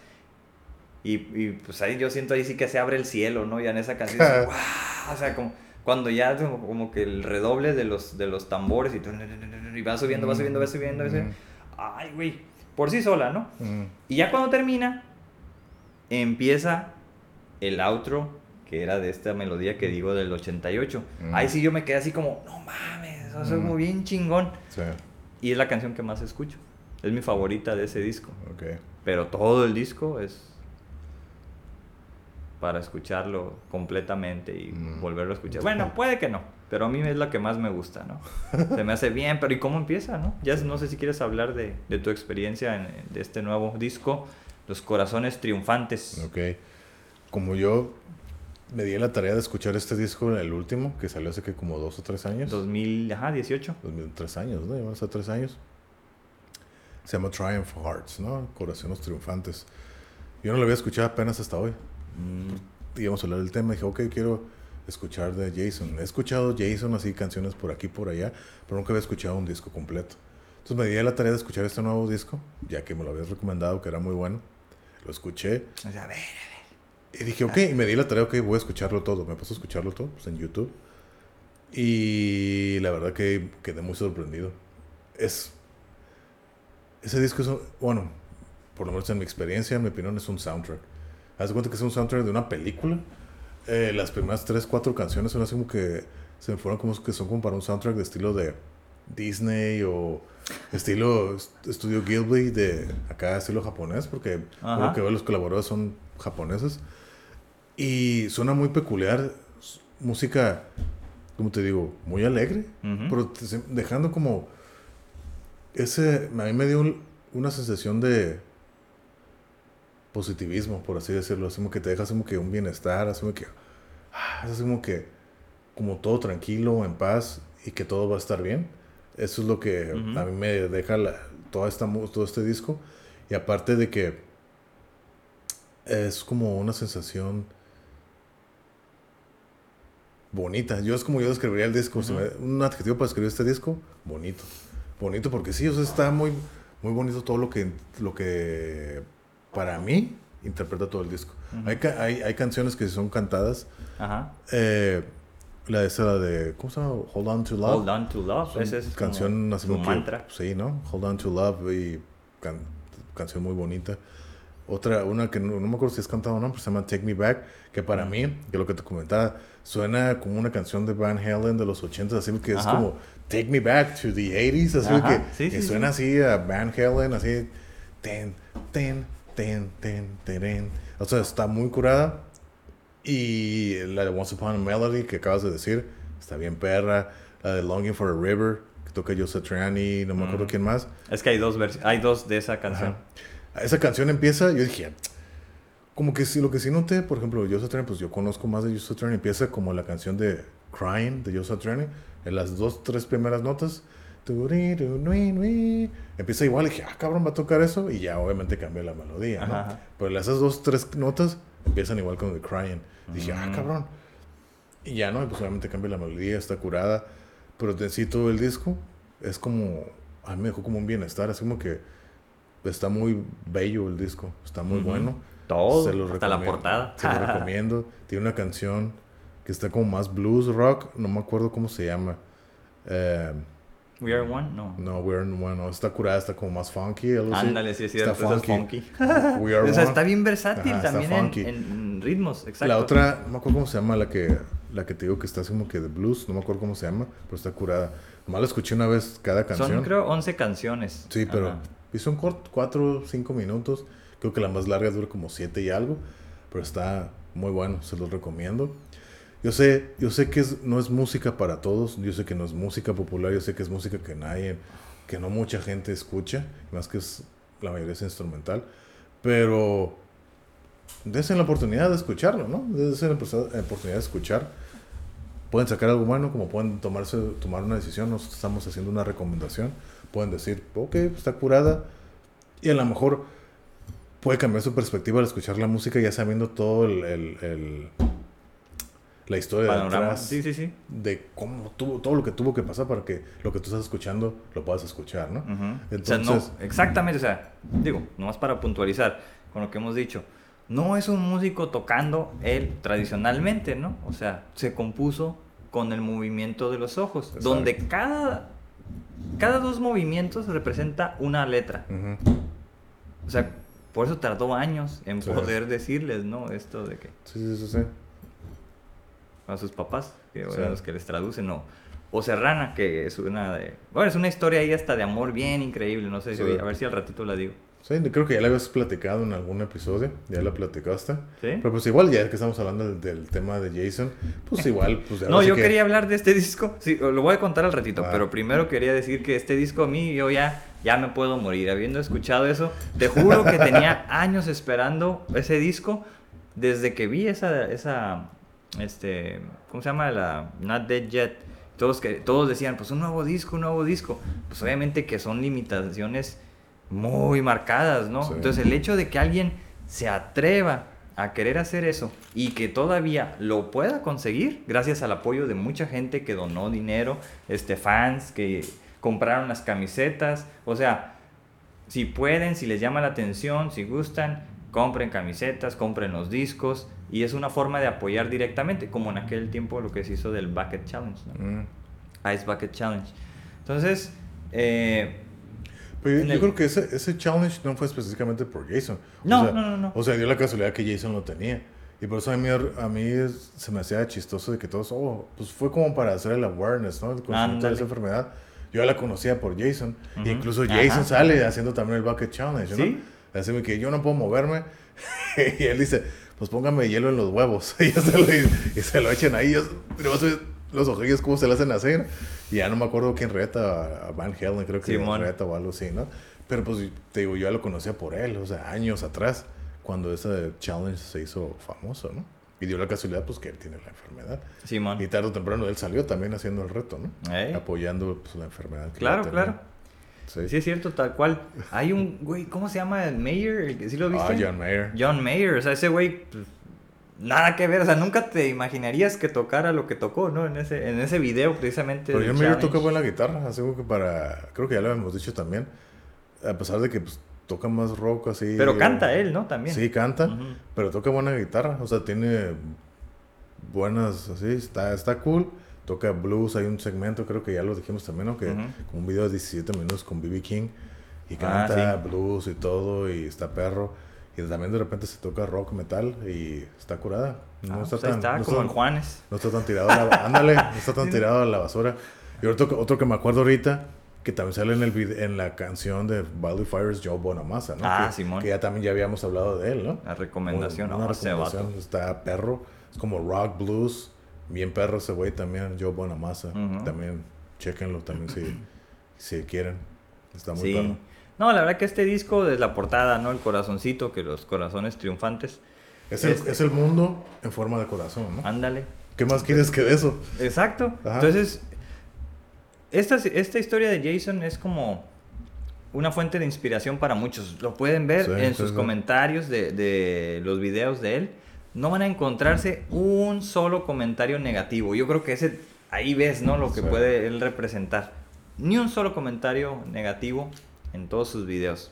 Y, y, pues ahí yo siento ahí sí que se abre el cielo, ¿no? Ya en esa canción, o sea, como cuando ya como, como que el redoble de los, de los tambores y, y va subiendo, va subiendo, va subiendo, va subiendo. Ay, güey, por sí sola, ¿no? Ujú. Y ya cuando termina, empieza el outro, que era de esta melodía que digo del 88. Mm. Ahí sí yo me quedé así como, no mames, eso es Mm. muy bien chingón. Sí, Y es la canción que más escucho. Es mi favorita de ese disco. Pero todo el disco es para escucharlo completamente y Mm. volverlo a escuchar. Bueno, puede que no, pero a mí es la que más me gusta, ¿no? Se me hace bien, pero ¿y cómo empieza, no? Ya no sé si quieres hablar de, de tu experiencia en, de este nuevo disco, Los Corazones Triunfantes. Ok. Como yo me di la tarea de escuchar este disco, el último, que salió hace que como dos o tres años. 2018. 2000, tres años, ¿no? Llevamos a tres años. Se llama Triumph Hearts, ¿no? Corazones Triunfantes. Yo no lo había escuchado apenas hasta hoy. Mm, Íbamos a hablar del tema. Dije, ok, quiero escuchar de Jason. He escuchado Jason, así canciones por aquí, por allá, pero nunca había escuchado un disco completo. Entonces me di la tarea de escuchar este nuevo disco, ya que me lo habías recomendado, que era muy bueno. Lo escuché o sea, a ver, y dije, ok, y me di la tarea, ok, voy a escucharlo todo. Me puse a escucharlo todo pues, en YouTube. Y la verdad que quedé muy sorprendido. Es. Ese disco es, bueno, por lo menos en mi experiencia, en mi opinión, es un soundtrack. Haz de cuenta que es un soundtrack de una película. Eh, las primeras tres, cuatro canciones son así como que se me fueron como que son como para un soundtrack de estilo de Disney o estilo est- estudio Gilby de acá estilo japonés, porque por lo que veo los colaboradores son japoneses. Y suena muy peculiar, música, como te digo, muy alegre, Ujú. pero te- se- dejando como ese, a mí me dio un- una sensación de positivismo, por así decirlo, así como que te deja así como que un bienestar, así como que, ah, así como que, como todo tranquilo, en paz y que todo va a estar bien. Eso es lo que a mí me deja la- toda esta, todo este disco. Y aparte de que es como una sensación bonita. Yo es como yo describiría el disco. un adjetivo para describir este disco, bonito. Bonito porque sí, o sea, está muy, muy bonito todo lo que, lo que para mí interpreta todo el disco. Hay, hay, hay canciones que son cantadas Ajá. eh, La esa de, ¿cómo se llama? Hold On to Love. Hold On to Love. Esa es canción así que- mantra. sí, ¿no? Hold On to Love y can- canción muy bonita. Otra, una que no, no me acuerdo si es cantada o no, pero se llama Take Me Back, que para mí, que lo que te comentaba, suena como una canción de Van Halen de los 80, así que es Ajá. como Take Me Back to the 80s, así Ajá, que, sí, que sí, suena sí. así a Van Halen, así, ten, ten, ten, ten, ten, ten. O sea, está muy curada. Y la de Once Upon a Melody que acabas de decir, está bien perra. La de Longing for a River, que toca Joe Satriani, no me acuerdo quién más. Es que hay dos hay dos de esa canción. Ajá. Esa canción empieza, yo dije, como que si lo que sí noté, por ejemplo, Joe Satriani, pues yo conozco más de Joe Satriani, empieza como la canción de Crying de Joe Satriani, en las dos, tres primeras notas. Empieza igual, y dije, ah, cabrón, va a tocar eso, y ya obviamente cambia la melodía, ¿no? Ajá. Pero esas dos, tres notas empiezan igual con The Crying. Dije, ah, Mm. cabrón. Y ya no, pues obviamente cambia la melodía, está curada. Pero en sí todo el disco es como, a mí me dejó como un bienestar, así como que está muy bello el disco, está muy Ujú. bueno. Todo, Se lo hasta la portada. Se lo recomiendo. Tiene una canción que está como más blues rock, no me acuerdo cómo se llama. Eh, We Are One, no. no, We're in One, no, está curada, está como más funky. algo. Ándale, sí es Está es funky. We Are o sea, One. está bien versátil Ajá, también en, funky. en ritmos, exacto. La otra, no me acuerdo cómo se llama, la que, la que te digo que está así como que de blues, no me acuerdo cómo se llama, pero está curada. Nomás la escuché una vez cada canción. Son creo 11 canciones. Sí, pero Ajá. un corto, 4 o 5 minutos. Creo que la más larga dura como 7 y algo, pero está muy bueno, se los recomiendo. Yo sé, yo sé que es- no es música para todos, yo sé que no es música popular, yo sé que es música que nadie, que no mucha gente escucha, más que es, la mayoría es instrumental, pero dense la oportunidad de escucharlo, ¿no? Dense la oportu- la oportunidad de escuchar. Pueden sacar algo bueno, como pueden tomarse, tomar una decisión, nosotros estamos haciendo una recomendación, pueden decir, ok, está curada, y a lo mejor puede cambiar su perspectiva al escuchar la música ya sabiendo todo el- la historia Panorama. detrás Sí, sí, sí. de cómo tuvo todo lo que tuvo que pasar para que lo que tú estás escuchando lo puedas escuchar, ¿no? Ujú. o sea, Entonces- no, exactamente, o sea, digo, nomás para puntualizar con lo que hemos dicho, no es un músico tocando él tradicionalmente, ¿no? O sea, se compuso con el movimiento de los ojos, Exacto. donde cada, cada dos movimientos representa una letra. Ujú. O sea, por eso tardó años en Sí. poder decirles, ¿no? Esto de que Sí, sí, sí, sí. A sus papás, que Sí. eran los que les traducen, o, o Serrana, que es una de... Bueno, es una historia ahí hasta de amor bien increíble, no sé si, Sí. a ver si al ratito la digo. Sí, creo que ya la habías platicado en algún episodio, ya la platicaste. ¿Sí? Pero pues igual, ya que estamos hablando del, del tema de Jason, pues igual, pues ahora No, yo que- quería hablar de este disco, sí, lo voy a contar al ratito, Ah. pero primero quería decir que este disco a mí, yo ya, ya me puedo morir, habiendo escuchado eso, te juro que tenía años esperando ese disco, desde que vi esa, esa, este, ¿cómo se llama? La Not Dead Yet, todos, que, todos decían, pues un nuevo disco, un nuevo disco, pues obviamente que son limitaciones muy marcadas, ¿no? Sí. Entonces el hecho de que alguien se atreva a querer hacer eso y que todavía lo pueda conseguir gracias al apoyo de mucha gente que donó dinero, este fans que compraron las camisetas, o sea, si pueden, si les llama la atención, si gustan, compren camisetas, compren los discos y es una forma de apoyar directamente, como en aquel tiempo lo que se hizo del Bucket Challenge, ¿no? Mm. Ice Bucket Challenge. Entonces, eh, Pero yo, yo el- creo que ese, ese challenge no fue específicamente por Jason. O No, sea, no, no, no. O sea, dio la casualidad que Jason lo tenía. Y por eso a mí, a mí se me hacía chistoso de que todos, oh, pues fue como para hacer el awareness, ¿no? El conocimiento de esa enfermedad. Yo la conocía por Jason. Ujú. E incluso Ajá. Jason sale haciendo también el Bucket Challenge, ¿no? ¿Sí? Así que yo no puedo moverme. y él dice, pues póngame hielo en los huevos. y, se lo, y se lo echan ahí. Yo, los ojillos cómo se le hacen hacer. Y ya no me acuerdo quién reta a Van Halen, creo que Simón. reta o algo así, ¿no? Pero pues te digo, yo ya lo conocía por él, o sea, años atrás, cuando ese challenge se hizo famoso, ¿no? Y dio la casualidad, pues, que él tiene la enfermedad. Simón. Y tarde o temprano él salió también haciendo el reto, ¿no? ¿Eh? Apoyando pues, la enfermedad. que Claro, claro. Sí. Sí, es cierto, tal cual. Hay un güey, ¿cómo se llama? El Mayer, el que sí lo viste. Ah, John Mayer. John Mayer, o sea, ese güey, pues, nada que ver, o sea, nunca te imaginarías que tocara lo que tocó, ¿no? En ese, en ese video precisamente. Pero John Mayer toca buena guitarra, así como que para... Creo que ya lo habíamos dicho también. A pesar de que pues, toca más rock así... Pero canta él, ¿no? También. Sí, canta, pero toca buena guitarra. O sea, tiene buenas, así, está, está cool. Toca blues, hay un segmento, creo que ya lo dijimos también, ¿no? Que Ujú. como un video de 17 minutos con B.B. King. Y Ah, canta sí. blues y todo, y está perro. Y también de repente se toca rock, metal, y está curada. No Ah, está pues tan... está, no como está- en Juanes. no está tan tirado a la, ándale, no está tan tirado a la basura. Y otro, otro que me acuerdo ahorita, que también sale en, el en la canción de Wildfire es Joe Bonamassa, ¿no? Ah, que, Simón. Que ya también ya habíamos hablado de él, ¿no? La recomendación, Una recomendación. Está perro, es como rock, blues, bien perro ese güey también, Joe Bonamassa. Ujú. También, chequenlo también si, si quieren. Está muy Sí. perro. No, la verdad que este disco de la portada, ¿no? El corazoncito, que los corazones triunfantes. Es el, Este- es el mundo en forma de corazón, ¿no? Ándale. ¿Qué más quieres que de eso? Exacto. Ajá. Entonces, esta, esta historia de Jason es como una fuente de inspiración para muchos. Lo pueden ver Sí, en sus comentarios de, de los videos de él. No van a encontrarse un solo comentario negativo. Yo creo que ese ahí ves, ¿no? Lo que Sí. puede él representar. Ni un solo comentario negativo en todos sus videos.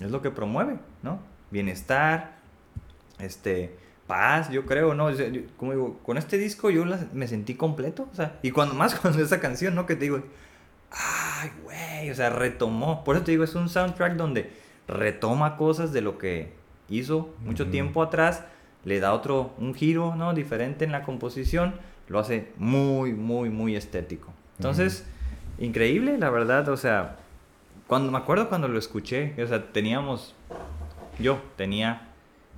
Es lo que promueve, ¿no? Bienestar, este, paz, yo creo, ¿no? Yo- como digo, con este disco yo la- me sentí completo, o sea, y cuando más con esa canción, ¿no? Que te digo, ay, güey, o sea, retomó. Por eso te digo, es un soundtrack donde retoma cosas de lo que hizo mucho tiempo atrás, le da otro, un giro, ¿no? Diferente en la composición, lo hace muy, muy, muy estético. Entonces, increíble, la verdad, o sea, cuando me acuerdo cuando lo escuché, o sea, teníamos, yo tenía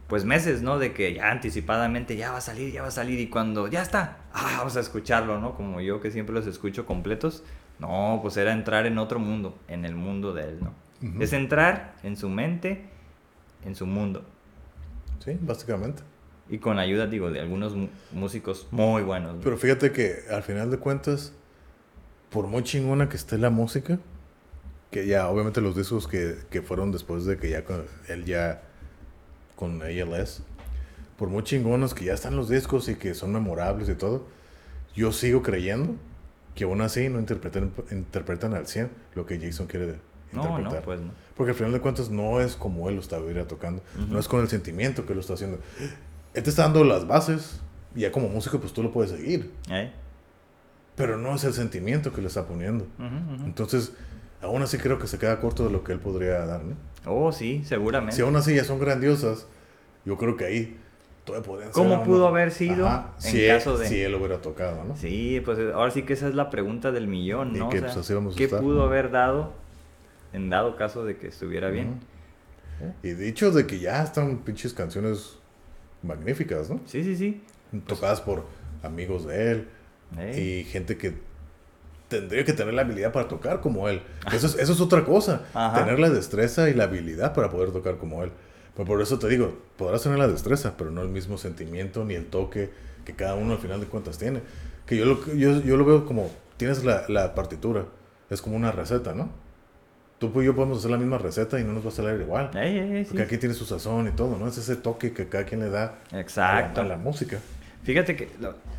pues meses, ¿no? De que ya anticipadamente ya va a salir, ya va a salir y cuando ya está, ah, vamos a escucharlo, ¿no? Como yo que siempre los escucho completos. No, pues era entrar en otro mundo, en el mundo de él, ¿no? Es entrar en su mente, en su mundo. Sí, básicamente. Y con ayuda, digo, de algunos músicos muy buenos. ¿no? Pero fíjate que al final de cuentas, por muy chingona que esté la música, que ya obviamente los discos que, que fueron después de que ya con, él ya con ALS, por muy chingonos que ya están los discos y que son memorables y todo, yo sigo creyendo que aún así no interpretan, interpretan al 100 lo que Jason quiere de- no, interpretar. no, pues no. Porque al final de cuentas no es como él lo está tocando, no es con el sentimiento que lo está haciendo. Él te está dando las bases y ya como músico pues tú lo puedes seguir, ¿Eh? pero no es el sentimiento que le está poniendo. Entonces, aún así creo que se queda corto de lo que él podría dar, ¿no? Oh, sí, seguramente. Si aún así ya son grandiosas, yo creo que ahí todavía podrían ser ¿Cómo aún- pudo haber sido en si, él, caso de- si él hubiera tocado, ¿no? Sí, pues ahora sí que esa es la pregunta del millón, Y ¿no? O que, sea, pues, así vamos a ¿Qué estar. pudo haber dado en dado caso de que estuviera bien? Y dicho de que ya están pinches canciones magníficas, ¿no? Sí, sí, sí. Tocadas por amigos de él y gente que tendría que tener la habilidad para tocar como él. Eso es, eso es otra cosa. Ajá. Tener la destreza y la habilidad para poder tocar como él. Pero por eso te digo, podrás tener la destreza, pero no el mismo sentimiento ni el toque que cada uno al final de cuentas tiene. Que yo lo, yo, yo lo veo como, tienes la, la partitura, es como una receta, ¿no? Tú y yo podemos hacer la misma receta y no nos va a salir igual. Ey, ey, ey, sí. Porque aquí tiene su sazón y todo, ¿no? Es ese toque que cada quien le da a la- Exacto. a la música. Fíjate que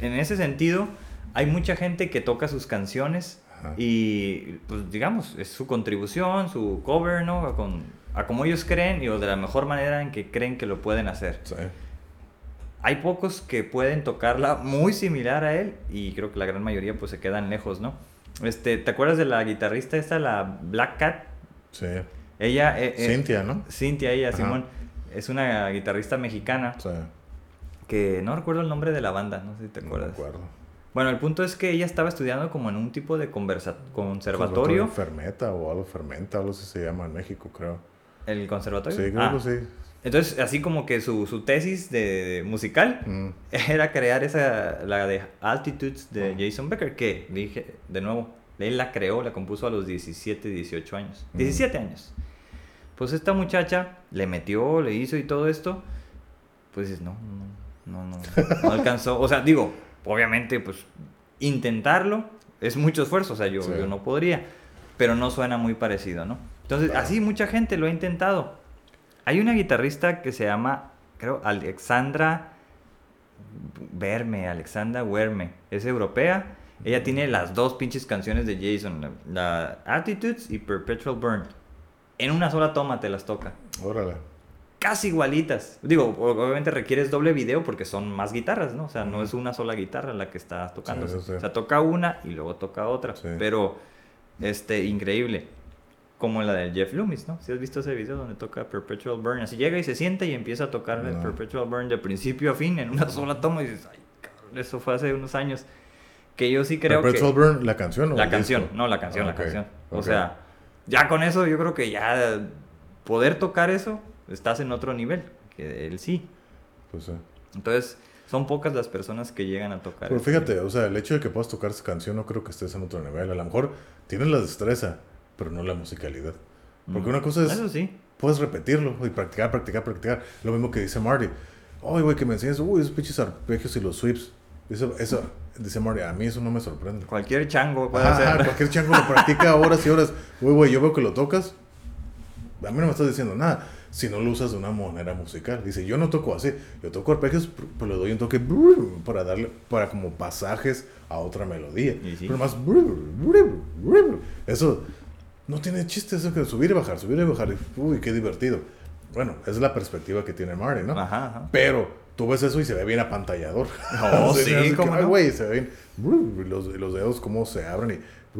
en ese sentido hay mucha gente que toca sus canciones Ajá. y pues digamos, es su contribución, su cover, ¿no? A, con, a como ellos creen y o de la mejor manera en que creen que lo pueden hacer. Sí. Hay pocos que pueden tocarla muy similar a él y creo que la gran mayoría pues se quedan lejos, ¿no? Este, ¿te acuerdas de la guitarrista esta, la Black Cat? Sí. Ella, eh, eh, Cintia, ¿no? Cintia, ella, Ajá. Simón, es una guitarrista mexicana Sí. que no recuerdo el nombre de la banda, no sé si te No me acuerdas. acuerdo. Bueno, el punto es que ella estaba estudiando como en un tipo de conversa conservatorio. Fermeta o algo fermenta, algo así se llama en México, creo. ¿El conservatorio? Sí, creo Ah, que sí. Entonces, así como que su, su tesis de, musical Mm. era crear esa, la de Altitudes de Ah. Jason Becker, que dije, de nuevo, él la creó, la compuso a los 17, 18 años. Mm. 17 años. Pues esta muchacha le metió, le hizo y todo esto, pues no, no, no, no alcanzó. O sea, digo, obviamente, pues intentarlo es mucho esfuerzo, o sea, yo, Sí. yo no podría, pero no suena muy parecido, ¿no? Entonces, Claro. así mucha gente lo ha intentado. Hay una guitarrista que se llama, creo, Alexandra Verme, Alexandra Werme. Es europea. Ella tiene las dos pinches canciones de Jason, la, la Attitudes y Perpetual Burn. En una sola toma te las toca. Órale. casi igualitas. Digo, obviamente requieres doble video porque son más guitarras, ¿no? O sea, no es una sola guitarra la que está tocando. Sí, sí, sí. O sea, toca una y luego toca otra. Sí. Pero, este, increíble. Como la de Jeff Loomis, ¿no? Si has visto ese video donde toca Perpetual Burn, así llega y se sienta y empieza a tocar el. Perpetual Burn de principio a fin en una sola toma y dices, ay, cabrón, eso fue hace unos años. Que yo sí creo Perpetual que... Burn, la canción o La canción, disco? no la canción, Ah, la canción. O ok. sea, ya con eso yo creo que ya poder tocar eso, estás en otro nivel, que él sí. Pues sí. Entonces, son pocas las personas que llegan a tocar. Pero fíjate, o sea, el hecho de que puedas tocar esa canción no creo que estés en otro nivel. A lo mejor tienes la destreza, pero no la musicalidad. Porque Mm. una cosa es, Eso sí. puedes repetirlo y practicar, practicar, practicar. Lo mismo que dice Marty. Ay, güey, que me enseñes, uy, esos pinches arpegios y los sweeps. Eso, eso, dice Marty, a mí eso no me sorprende. Cualquier chango puede Ajá, hacer. cualquier chango lo practica horas y horas. Güey, güey, yo veo que lo tocas. A mí no me estás diciendo nada. Si no lo usas de una manera musical. Dice, yo no toco así. Yo toco arpegios, pero le doy un toque para darle, para como pasajes a otra melodía. Sí. Pero más. Eso no tiene chiste. Eso que subir y bajar, subir y bajar. Uy, qué divertido. Bueno, esa es la perspectiva que tiene Marty, ¿no? Ajá, ajá. Pero tú ves eso y se ve bien apantallador. Oh, sí, ay, no. güey, se ven los, los dedos cómo se abren y...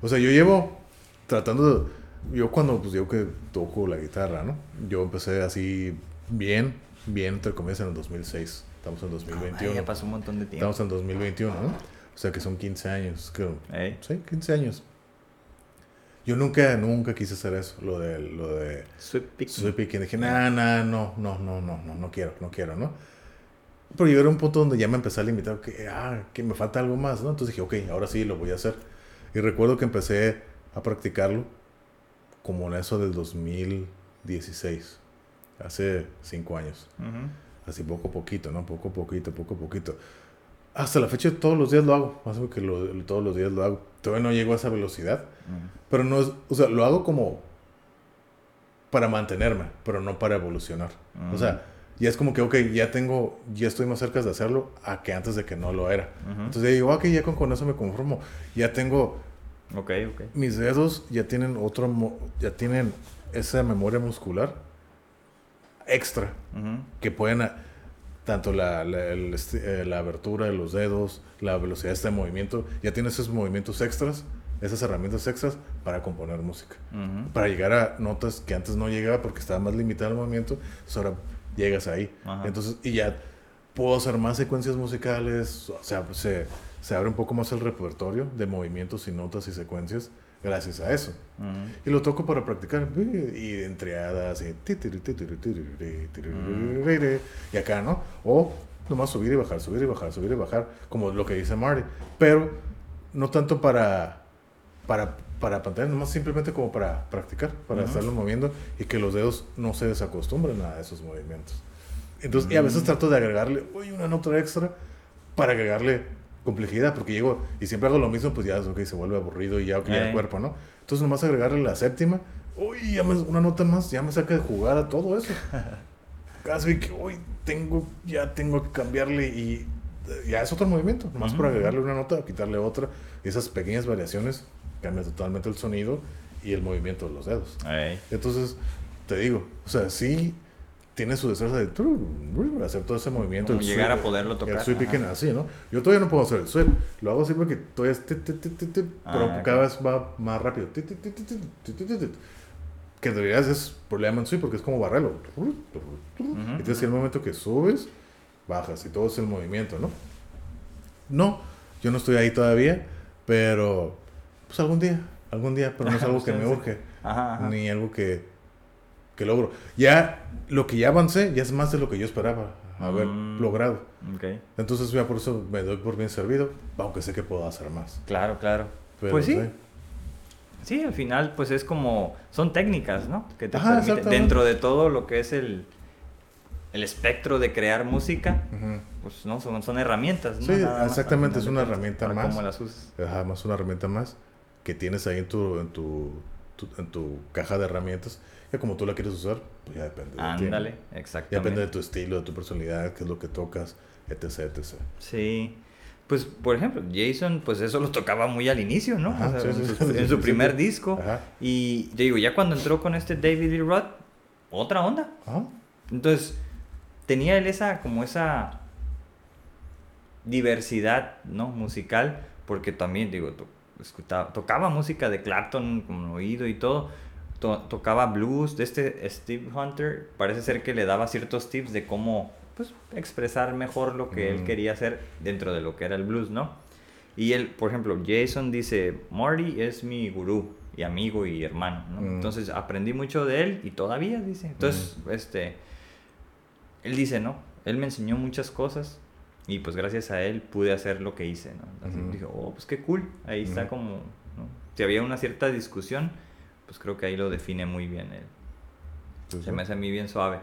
O sea, yo llevo tratando de... Yo cuando, pues yo que toco la guitarra, ¿no? Yo empecé así bien, bien, entre comillas, en el 2006. Estamos en 2021. Ay, ya pasó un montón de tiempo. Estamos en 2021, ¿no? O sea que son 15 años, creo. Sí, 15 años. Yo nunca, nunca quise hacer eso, lo de, lo de Sweep picking. Sweep picking. Dije, nah, nah, no, no, no, no, no, no quiero, no quiero, ¿no? Pero yo era un punto donde ya me empecé a limitar, que, ah, que me falta algo más, ¿no? Entonces dije, ok, ahora sí lo voy a hacer. Y recuerdo que empecé a practicarlo como en eso del 2016, hace cinco años. Ujú. Así poco a poquito, ¿no? Poco a poquito, poco a poquito. Hasta la fecha todos los días lo hago, más o menos que lo- todos los días lo hago. Todavía no llego a esa velocidad, pero no es, o sea, lo hago como para mantenerme, pero no para evolucionar. O sea, ya es como que, ok, ya tengo, ya estoy más cerca de hacerlo a que antes de que no lo era. Entonces ya digo, ok, ya con, con eso me conformo. Ya tengo, Ok, ok. mis dedos ya tienen otro, ya tienen esa memoria muscular extra que pueden, tanto la, la, el eh, la abertura de los dedos, la velocidad de este movimiento, ya tienes esos movimientos extras, esas herramientas extras para componer música. Ujú. Para llegar a notas que antes no llegaba porque estaba más limitado el movimiento, entonces ahora llegas ahí. Ajá. Entonces, y ya puedo hacer más secuencias musicales, o sea, se, se abre un poco más el repertorio de movimientos y notas y secuencias gracias a eso. Ujú. Y lo toco para practicar. Y entriadas. Y, y acá, ¿no? O nomás subir y bajar, subir y bajar, subir y bajar. Como lo que dice Marty. Pero no tanto para, para, para pantalla, nomás simplemente como para practicar, para estarlo moviendo y que los dedos no se desacostumbren a esos movimientos. Entonces, y a veces trato de agregarle, uy, una nota extra para agregarle complejidad, porque llego y siempre hago lo mismo, pues ya es ok, se vuelve aburrido y ya ok, ya el cuerpo, ¿no? Entonces, nomás agregarle la séptima, uy, ya me- una nota más, ya me saca de jugar a todo eso. Casi que, uy, tengo, ya tengo que cambiarle y ya es otro movimiento, nomás por agregarle una nota, quitarle otra, y esas pequeñas variaciones cambian totalmente el sonido y el movimiento de los dedos. Entonces, te digo, o sea, sí tiene su destreza de hacer todo ese movimiento. El llegar sweep, a poderlo tocar. El sweep picking, así, ¿no? Yo todavía no puedo hacer el sweep. Lo hago así porque todavía es... Ah, pero cada vez va más rápido. Que en realidad es problema en sweep porque es como barrelo. Entonces, el momento que subes, bajas y todo es el movimiento, ¿no? No, yo no estoy ahí todavía, pero pues algún día, algún día, pero no es algo que me urge, ni algo que que logro. Ya lo que ya avancé ya es más de lo que yo esperaba haber Mm. logrado. Entonces ya por eso me doy por bien servido, aunque sé que puedo hacer más. Claro, claro. Pero pues sí. sí. Sí, al final, pues es como. Son técnicas, ¿no? Que te Ajá, permiten- dentro de todo lo que es el. El espectro de crear música, pues no, son, son herramientas, ¿no? Sí, Nada exactamente, es una herramienta más. cómo las usas. Ajá, más una herramienta más que tienes ahí en tu, en tu, tu- en tu caja de herramientas. Ya como tú la quieres usar, pues ya depende de ti. ¿no? Ándale, Ya exactamente. depende de tu estilo, de tu personalidad, qué es lo que tocas, etc, etc. Sí. Pues, por ejemplo, Jason, pues eso lo tocaba muy al inicio, ¿no? Ajá, O sea, sí, en su, sí, en sí, su sí, primer disco. Ajá. Y yo digo, ya cuando entró con este David Lee Roth, otra onda. Ajá. Entonces, tenía él esa, como esa diversidad, ¿no? Musical, porque también, digo, escuchaba- tocaba música de Clapton con oído y todo, to- tocaba blues de este Steve Hunter, parece ser que le daba ciertos tips de cómo, pues, expresar mejor lo que él Mm. quería hacer dentro de lo que era el blues, ¿no? Y él, por ejemplo, Jason dice, Marty es mi gurú y amigo y hermano, ¿no? Mm. Entonces aprendí mucho de él y todavía dice. Entonces, este, él dice, ¿no? Él me enseñó muchas cosas y pues gracias a él pude hacer lo que hice, ¿no? Así Ujú. dije, oh, pues qué cool, ahí está Ujú. como, ¿no? Si había una cierta discusión, pues creo que ahí lo define muy bien él. Pues, Se me hace a mí bien suave.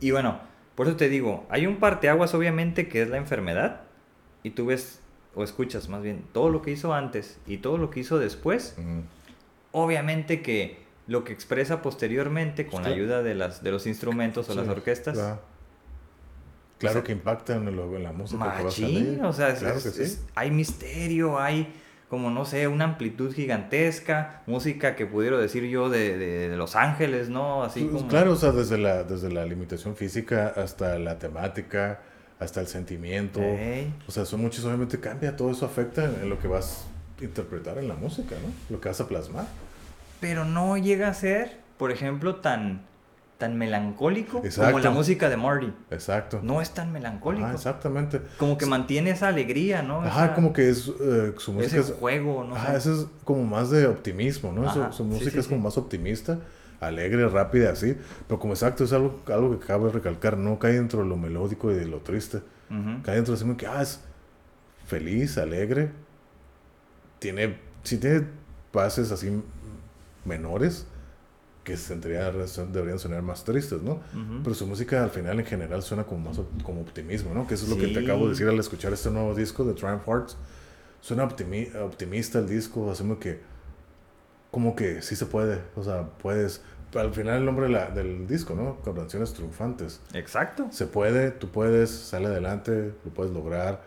Y bueno, por eso te digo, hay un parteaguas obviamente que es la enfermedad y tú ves o escuchas más bien todo lo que hizo antes y todo lo que hizo después obviamente que lo que expresa posteriormente con la ayuda de, las, de los instrumentos o Sí, las orquestas, Claro, Claro sea, que impacta en, lo- en la música que va a machín, o sea, claro es- que sí. es- hay misterio, hay como no sé, una amplitud gigantesca, música que pudiera decir yo de, de- de Los Ángeles, ¿no? Así Pues, como... Claro, o sea, desde la, desde la limitación física hasta la temática, hasta el sentimiento. O sea, son muchos, obviamente cambia, todo eso afecta en, en lo que vas a interpretar en la música, ¿no? Lo que vas a plasmar. Pero no llega a ser, por ejemplo, tan, tan melancólico como la música de Marty. Exacto. No es tan melancólico. Ajá, exactamente. como que mantiene esa alegría, ¿no? Ajá, Esa- como que es eh, su música ese es, juego, ¿no? ajá, eso es como más de optimismo, ¿no? Su- Ajá, su, sí, música sí, es como sí. más optimista, alegre, rápida, así. Pero como exacto, es algo, algo que cabe recalcar, no cae dentro de lo melódico y de lo triste. Cae dentro de así que, ah, es feliz, alegre. Tiene, sí tiene bases así menores que sentiría- deberían sonar más tristes, ¿no? Ujú. Pero su música al final en general suena como más como optimismo, ¿no? Que eso es lo que te Sí. acabo de decir al escuchar este nuevo disco de Triumph Hearts. Suena optimi- optimista el disco, hacemos que como que sí se puede, o sea, puedes al final el nombre de la- del disco, ¿no? Con canciones triunfantes. Exacto. Se puede, tú puedes, sale adelante, lo puedes lograr.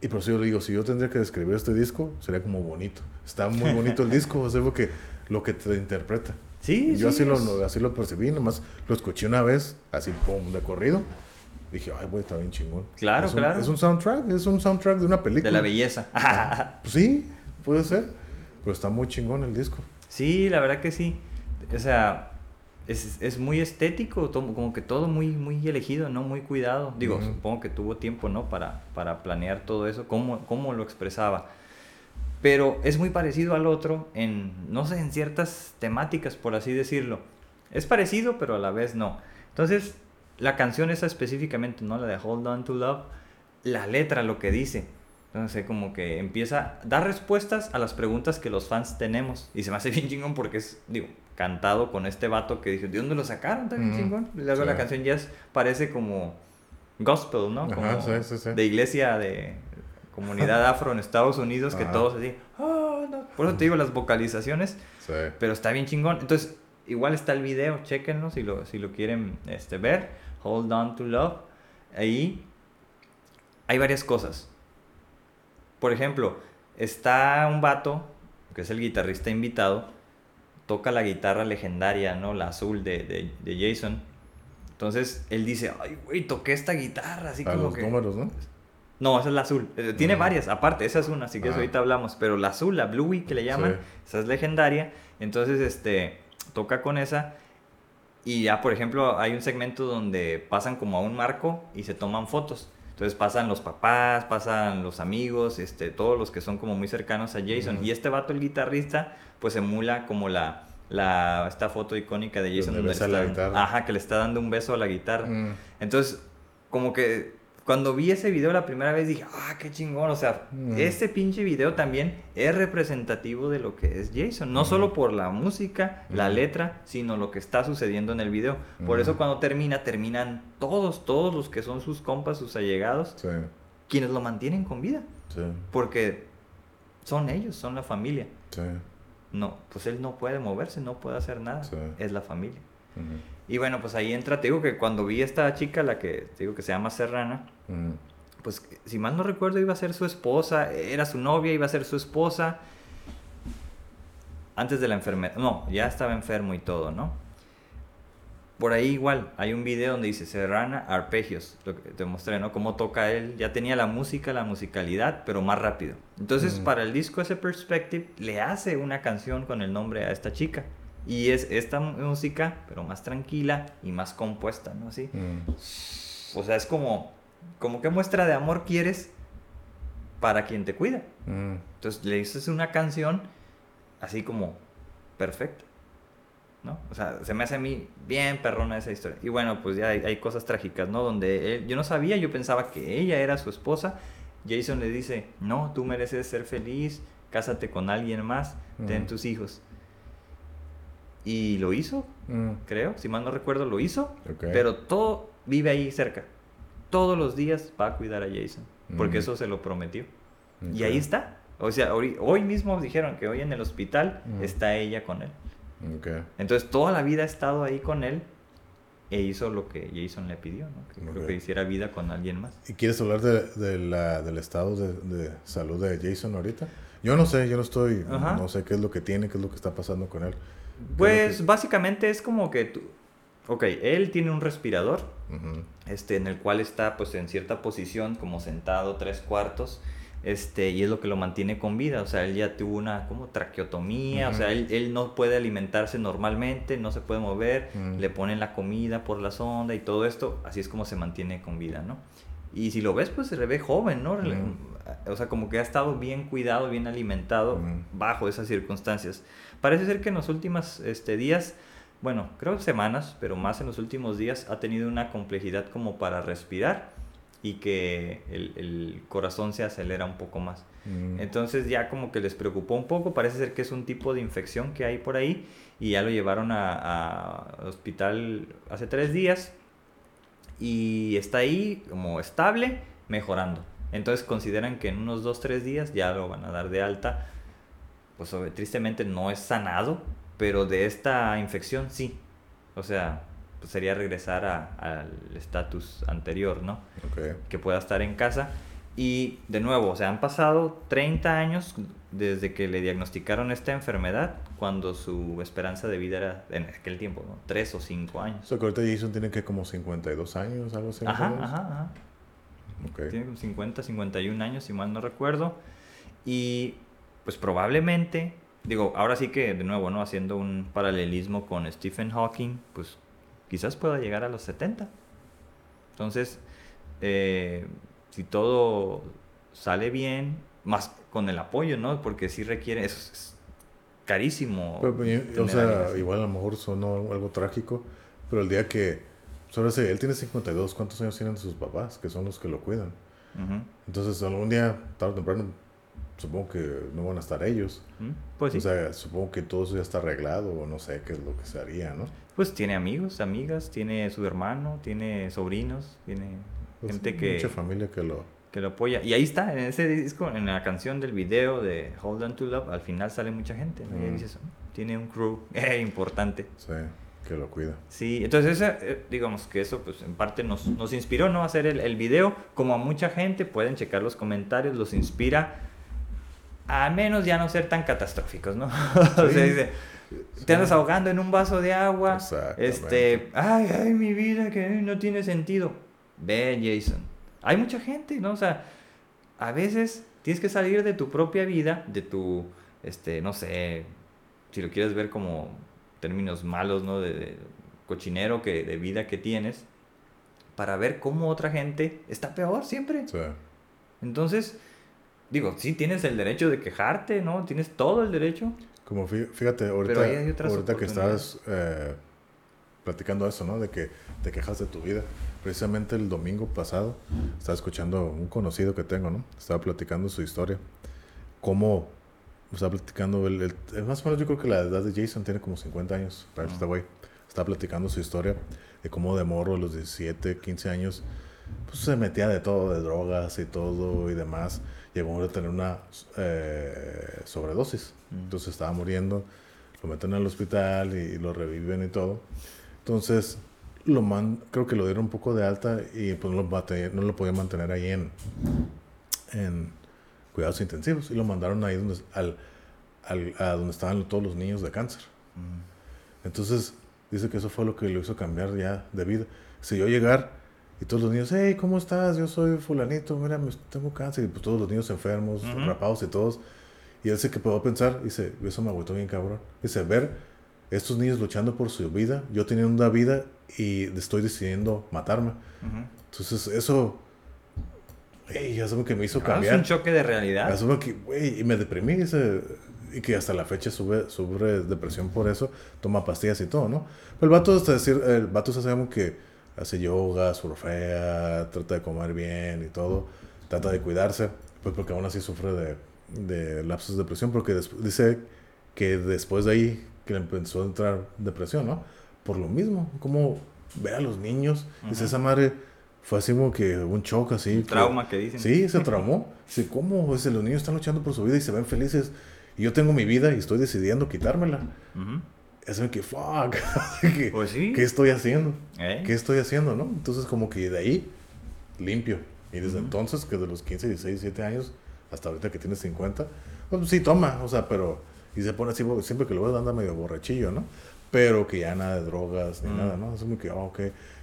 Y por eso yo digo, si yo tendría que describir este disco, sería como bonito. Está muy bonito el disco, o sea, porque lo que te interpreta. Sí, Yo sí, así, es- lo, así lo percibí, nomás lo escuché una vez, así, pum, de corrido. Dije, ay, güey, está bien chingón. Claro, es un, claro. Es un soundtrack, es un soundtrack de una película. De la belleza. Pues sí, puede ser. Pero está muy chingón el disco. sí, la verdad que sí. O sea, es, es muy estético, to- como que todo muy, muy elegido, ¿no? Muy cuidado. Digo, Ujú. supongo que tuvo tiempo, ¿no? Para, para planear todo eso, cómo, cómo lo expresaba. Pero es muy parecido al otro en, no sé, en ciertas temáticas, por así decirlo. Es parecido, pero a la vez no. Entonces, la canción esa específicamente, ¿no? La de Hold On to Love, la letra, lo que dice. Entonces, como que empieza a dar respuestas a las preguntas que los fans tenemos. Y se me hace bien chingón porque es, digo, cantado con este vato que dice, ¿de dónde lo sacaron? Está bien Ujú. chingón. Y luego Sí. la canción ya es- parece como gospel, ¿no? Ajá, Como sí, sí, sí. de iglesia de comunidad afro en Estados Unidos, que Ajá. todos así, "Ah, no". por eso te digo las vocalizaciones, Sí. pero está bien chingón. Entonces, igual está el video, chequenlo si lo, si lo quieren este, ver. Hold on to love. Ahí hay varias cosas. Por ejemplo, está un vato, que es el guitarrista invitado, toca la guitarra legendaria, ¿no? La azul de, de, de Jason. Entonces, él dice, ay, güey, toqué esta guitarra, así A como los que... números, ¿no? No, esa es la azul. Eh, Tiene Mm. varias, aparte, esa es una, así que eso Ah. ahorita hablamos. Pero la azul, la Bluey que le llaman, Sí. esa es legendaria. Entonces, este, toca con esa. Y ya, por ejemplo, hay un segmento donde pasan como a un marco y se toman fotos. Entonces pasan los papás, pasan los amigos, este, todos los que son como muy cercanos a Jason. Ujú. Y este vato, el guitarrista, pues emula como la, la, esta foto icónica de Jason Donde donde, le está- ajá, que le está dando un beso a la guitarra. Mm. Entonces, como que cuando vi ese video la primera vez dije, ah, qué chingón. O sea, Mm. este pinche video también es representativo de lo que es Jason. No Mm. solo por la música, la Mm. letra, sino lo que está sucediendo en el video. Por eso cuando termina, terminan todos, todos los que son sus compas, sus allegados, Sí, quienes lo mantienen con vida. sí, Porque son ellos, son la familia. sí. No, pues él no puede moverse, no puede hacer nada. Es la familia. Y bueno, pues ahí entra, te digo que cuando vi a esta chica, la que te digo que se llama Serrana, Ujú. pues si mal no recuerdo iba a ser su esposa, era su novia, iba a ser su esposa antes de la enfermedad, no, ya estaba enfermo y todo, ¿no? por ahí igual, hay un video donde dice Serrana Arpegios, lo que te mostré, ¿no? Cómo toca él, ya tenía la música, la musicalidad, pero más rápido. Entonces, Mm. para el disco ese Perspective, le hace una canción con el nombre a esta chica. Y es esta música, pero más tranquila y más compuesta, ¿no? Así. Mm. O sea, es como, como qué muestra de amor quieres para quien te cuida. Mm. Entonces le dices una canción así como perfecta. ¿No? O sea, se me hace a mí bien perrona esa historia. Y bueno, pues ya hay, hay cosas trágicas, ¿no? Donde él- yo no sabía, yo pensaba que ella era su esposa. Jason le dice, no, tú mereces ser feliz, cásate con alguien más, ten Ujú. tus hijos. Y lo hizo, Mm. creo, si mal no recuerdo, lo hizo. Pero todo vive ahí cerca. Todos los días va a cuidar a Jason. Porque Mm. eso se lo prometió. Y ahí está. O sea, hoy, hoy mismo dijeron que hoy en el hospital Mm. está ella con él. Ok. Entonces toda la vida ha estado ahí con él e hizo lo que Jason le pidió, ¿no? Que creo que hiciera vida con alguien más. ¿Y quieres hablar de, de la, del estado de, de salud de Jason ahorita? Yo no sé, yo no estoy, Ajá. no sé qué es lo que tiene, qué es lo que está pasando con él. Pues que- básicamente es como que tú... Ok, él tiene un respirador, Ujú. Este, en el cual está pues en cierta posición, como sentado tres cuartos, este, y es lo que lo mantiene con vida, o sea, él ya tuvo una como traqueotomía, o sea, él, él no puede alimentarse normalmente, no se puede mover, le ponen la comida por la sonda y todo esto, así es como se mantiene con vida, ¿no? Y si lo ves, pues se le ve joven, ¿no? O sea, como que ha estado bien cuidado, bien alimentado bajo esas circunstancias. Parece ser que en los últimos este, días, bueno, creo semanas, pero más en los últimos días, ha tenido una complejidad como para respirar y que el, el corazón se acelera un poco más. Mm. Entonces ya como que les preocupó un poco, parece ser que es un tipo de infección que hay por ahí y ya lo llevaron a, a hospital hace tres días y está ahí como estable, mejorando. Entonces consideran que en unos dos, tres días ya lo van a dar de alta. Pues tristemente no es sanado, pero de esta infección sí. O sea, pues sería regresar a- al estatus anterior, ¿no? Ok. que pueda estar en casa. Y de nuevo, o sea, han pasado 30 años desde que le diagnosticaron esta enfermedad, cuando su esperanza de vida era en aquel tiempo, ¿no? 3 o 5 O años. sea, que ahorita Jason tiene que como 52 años, algo así. o Ajá, ajá, ajá. Ok. Tiene como 50, 51 años, si mal no recuerdo. Y pues probablemente, digo, ahora sí que de nuevo, ¿no? Haciendo un paralelismo con Stephen Hawking, pues quizás pueda llegar a los 70. Entonces, eh, si todo sale bien, más con el apoyo, ¿no? Porque sí requiere, eso es- carísimo. Pero, pues, o sea, igual a lo mejor sonó algo trágico, pero el día que, solo sé, él tiene 52, ¿cuántos años tienen sus papás? Que son los que lo cuidan. Ujú. Entonces, algún día, tarde o temprano, supongo que no van a estar ellos. ¿Mm? Pues sí. O sea, supongo que todo eso ya está arreglado o no sé qué es lo que se haría, ¿no? Pues tiene amigos, amigas, tiene su hermano, tiene sobrinos, tiene Pues, gente que, Mucha familia que lo... que lo apoya. Y ahí está, en ese disco, en la canción del video de Hold On to Love, al final sale mucha gente. ¿no? Y Mm. dices, "Mm, tiene un crew eh, importante. Sí, que lo cuida. Sí, entonces eh, digamos que eso pues en parte nos, nos inspiró ¿no? a hacer el, el video, como a mucha gente, pueden checar los comentarios, los inspira a menos ya no ser tan catastróficos, ¿no? o sea, dice, te andas ahogando en un vaso de agua, este, ay, ay, mi vida que no tiene sentido. Ve, Jason. Hay mucha gente, ¿no? O sea, a veces tienes que salir de tu propia vida, de tu, este, no sé, si lo quieres ver como términos malos, ¿no? De, de cochinero que, de vida que tienes, para ver cómo otra gente está peor siempre. Sí. Entonces, digo, sí tienes el derecho de quejarte, ¿no? Tienes todo el derecho. Como fí- fíjate, ahorita, ahorita que estás eh, platicando eso, ¿no? De que te quejas de tu vida. Precisamente el domingo pasado estaba escuchando un conocido que tengo, ¿no? Estaba platicando su historia. Cómo estaba platicando, el, el- más o menos yo creo que la edad de Jason tiene como 50 años, para este güey. Estaba platicando su historia de cómo de morro a los 17, 15 años, pues se metía de todo, de drogas y todo y demás. Llegó a tener una eh, sobredosis. Mm. Entonces estaba muriendo, lo meten al hospital y, lo reviven y todo. Entonces, lo man, creo que lo dieron un poco de alta y pues no lo, no lo podían mantener ahí en, en cuidados intensivos. Y lo mandaron ahí donde, al, al- a donde estaban todos los niños de cáncer. Entonces, dice que eso fue lo que lo hizo cambiar ya de vida. Si yo llegar y todos los niños, hey, ¿cómo estás? Yo soy fulanito, mira, tengo cáncer. Y pues todos los niños enfermos, Ujú. rapados y todos. Y él se que puedo pensar, dice, eso me agüitó bien cabrón. Dice, ver estos niños luchando por su vida, yo teniendo una vida y estoy decidiendo matarme. Ujú. Entonces eso, hey, ya saben que me hizo Ah, es cambiar. un choque de realidad. Asumo que, güey, y me deprimí, ese- y que hasta la fecha sube, sufre depresión por eso, toma pastillas y todo, ¿no? Pero el vato, hasta decir, el vato se sabe que hace yoga, surfea, trata de comer bien y todo, trata de cuidarse, pues porque aún así sufre de, de lapsos de depresión, porque dice que después de ahí que le empezó a entrar depresión, ¿no? Por lo mismo, como ver a los niños, dice, esa madre fue así como que un shock así. Un que- trauma que dicen. Sí, se traumó. Dice, ¿cómo? Dice, los niños están luchando por su vida y se ven felices. Y yo tengo mi vida y estoy decidiendo quitármela. Es como que, fuck. ¿Qué, Pues sí. ¿Qué estoy haciendo? ¿Eh? ¿Qué estoy haciendo, no? Entonces, como que de ahí, limpio. Y desde entonces, que de los 15, 16, 17 años, hasta ahorita que tiene 50, pues sí toma, o sea, pero. Y se pone así, siempre que lo ves, anda medio borrachillo, ¿no? Pero que ya nada de drogas ni nada, ¿no? Es como que, ah, ok.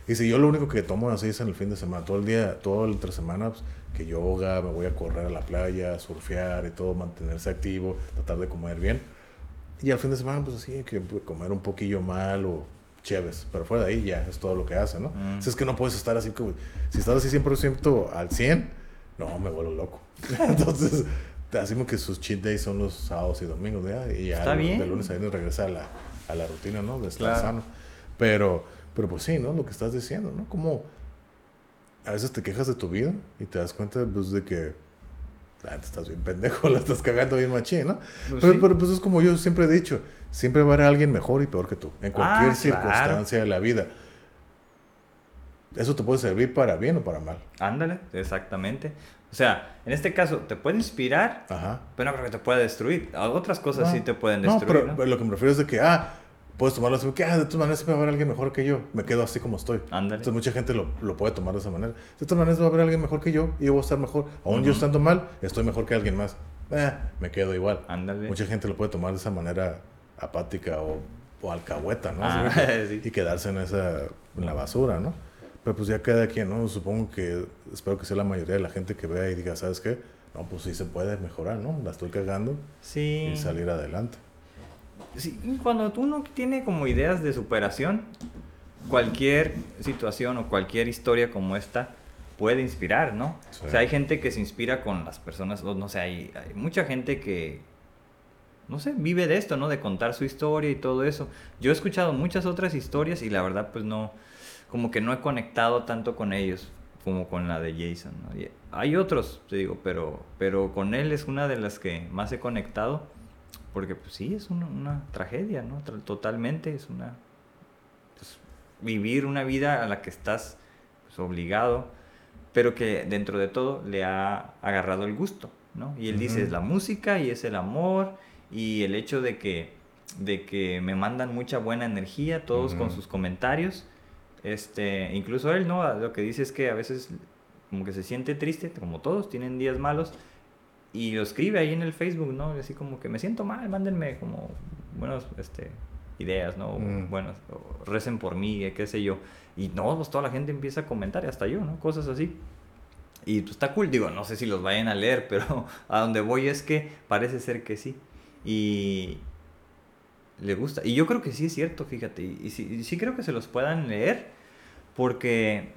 Y si yo lo único que tomo así es en el fin de semana, todo el día, todo el entre semana, pues, que yoga, me voy a correr a la playa, surfear y todo, mantenerse activo, tratar de comer bien. Y al fin de semana, pues así, que pues, comer un poquillo mal o chéves. Pero fuera de ahí ya es todo lo que hace, ¿no? Mm. Si es que no puedes estar así como... Si estás así 100% al 100, no, me vuelvo loco. Entonces, te hacemos que sus cheat days son los sábados y domingos, ¿ya? Y ya Está bien. de lunes a viernes regresa a la, a la rutina, ¿no? De estar Claro. sano. Pero, pero pues sí, ¿no? Lo que estás diciendo, ¿no? Como a veces te quejas de tu vida y te das cuenta, pues, de que ah, estás bien pendejo, la estás cagando bien machín, ¿no? Pues pero, sí. pero, pues es como yo siempre he dicho, siempre va a haber alguien mejor y peor que tú, en cualquier Ah, claro. circunstancia de la vida. Eso te puede servir para bien o para mal. Ándale, exactamente. O sea, en este caso, te puede inspirar, Ajá. pero no creo que te puede destruir. Otras cosas No. sí te pueden No, destruir. pero, ¿no? pero lo que me refiero es de que, ah, puedes tomarlo así, que, ah, de todas maneras siempre va a haber alguien mejor que yo. Me quedo así como estoy. Ándale. Entonces mucha gente lo, lo puede tomar de esa manera. De todas maneras va a haber alguien mejor que yo y yo voy a estar mejor. Aún yo estando mal, estoy mejor que alguien más. Eh, me quedo igual. Ándale. Mucha gente lo puede tomar de esa manera apática o, o alcahueta, ¿no? Ah, sí. Y quedarse en esa, en la basura, ¿no? Pero pues ya cada quien, ¿no? Supongo que, espero que sea la mayoría de la gente que vea y diga, ¿sabes qué? No, pues sí se puede mejorar, ¿no? La estoy cagando Sí. y salir adelante. Sí, cuando uno tiene como ideas de superación, cualquier situación o cualquier historia como esta puede inspirar, ¿no? Sí. O sea, hay gente que se inspira con las personas, o no sé, hay, hay mucha gente que, no sé, vive de esto, ¿no? De contar su historia y todo eso. Yo he escuchado muchas otras historias y la verdad, pues no, como que no he conectado tanto con ellos como con la de Jason, ¿no? Hay otros, te digo, pero, pero con él es una de las que más he conectado. Porque pues sí, es una, una tragedia, ¿no? Totalmente, es una... pues, vivir una vida a la que estás pues, obligado, pero que dentro de todo le ha agarrado el gusto, ¿no? Y él dice, es la música y es el amor y el hecho de que, de que me mandan mucha buena energía, todos con sus comentarios. Este, incluso él, ¿no? Lo que dice es que a veces como que se siente triste, como todos, tienen días malos, y lo escribe ahí en el Facebook, ¿no? Así como que me siento mal, mándenme como buenos este, ideas, ¿no? Mm. Recen por mí, eh, qué sé yo. Y no, pues toda la gente empieza a comentar, y hasta yo, ¿no? Cosas así. Y pues está cool, digo, no sé si los vayan a leer, pero a donde voy es que parece ser que sí. Y le gusta. Y yo creo que sí es cierto, fíjate. Y, y sí, y sí creo que se los puedan leer, porque,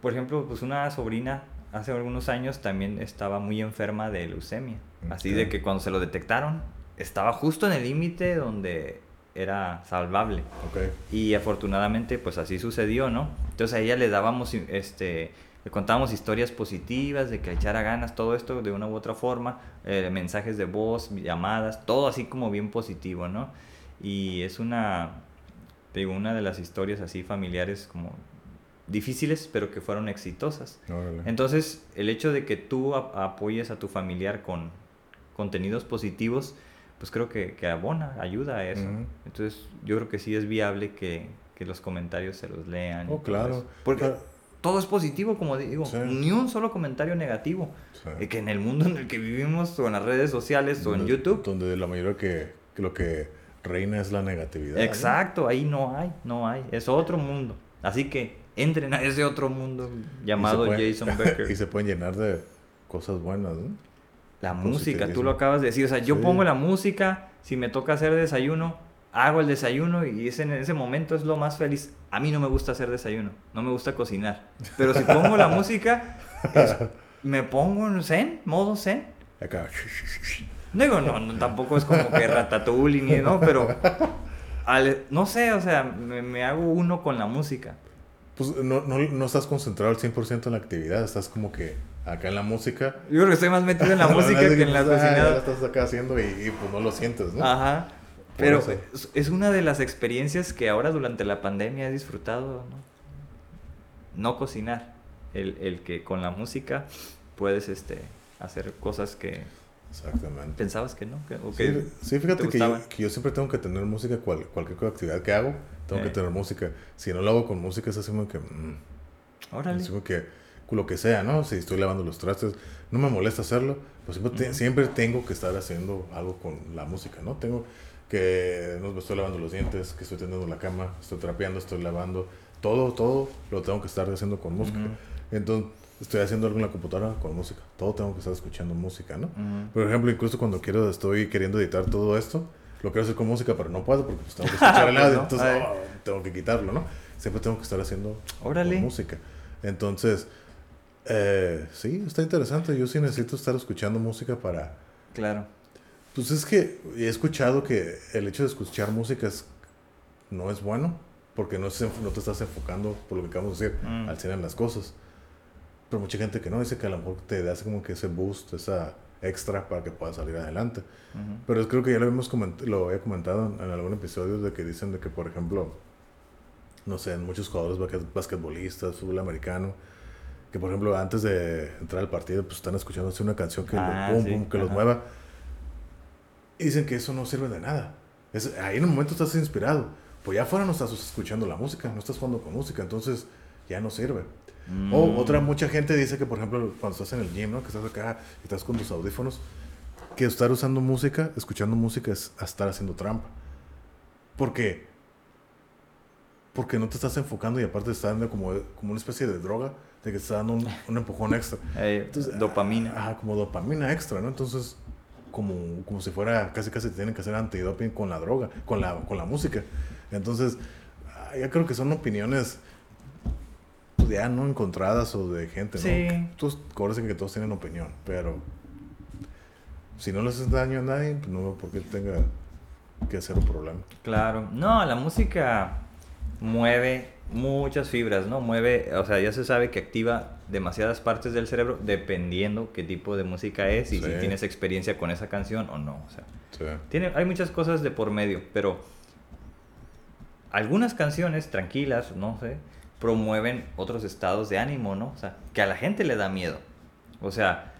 por ejemplo, pues una sobrina hace algunos años también estaba muy enferma de leucemia. Así de que cuando se lo detectaron, estaba justo en el límite donde era salvable. Ok. Y afortunadamente, pues así sucedió, ¿no? Entonces a ella le dábamos, este, le contábamos historias positivas de que echara ganas, todo esto de una u otra forma, eh, mensajes de voz, llamadas, todo así como bien positivo, ¿no? Y es una, digo, una de las historias así familiares como difíciles, pero que fueron exitosas. Órale. Entonces, el hecho de que tú ap- apoyes a tu familiar con contenidos positivos, pues creo que, que abona, ayuda a eso. Ujú. Entonces, yo creo que sí es viable que, que los comentarios se los lean. Oh, claro. Porque todo es positivo, como digo, Sí. ni un solo comentario negativo. sí. Que en el mundo en el que vivimos, o en las redes sociales, o en Donde- YouTube, Donde la mayoría que, que lo que reina es la negatividad. ¿no? Exacto, ahí no hay, no hay. Es otro mundo. Así que entren a ese otro mundo llamado pueden- Jason Becker. y se pueden llenar de cosas buenas, ¿no? La música, tú lo acabas de decir. O sea, yo Sí. pongo la música, si me toca hacer desayuno, hago el desayuno y ese, en ese momento es lo más feliz. A mí no me gusta hacer desayuno, no me gusta cocinar. Pero si pongo la música, es- me pongo en zen, modo zen. Acá. Digo, no, no, tampoco es como que ratatouille ni no, pero al- no sé, o sea, me, me hago uno con la música. Pues no, no, no estás concentrado al 100% en la actividad, estás como que acá en la música. Yo creo que estoy más metido en la música que en la pues, ah, ya la cocinada. estás acá haciendo y, y, pues no lo sientes, ¿no? Ajá. Pero es una de las experiencias que ahora durante la pandemia he disfrutado, ¿no? No cocinar. El, el que con la música puedes este, hacer cosas que Exactamente. pensabas que no. Que, o Sí, que sí, fíjate te que yo, que yo siempre tengo que tener música, cual- cualquier actividad que hago, tengo Eh. que tener música. Si no lo hago con música, es así como que... mm, Órale. es como que lo que sea, ¿no? Si estoy lavando los trastes, no me molesta hacerlo, pues siempre, te- Ujú. siempre tengo que estar haciendo algo con la música, ¿no? Tengo que, no estoy lavando los dientes, que estoy tendiendo la cama, estoy trapeando, estoy lavando, todo, todo lo tengo que estar haciendo con música. Ujú. Entonces, estoy haciendo algo en la computadora con música, todo tengo que estar escuchando música, ¿no? Por ejemplo, incluso cuando quiero, estoy queriendo editar todo esto, lo quiero hacer con música, pero no puedo porque pues, tengo que escuchar el Pues audio, no, entonces oh, tengo que quitarlo, ¿no? Siempre tengo que estar haciendo Órale. música. Entonces, eh, sí, está interesante. Yo sí necesito estar escuchando música para... Claro. Pues es que he escuchado que el hecho de escuchar música es, no es bueno, porque no, se, no te estás enfocando, por lo que acabamos de decir, Mm. al 100 en las cosas. Pero mucha gente que no, dice que a lo mejor te da como que ese boost, esa extra para que puedas salir adelante. Ujú. Pero creo que ya lo, habíamos coment- lo había comentado en, en algún episodio de que dicen de que, por ejemplo, no sé, en muchos jugadores basquet- basquetbolistas, fútbol americano, que por ejemplo antes de entrar al partido, pues están escuchando así una canción que, Ah, los, boom, sí, boom, que los mueva. Y dicen que eso no sirve de nada. Es, ahí en un momento estás inspirado. Pues ya afuera no estás escuchando la música, no estás jugando con música, entonces ya no sirve. O Mm. otra, mucha gente dice que, por ejemplo, cuando estás en el gym, ¿no? Que estás acá y estás con tus audífonos, que estar usando música, escuchando música es estar haciendo trampa. ¿Por qué? Porque no te estás enfocando y aparte te está dando como, como una especie de droga, de que te está dando un, un empujón extra. Entonces, dopamina. Ajá, como dopamina extra, ¿no? Entonces, como, como si fuera, casi casi tienen que hacer antidoping con la droga, con la, con la música. Entonces, ah, ya creo que son opiniones pues, ya no encontradas o de gente, ¿no? Sí. Todos, acuérdense que todos tienen opinión, pero si no le haces daño a nadie, pues no veo por qué tenga que ser un problema. Claro. No, la música mueve muchas fibras, ¿no? Mueve, o sea, ya se sabe que activa demasiadas partes del cerebro dependiendo qué tipo de música es y si Sí. tienes experiencia con esa canción o no. O sea, Sí. tiene, hay muchas cosas de por medio, pero algunas canciones tranquilas, no sé, promueven otros estados de ánimo, ¿no? O sea, que a la gente le da miedo. O sea,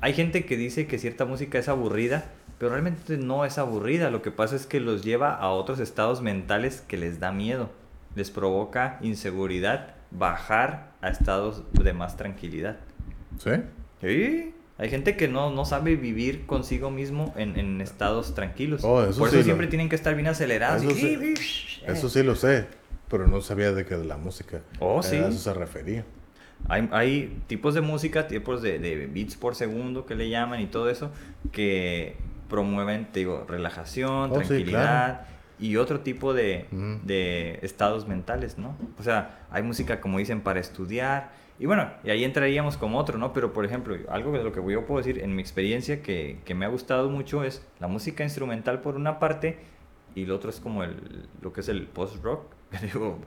hay gente que dice que cierta música es aburrida, pero realmente no es aburrida. Lo que pasa es que los lleva a otros estados mentales que les da miedo. Les provoca inseguridad bajar a estados de más tranquilidad. ¿Sí? Sí. Hay gente que no, no sabe vivir consigo mismo en, en estados tranquilos. Oh, eso Por sí eso lo- siempre tienen que estar bien acelerados. Eso y- Eso sí lo sé, pero no sabía de que de la música. Oh, sí. A eso se refería. Hay, hay tipos de música, tipos de, de beats por segundo que le llaman y todo eso, que promueven, te digo, relajación, Oh, sí, tranquilidad y otro tipo de, Ujú. de estados mentales, ¿no? O sea, hay música, como dicen, para estudiar. Y bueno, y ahí entraríamos como otro, ¿no? Pero, por ejemplo, algo de lo que yo puedo decir en mi experiencia que, que me ha gustado mucho es la música instrumental por una parte y lo otro es como el, lo que es el post-rock. digo,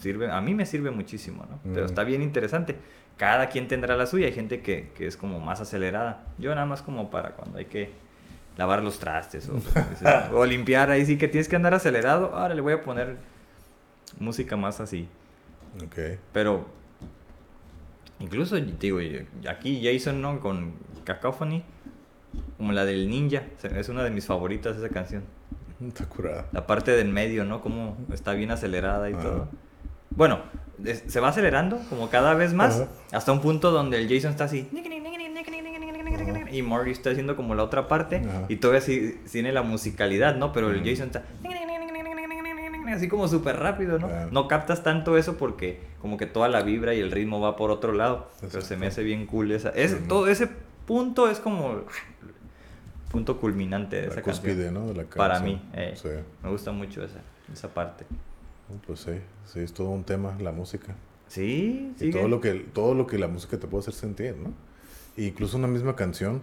sirve, a mí me sirve muchísimo, ¿no? Pero Mm. está bien interesante. Cada quien tendrá la suya. Hay gente que, que es como más acelerada. Yo nada más como para cuando hay que lavar los trastes o, o limpiar ahí sí que tienes que andar acelerado. Ahora le voy a poner música más así. Ok. Pero incluso, digo, aquí Jason, ¿no? Con Cacophony, como la del ninja. Es una de mis favoritas esa canción. Está curada. La parte del medio, ¿no? Como está bien acelerada y Ajá. todo. Bueno, se va acelerando como cada vez más Ajá. hasta un punto donde el Jason está así. y Marty está haciendo como la otra parte y todavía sí tiene la musicalidad, ¿no? Pero el. Jason está así como súper rápido, ¿no? Claro. No captas tanto eso porque como que toda la vibra y el ritmo va por otro lado. Pero se me hace bien cool esa. Todo ese punto es como punto culminante de La esa cúspide, canción. ¿no? De la Para canción. mí, eh. Sí. Me gusta mucho esa, esa parte. Pues sí, sí, es todo un tema, la música. Sí, sí. todo lo, que, todo lo que la música te puede hacer sentir, ¿no? E incluso una misma canción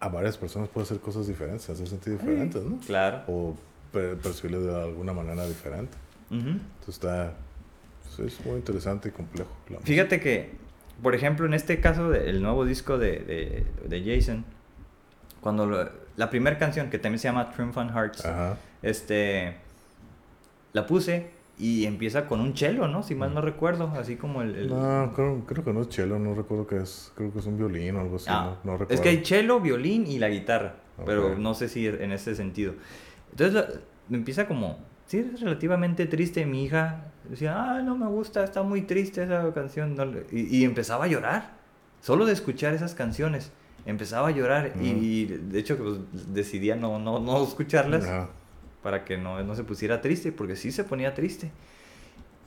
a varias personas puede hacer cosas diferentes, hacer sentir diferentes, ¿no? Claro. O per- percibirle de alguna manera diferente. Ujú. Entonces está, pues, es muy interesante y complejo. la música. Fíjate que, por ejemplo, en este caso del nuevo disco de, de, de Jason, cuando lo- la primera canción, que también se llama Triumphant Hearts, Ajá. este, la puse y empieza con un cello, ¿no? Si mal no recuerdo, así como el... el- No, creo, creo que no es cello, no recuerdo que es, creo que es un violín o algo así, Ah, no, no recuerdo. es que hay cello, violín y la guitarra, pero no sé si en ese sentido. Entonces la- empieza como, sí, es relativamente triste. Mi hija decía, ah, no me gusta, está muy triste esa canción. no le-". y, y empezaba a llorar, solo de escuchar esas canciones. Empezaba a llorar y, Ujú. y de hecho pues, decidía no, no, no escucharlas para que no, no se pusiera triste, porque sí se ponía triste.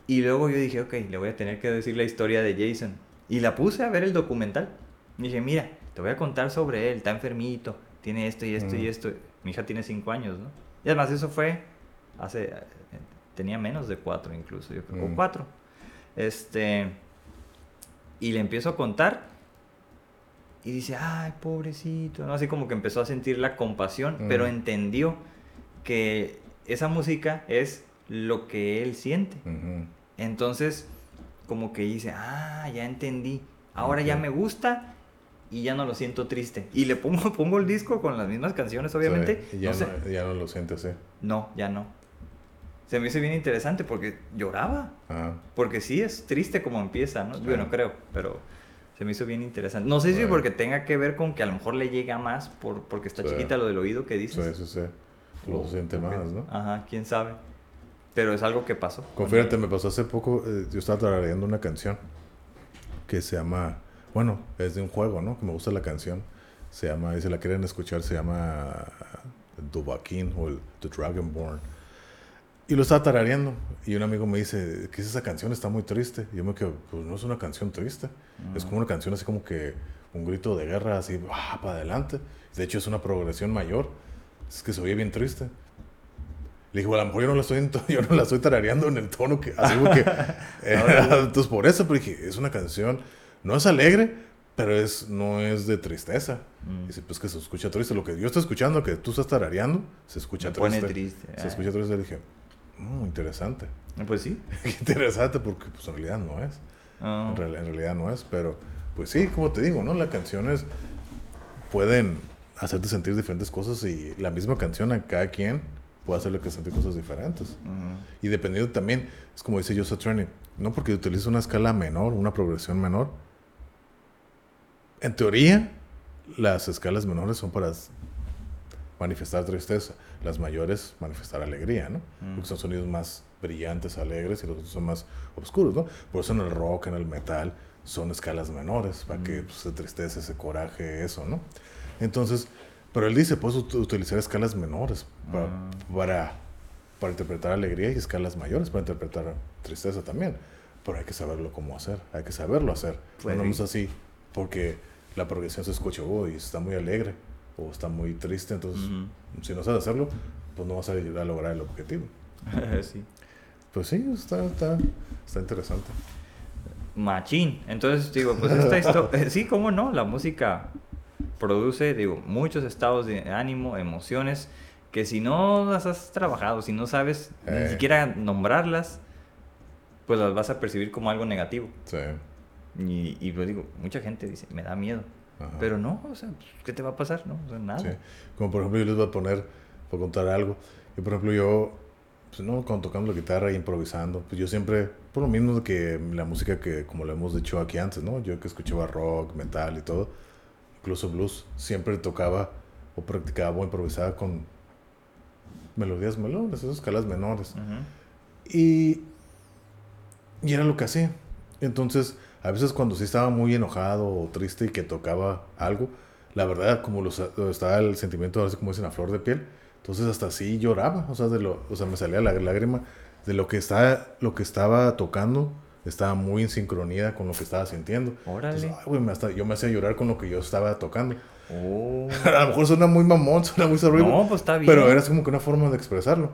Y luego yo dije, ok, le voy a tener que decir la historia de Jason. Y la puse a ver el documental. Y dije, mira, te voy a contar sobre él, está enfermito, tiene esto y esto y Mm. esto. Mi hija tiene cinco años, ¿no? Y además eso fue hace, eh, tenía menos de cuatro incluso, yo creo, o Mm. cuatro. Este, y le empiezo a contar. Y dice, ay, pobrecito, ¿no? Así como que empezó a sentir la compasión, Mm. pero entendió que esa música es lo que él siente. Entonces, como que dice, ah, ya entendí. Ahora ya me gusta y ya no lo siento triste. Y le pongo, pongo el disco con las mismas canciones, obviamente. Sí, y ya, no, sé, no, ya no lo sientes, ¿eh? no, ya no. Se me hizo bien interesante porque lloraba. Porque sí es triste como empieza, ¿no? Bueno, creo, pero se me hizo bien interesante. No sé si porque tenga que ver con que a lo mejor le llega más por, porque está Sí. chiquita lo del oído que Sí, dices. sí, sí. Lo O- siente más, ¿no? Ajá, quién sabe. Pero es algo que pasó. Con- Fíjate, me pasó hace poco, eh, yo estaba tarareando una canción que se llama, bueno, es de un juego, ¿no? Que me gusta la canción. Se llama, y si la quieren escuchar, se llama Dubakin o el The Dragonborn. Y lo estaba tarareando. Y un amigo me dice, ¿qué es esa canción? Está muy triste. Y yo me quedo, pues no es una canción triste. Es como una canción así como que un grito de guerra, así, ¡ah, para adelante! De hecho, es una progresión mayor. Es que se oye bien triste. Le dije, bueno, a lo mejor yo no la estoy, yo no la estoy tarareando en el tono que... Así como que... eh, entonces, por eso, pero dije, es una canción... No es alegre, pero es no es de tristeza. Mm. Dice, pues que se escucha triste. Lo que yo estoy escuchando, que tú estás tarareando, se escucha Me pone triste. triste. Se Ah. escucha triste. Le dije, "Mm, interesante. Pues sí. Interesante, porque pues en realidad no es. Ah. En, real- en realidad no es, pero pues sí, como te digo, ¿no? Las canciones pueden hacerte sentir diferentes cosas y la misma canción a cada quien puede hacerle que sentir cosas diferentes. Ujú. Y dependiendo también, es como dice Joseph Training, no porque utiliza una escala menor, una progresión menor. En teoría, las escalas menores son para manifestar tristeza, las mayores manifestar alegría, ¿no? Mm. Porque son sonidos más brillantes, alegres y los otros son más oscuros, ¿no? Por eso en el rock, en el metal, son escalas menores, para que Mm. pues, esa tristeza, ese coraje, eso, ¿no? Entonces, pero él dice, puedes ut- utilizar escalas menores Ah. para, para interpretar alegría y escalas mayores para interpretar tristeza también. Pero hay que saberlo cómo hacer, hay que saberlo hacer. Pues no nomás así, porque la progresión se escucha, uy, está muy alegre o está muy triste, entonces Ujú. si no sabes hacerlo, pues no vas a llegar a lograr el objetivo. sí. Pues sí, está, está, está interesante. Machín. Entonces, digo, pues esta historia. sí, cómo no, la música produce, digo, muchos estados de ánimo, emociones, que si no las has trabajado, si no sabes ni Eh. siquiera nombrarlas, pues las vas a percibir como algo negativo. Sí. Y, y pues digo, mucha gente dice, me da miedo. Ajá. Pero no, o sea, pues, ¿qué te va a pasar? No, o sea, nada. Sí. Como por ejemplo, yo les voy a poner, por contar algo. Y por ejemplo, yo, pues no, cuando tocando la guitarra e improvisando, pues yo siempre, por lo mismo que la música que, como lo hemos dicho aquí antes, ¿no? Yo que escuchaba rock, metal y todo, incluso blues, siempre tocaba o practicaba o improvisaba con melodías menores, esas escalas menores. Y, y era lo que hacía. Entonces, a veces cuando sí estaba muy enojado o triste y que tocaba algo, la verdad, como los, estaba el sentimiento, así como dicen, a flor de piel. Entonces hasta así lloraba, o sea, de lo, o sea, me salía la lágrima de lo que estaba, lo que estaba tocando, estaba muy en sincronía con lo que estaba sintiendo. Órale. Entonces, ay, güey, me hasta- yo me hacía llorar con lo que yo estaba tocando. Oh. a lo mejor suena muy mamón, suena muy horrible. No, pues está bien. Pero era como que una forma de expresarlo.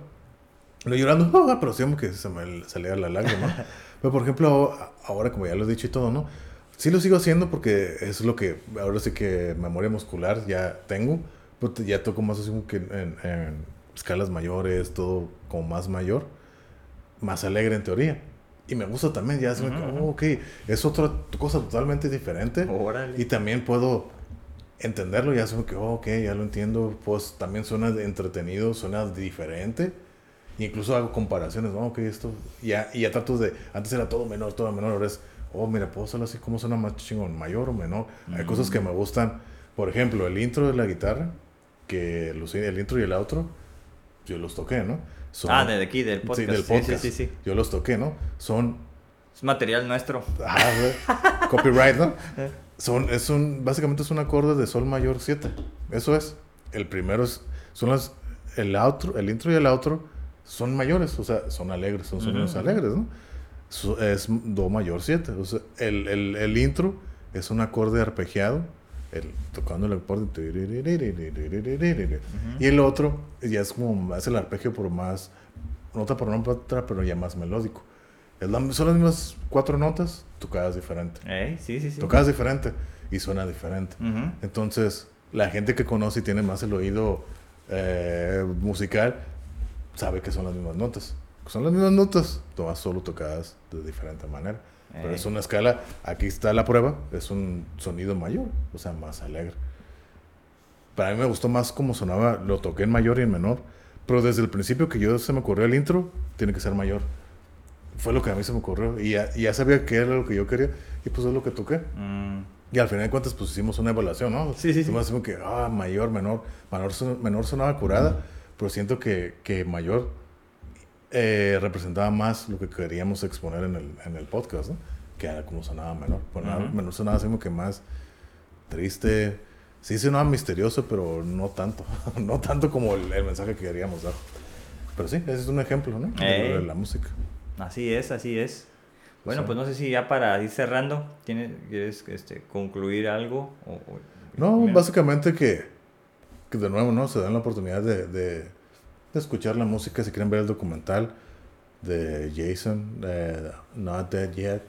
No llorando, pero sí como que se me salía la lágrima. pero por ejemplo, ahora como ya lo he dicho y todo, ¿no? Sí lo sigo haciendo porque es lo que ahora sí que memoria muscular ya tengo. Pero ya toco más así como que en, en escalas mayores, todo como más mayor. Más alegre en teoría. Y me gusta también, ya es que, Ujú, oh, ok, es otra cosa totalmente diferente. Órale. Y también puedo entenderlo, ya sé que, oh, ok, ya lo entiendo, pues también suena entretenido, suena diferente. Incluso hago comparaciones, ¿no? Ok, esto, ya, y ya trato de, antes era todo menor, todo menor, ahora es, oh, mira, puedo hacerlo así, ¿cómo suena más chingón? ¿Mayor o menor? Hay cosas que me gustan, por ejemplo, el intro de la guitarra, que el intro y el outro, yo los toqué, ¿no? Son- Ah, de aquí, del podcast. del Sí, sí, podcast. sí, sí. Yo los toqué, ¿no? Son Es material nuestro. Ah. Copyright, ¿no? Son, es un, básicamente es un acorde de sol mayor 7. Eso es. El primero es, son las, el outro, el intro y el outro son mayores, o sea, son alegres, son sonidos Ujú. alegres, ¿no? Es do mayor 7. O sea, el, el, el intro es un acorde arpegiado, el, tocando el acorde. Y el otro ya es como, hace el arpegio por más, nota por nota, pero ya más melódico. La- son las mismas cuatro notas, tocadas diferente. ¿Eh? Sí, sí, sí. Tocadas diferente y suena diferente. Ujú. Entonces, la gente que conoce y tiene más el oído eh, musical sabe que son las mismas notas. Son las mismas notas, todas solo tocadas de diferente manera. Pero Ey. es una escala, aquí está la prueba, es un sonido mayor, o sea, más alegre. Para mí me gustó más cómo sonaba, lo toqué en mayor y en menor, pero desde el principio que yo se me ocurrió el intro, tiene que ser mayor. Fue lo que a mí se me ocurrió y ya, ya sabía que era lo que yo quería y pues es lo que toqué. Mm, Y al final de cuentas, pues hicimos una evaluación, ¿no? Sí, sí, sí. Hicimos como que, ah, mayor, menor. Menor, son- menor sonaba curada, pero siento que, que mayor eh, representaba más lo que queríamos exponer en el, en el podcast, ¿no? Que era como sonaba menor. Pues nada, Ujú. menor sonaba así como que más triste. Sí sonaba misterioso, pero no tanto. no tanto como el, el mensaje que queríamos dar. Pero sí, ese es un ejemplo, ¿no? De, de la música. así es, así es. Bueno, Sí. pues no sé si ya para ir cerrando, ¿tienes, ¿quieres este, concluir algo? O, o- No, Mira. básicamente que, que de nuevo, ¿no? Se dan la oportunidad de, de, de escuchar la música si quieren ver el documental de Jason, eh, Not Dead Yet.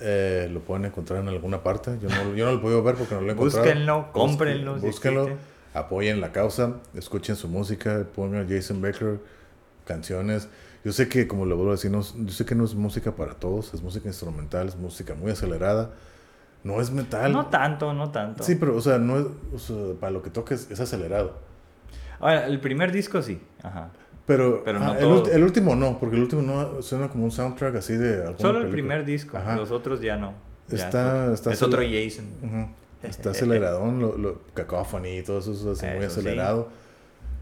eh, lo pueden encontrar en alguna parte. Yo no, yo no lo he podido ver porque no lo he encontrado. Búsquenlo, cómprenlo, Búsquenlo, apoyen la causa, escuchen su música, pongan Jason Becker, canciones. Yo sé que, como lo vuelvo a decir, no, yo sé que no es música para todos, es música instrumental, es música muy acelerada. No es metal. No tanto, no tanto. Sí, pero, o sea, no es, o sea, para lo que toques es acelerado. Ahora, el primer disco sí. Ajá. Pero, Pero ah, no el, todo. ulti- el último no, porque el último no suena como un soundtrack así de alguna Solo el primer disco, Ajá. los otros ya no. Ya Está- es, está es otro Jason. Está aceleradón, lo, lo, cacophony y todo eso es así muy sí. acelerado.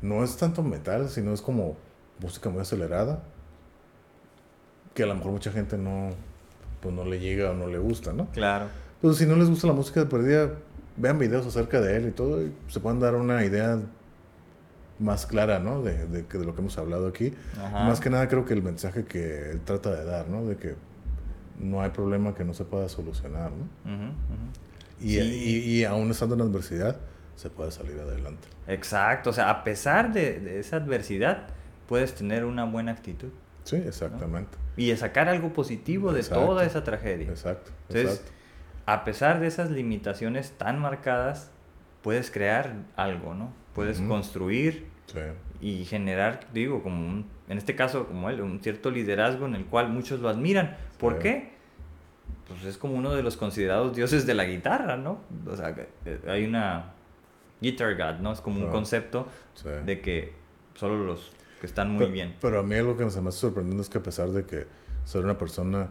No es tanto metal, sino es como música muy acelerada. Que a lo mejor mucha gente no, pues no le llega o no le gusta, ¿no? Claro. Pues si no les gusta la música de perdida, vean videos acerca de él y todo, y se pueden dar una idea más clara, ¿no? De, de, lo que hemos hablado aquí. Ajá. Más que nada creo que el mensaje que él trata de dar, ¿no? De que no hay problema que no se pueda solucionar, ¿no? Y, Sí. y, y aún estando en adversidad, se puede salir adelante. Exacto, o sea, a pesar de, de esa adversidad, puedes tener una buena actitud Sí, exactamente. y sacar algo positivo de toda esa tragedia. Exacto. Entonces, exacto. A pesar de esas limitaciones tan marcadas, puedes crear algo, ¿no? Puedes construir Sí. y generar, digo, como un, en este caso, como él, un cierto liderazgo en el cual muchos lo admiran. ¿Por Sí. qué? Pues es como uno de los considerados dioses de la guitarra, ¿no? O sea, eh, hay una guitar god, ¿no? Es como un Ah, concepto de que solo los que están muy pero, bien. Pero a mí lo que me hace sorprendente es que a pesar de que ser una persona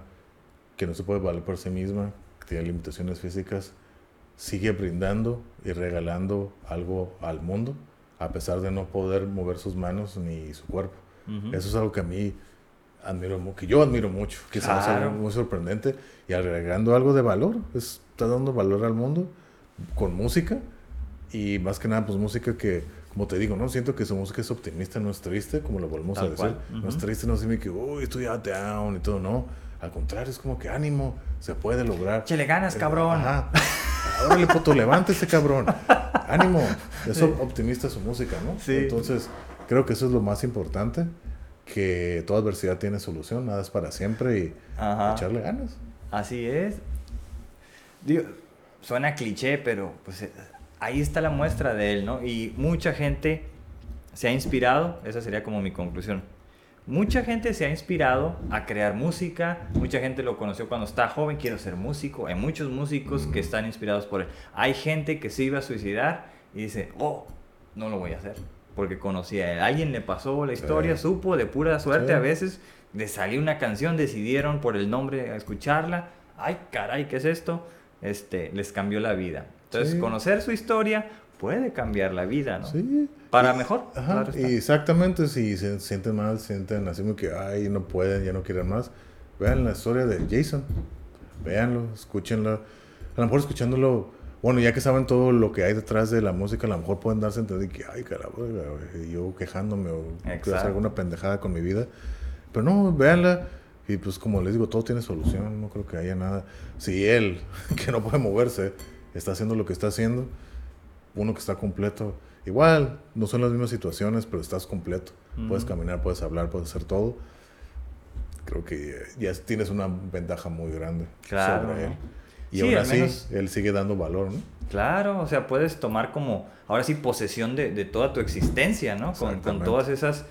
que no se puede valer por sí misma, tiene limitaciones físicas, sigue brindando y regalando algo al mundo, a pesar de no poder mover sus manos ni su cuerpo. Ujú. Eso es algo que a mí admiro, que yo admiro mucho, que Claro. algo muy sorprendente y agregando algo de valor, está dando valor al mundo con música Y más que nada, pues música que, como te digo, ¿no? Siento que su música es optimista, no es triste, como lo volvemos Tal a decir. cual, No es triste, no es que, uy, estoy ya down y todo, no. Al contrario, es como que ánimo, se puede lograr. Chele ganas, Eh, cabrón. Ajá. Órale, puto, levántese, cabrón. Ánimo. Es optimista su música, ¿no? Sí. Entonces, creo que eso es lo más importante. Que toda adversidad tiene solución, nada es para siempre y Ajá. echarle ganas. Así es. Digo, suena cliché, pero pues eh, ahí está la muestra de él, ¿no? Y mucha gente se ha inspirado, esa sería como mi conclusión. Mucha gente se ha inspirado a crear música, mucha gente lo conoció cuando estaba joven, quiero ser músico, hay muchos músicos que están inspirados por él. Hay gente que se iba a suicidar y dice, oh, no lo voy a hacer, porque conocí a él. Alguien le pasó la historia, Sí. supo de pura suerte Sí. a veces, le salió una canción, decidieron por el nombre a escucharla, ay caray, ¿qué es esto? Este, les cambió la vida. Entonces, Sí. conocer su historia puede cambiar la vida, ¿no? Sí. Para Y- mejor, Ajá. claro y exactamente, si se sienten mal, sienten así como que, ay, no pueden, ya no quieren más. Vean la historia de Jason. Véanlo, escúchenlo. A lo mejor escuchándolo, bueno, ya que saben todo lo que hay detrás de la música, a lo mejor pueden darse a entender que, ay, güey, yo quejándome o hacer alguna pendejada con mi vida. Pero no, véanla. Y pues como les digo, todo tiene solución, no creo que haya nada. Si él, que no puede moverse, está haciendo lo que está haciendo, uno que está completo, igual, no son las mismas situaciones, pero estás completo. Puedes caminar, puedes hablar, puedes hacer todo. Creo que ya tienes una ventaja muy grande Claro, sobre él. Y Sí, aún al así, menos- él sigue dando valor, ¿no? Claro, o sea, puedes tomar como, ahora sí, posesión de, de toda tu existencia, ¿no? Con, con todas esas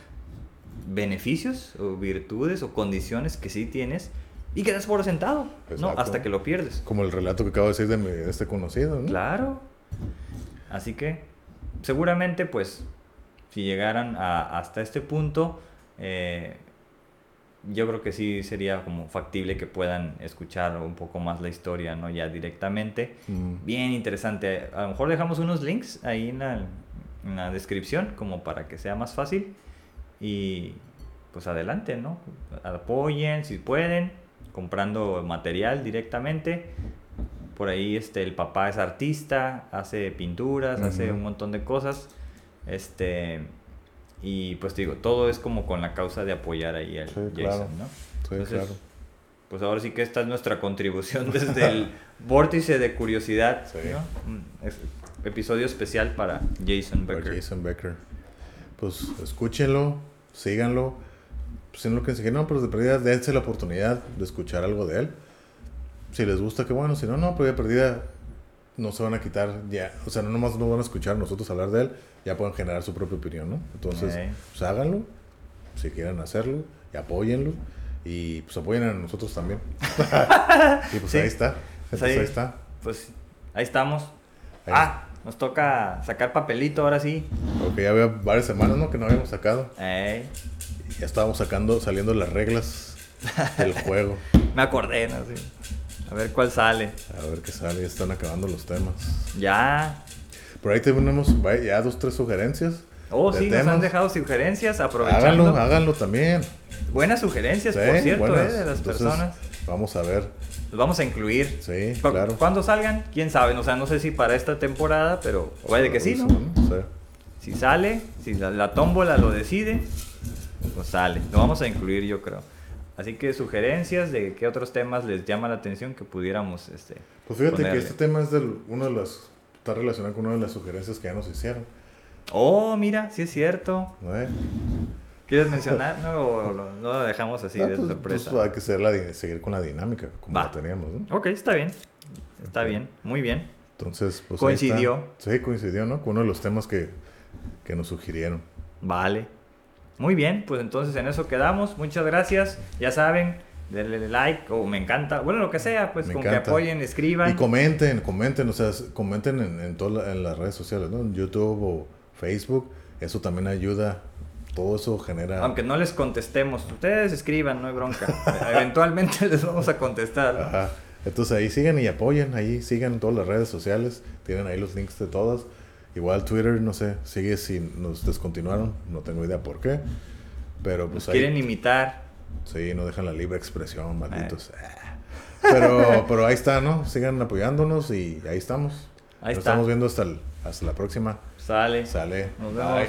beneficios o virtudes o condiciones que sí tienes y quedas por sentado, ¿no? Hasta que lo pierdes. Como el relato que acabo de decir de, mi- de este conocido, ¿no? Claro. Así que, seguramente, pues, si llegaran a- hasta este punto, eh, yo creo que sí sería como factible que puedan escuchar un poco más la historia, ¿no? Ya directamente. Mm. Bien interesante. A lo mejor dejamos unos links ahí en la, en la descripción como para que sea más fácil. Y pues adelante, ¿no? Apoyen si pueden, comprando material directamente. Por ahí este, el papá es artista, hace pinturas, hace un montón de cosas. Este, y pues te digo, todo es como con la causa de apoyar ahí al Sí, Jason, claro. ¿no? Sí, Entonces, claro. Pues ahora sí que esta es nuestra contribución desde el vórtice de curiosidad. Sí. ¿no? Un es- episodio especial para Jason Para Becker. Jason Becker. Pues escúchenlo, síganlo. Pues en lo que se no, pero de perdida, dense la oportunidad de escuchar algo de él. Si les gusta, que bueno. Si no, no, pero de perdida no se van a quitar ya. O sea, no nomás no van a escuchar nosotros hablar de él, ya pueden generar su propia opinión, ¿no? Entonces, Ey. pues háganlo, si quieren hacerlo, y apóyenlo. Y pues apoyen a nosotros también. y pues Sí. ahí está. Pues ahí- ahí está. Pues ahí estamos. Ahí ah, nos toca sacar papelito ahora sí. Porque ya había varias semanas, ¿no? Que no habíamos sacado. Ey, Ya estábamos sacando, saliendo las reglas del juego. me acordé, ¿no? Sí. A ver cuál sale. A ver qué sale, ya están acabando los temas. Ya. Por ahí tenemos ya dos, tres sugerencias. Oh, sí, nos temas. han dejado sugerencias aprovechando. Háganlo, háganlo también. Buenas sugerencias, Sí, por cierto, buenas. ¿eh? de las Entonces, personas. Vamos a ver. Los vamos a incluir. Sí, claro. Cuando salgan, quién sabe. O sea, no sé si para esta temporada, pero puede que sí, ¿no? Sí. Si sale, si la, la tómbola lo decide, pues sale. Lo vamos a incluir, yo creo. Así que sugerencias de qué otros temas les llama la atención que pudiéramos, este... Pues fíjate ponerle. que este tema es del, uno de las. Está relacionado con una de las sugerencias que ya nos hicieron. Oh, mira, sí es cierto. eh? ¿Quieres mencionar? No, o lo, no lo dejamos así Ah, de pues, sorpresa. pues hay que ser la seguir con la dinámica como Va. la teníamos, ¿no? Ok, está bien. Está bien, muy bien. Entonces, pues. ahí Coincidió. está. Sí, coincidió, ¿no? Con uno de los temas que, que nos sugirieron. Vale. Muy bien, pues entonces en eso quedamos. Muchas gracias. Ya saben, denle like o me encanta. Bueno, lo que sea, pues Me con que apoyen, escriban. Y comenten, comenten, o sea, comenten en, en todas la- las redes sociales, ¿no? En YouTube o Facebook. Eso también ayuda. Todo eso genera. Aunque no les contestemos, ustedes escriban, no hay bronca. Eventualmente les vamos a contestar. Ajá. Entonces ahí sigan y apoyen, ahí sigan todas las redes sociales. Tienen ahí los links de todas. Igual Twitter, no sé, sigue si nos descontinuaron. No tengo idea por qué. Pero pues Nos ahí. quieren imitar. Sí, no dejan la libre expresión, malditos. Ah. Pero, pero ahí está, ¿no? Sigan apoyándonos y ahí estamos. Ahí Nos está. estamos viendo hasta, el- hasta la próxima. Sale. Sale. Nos Bye.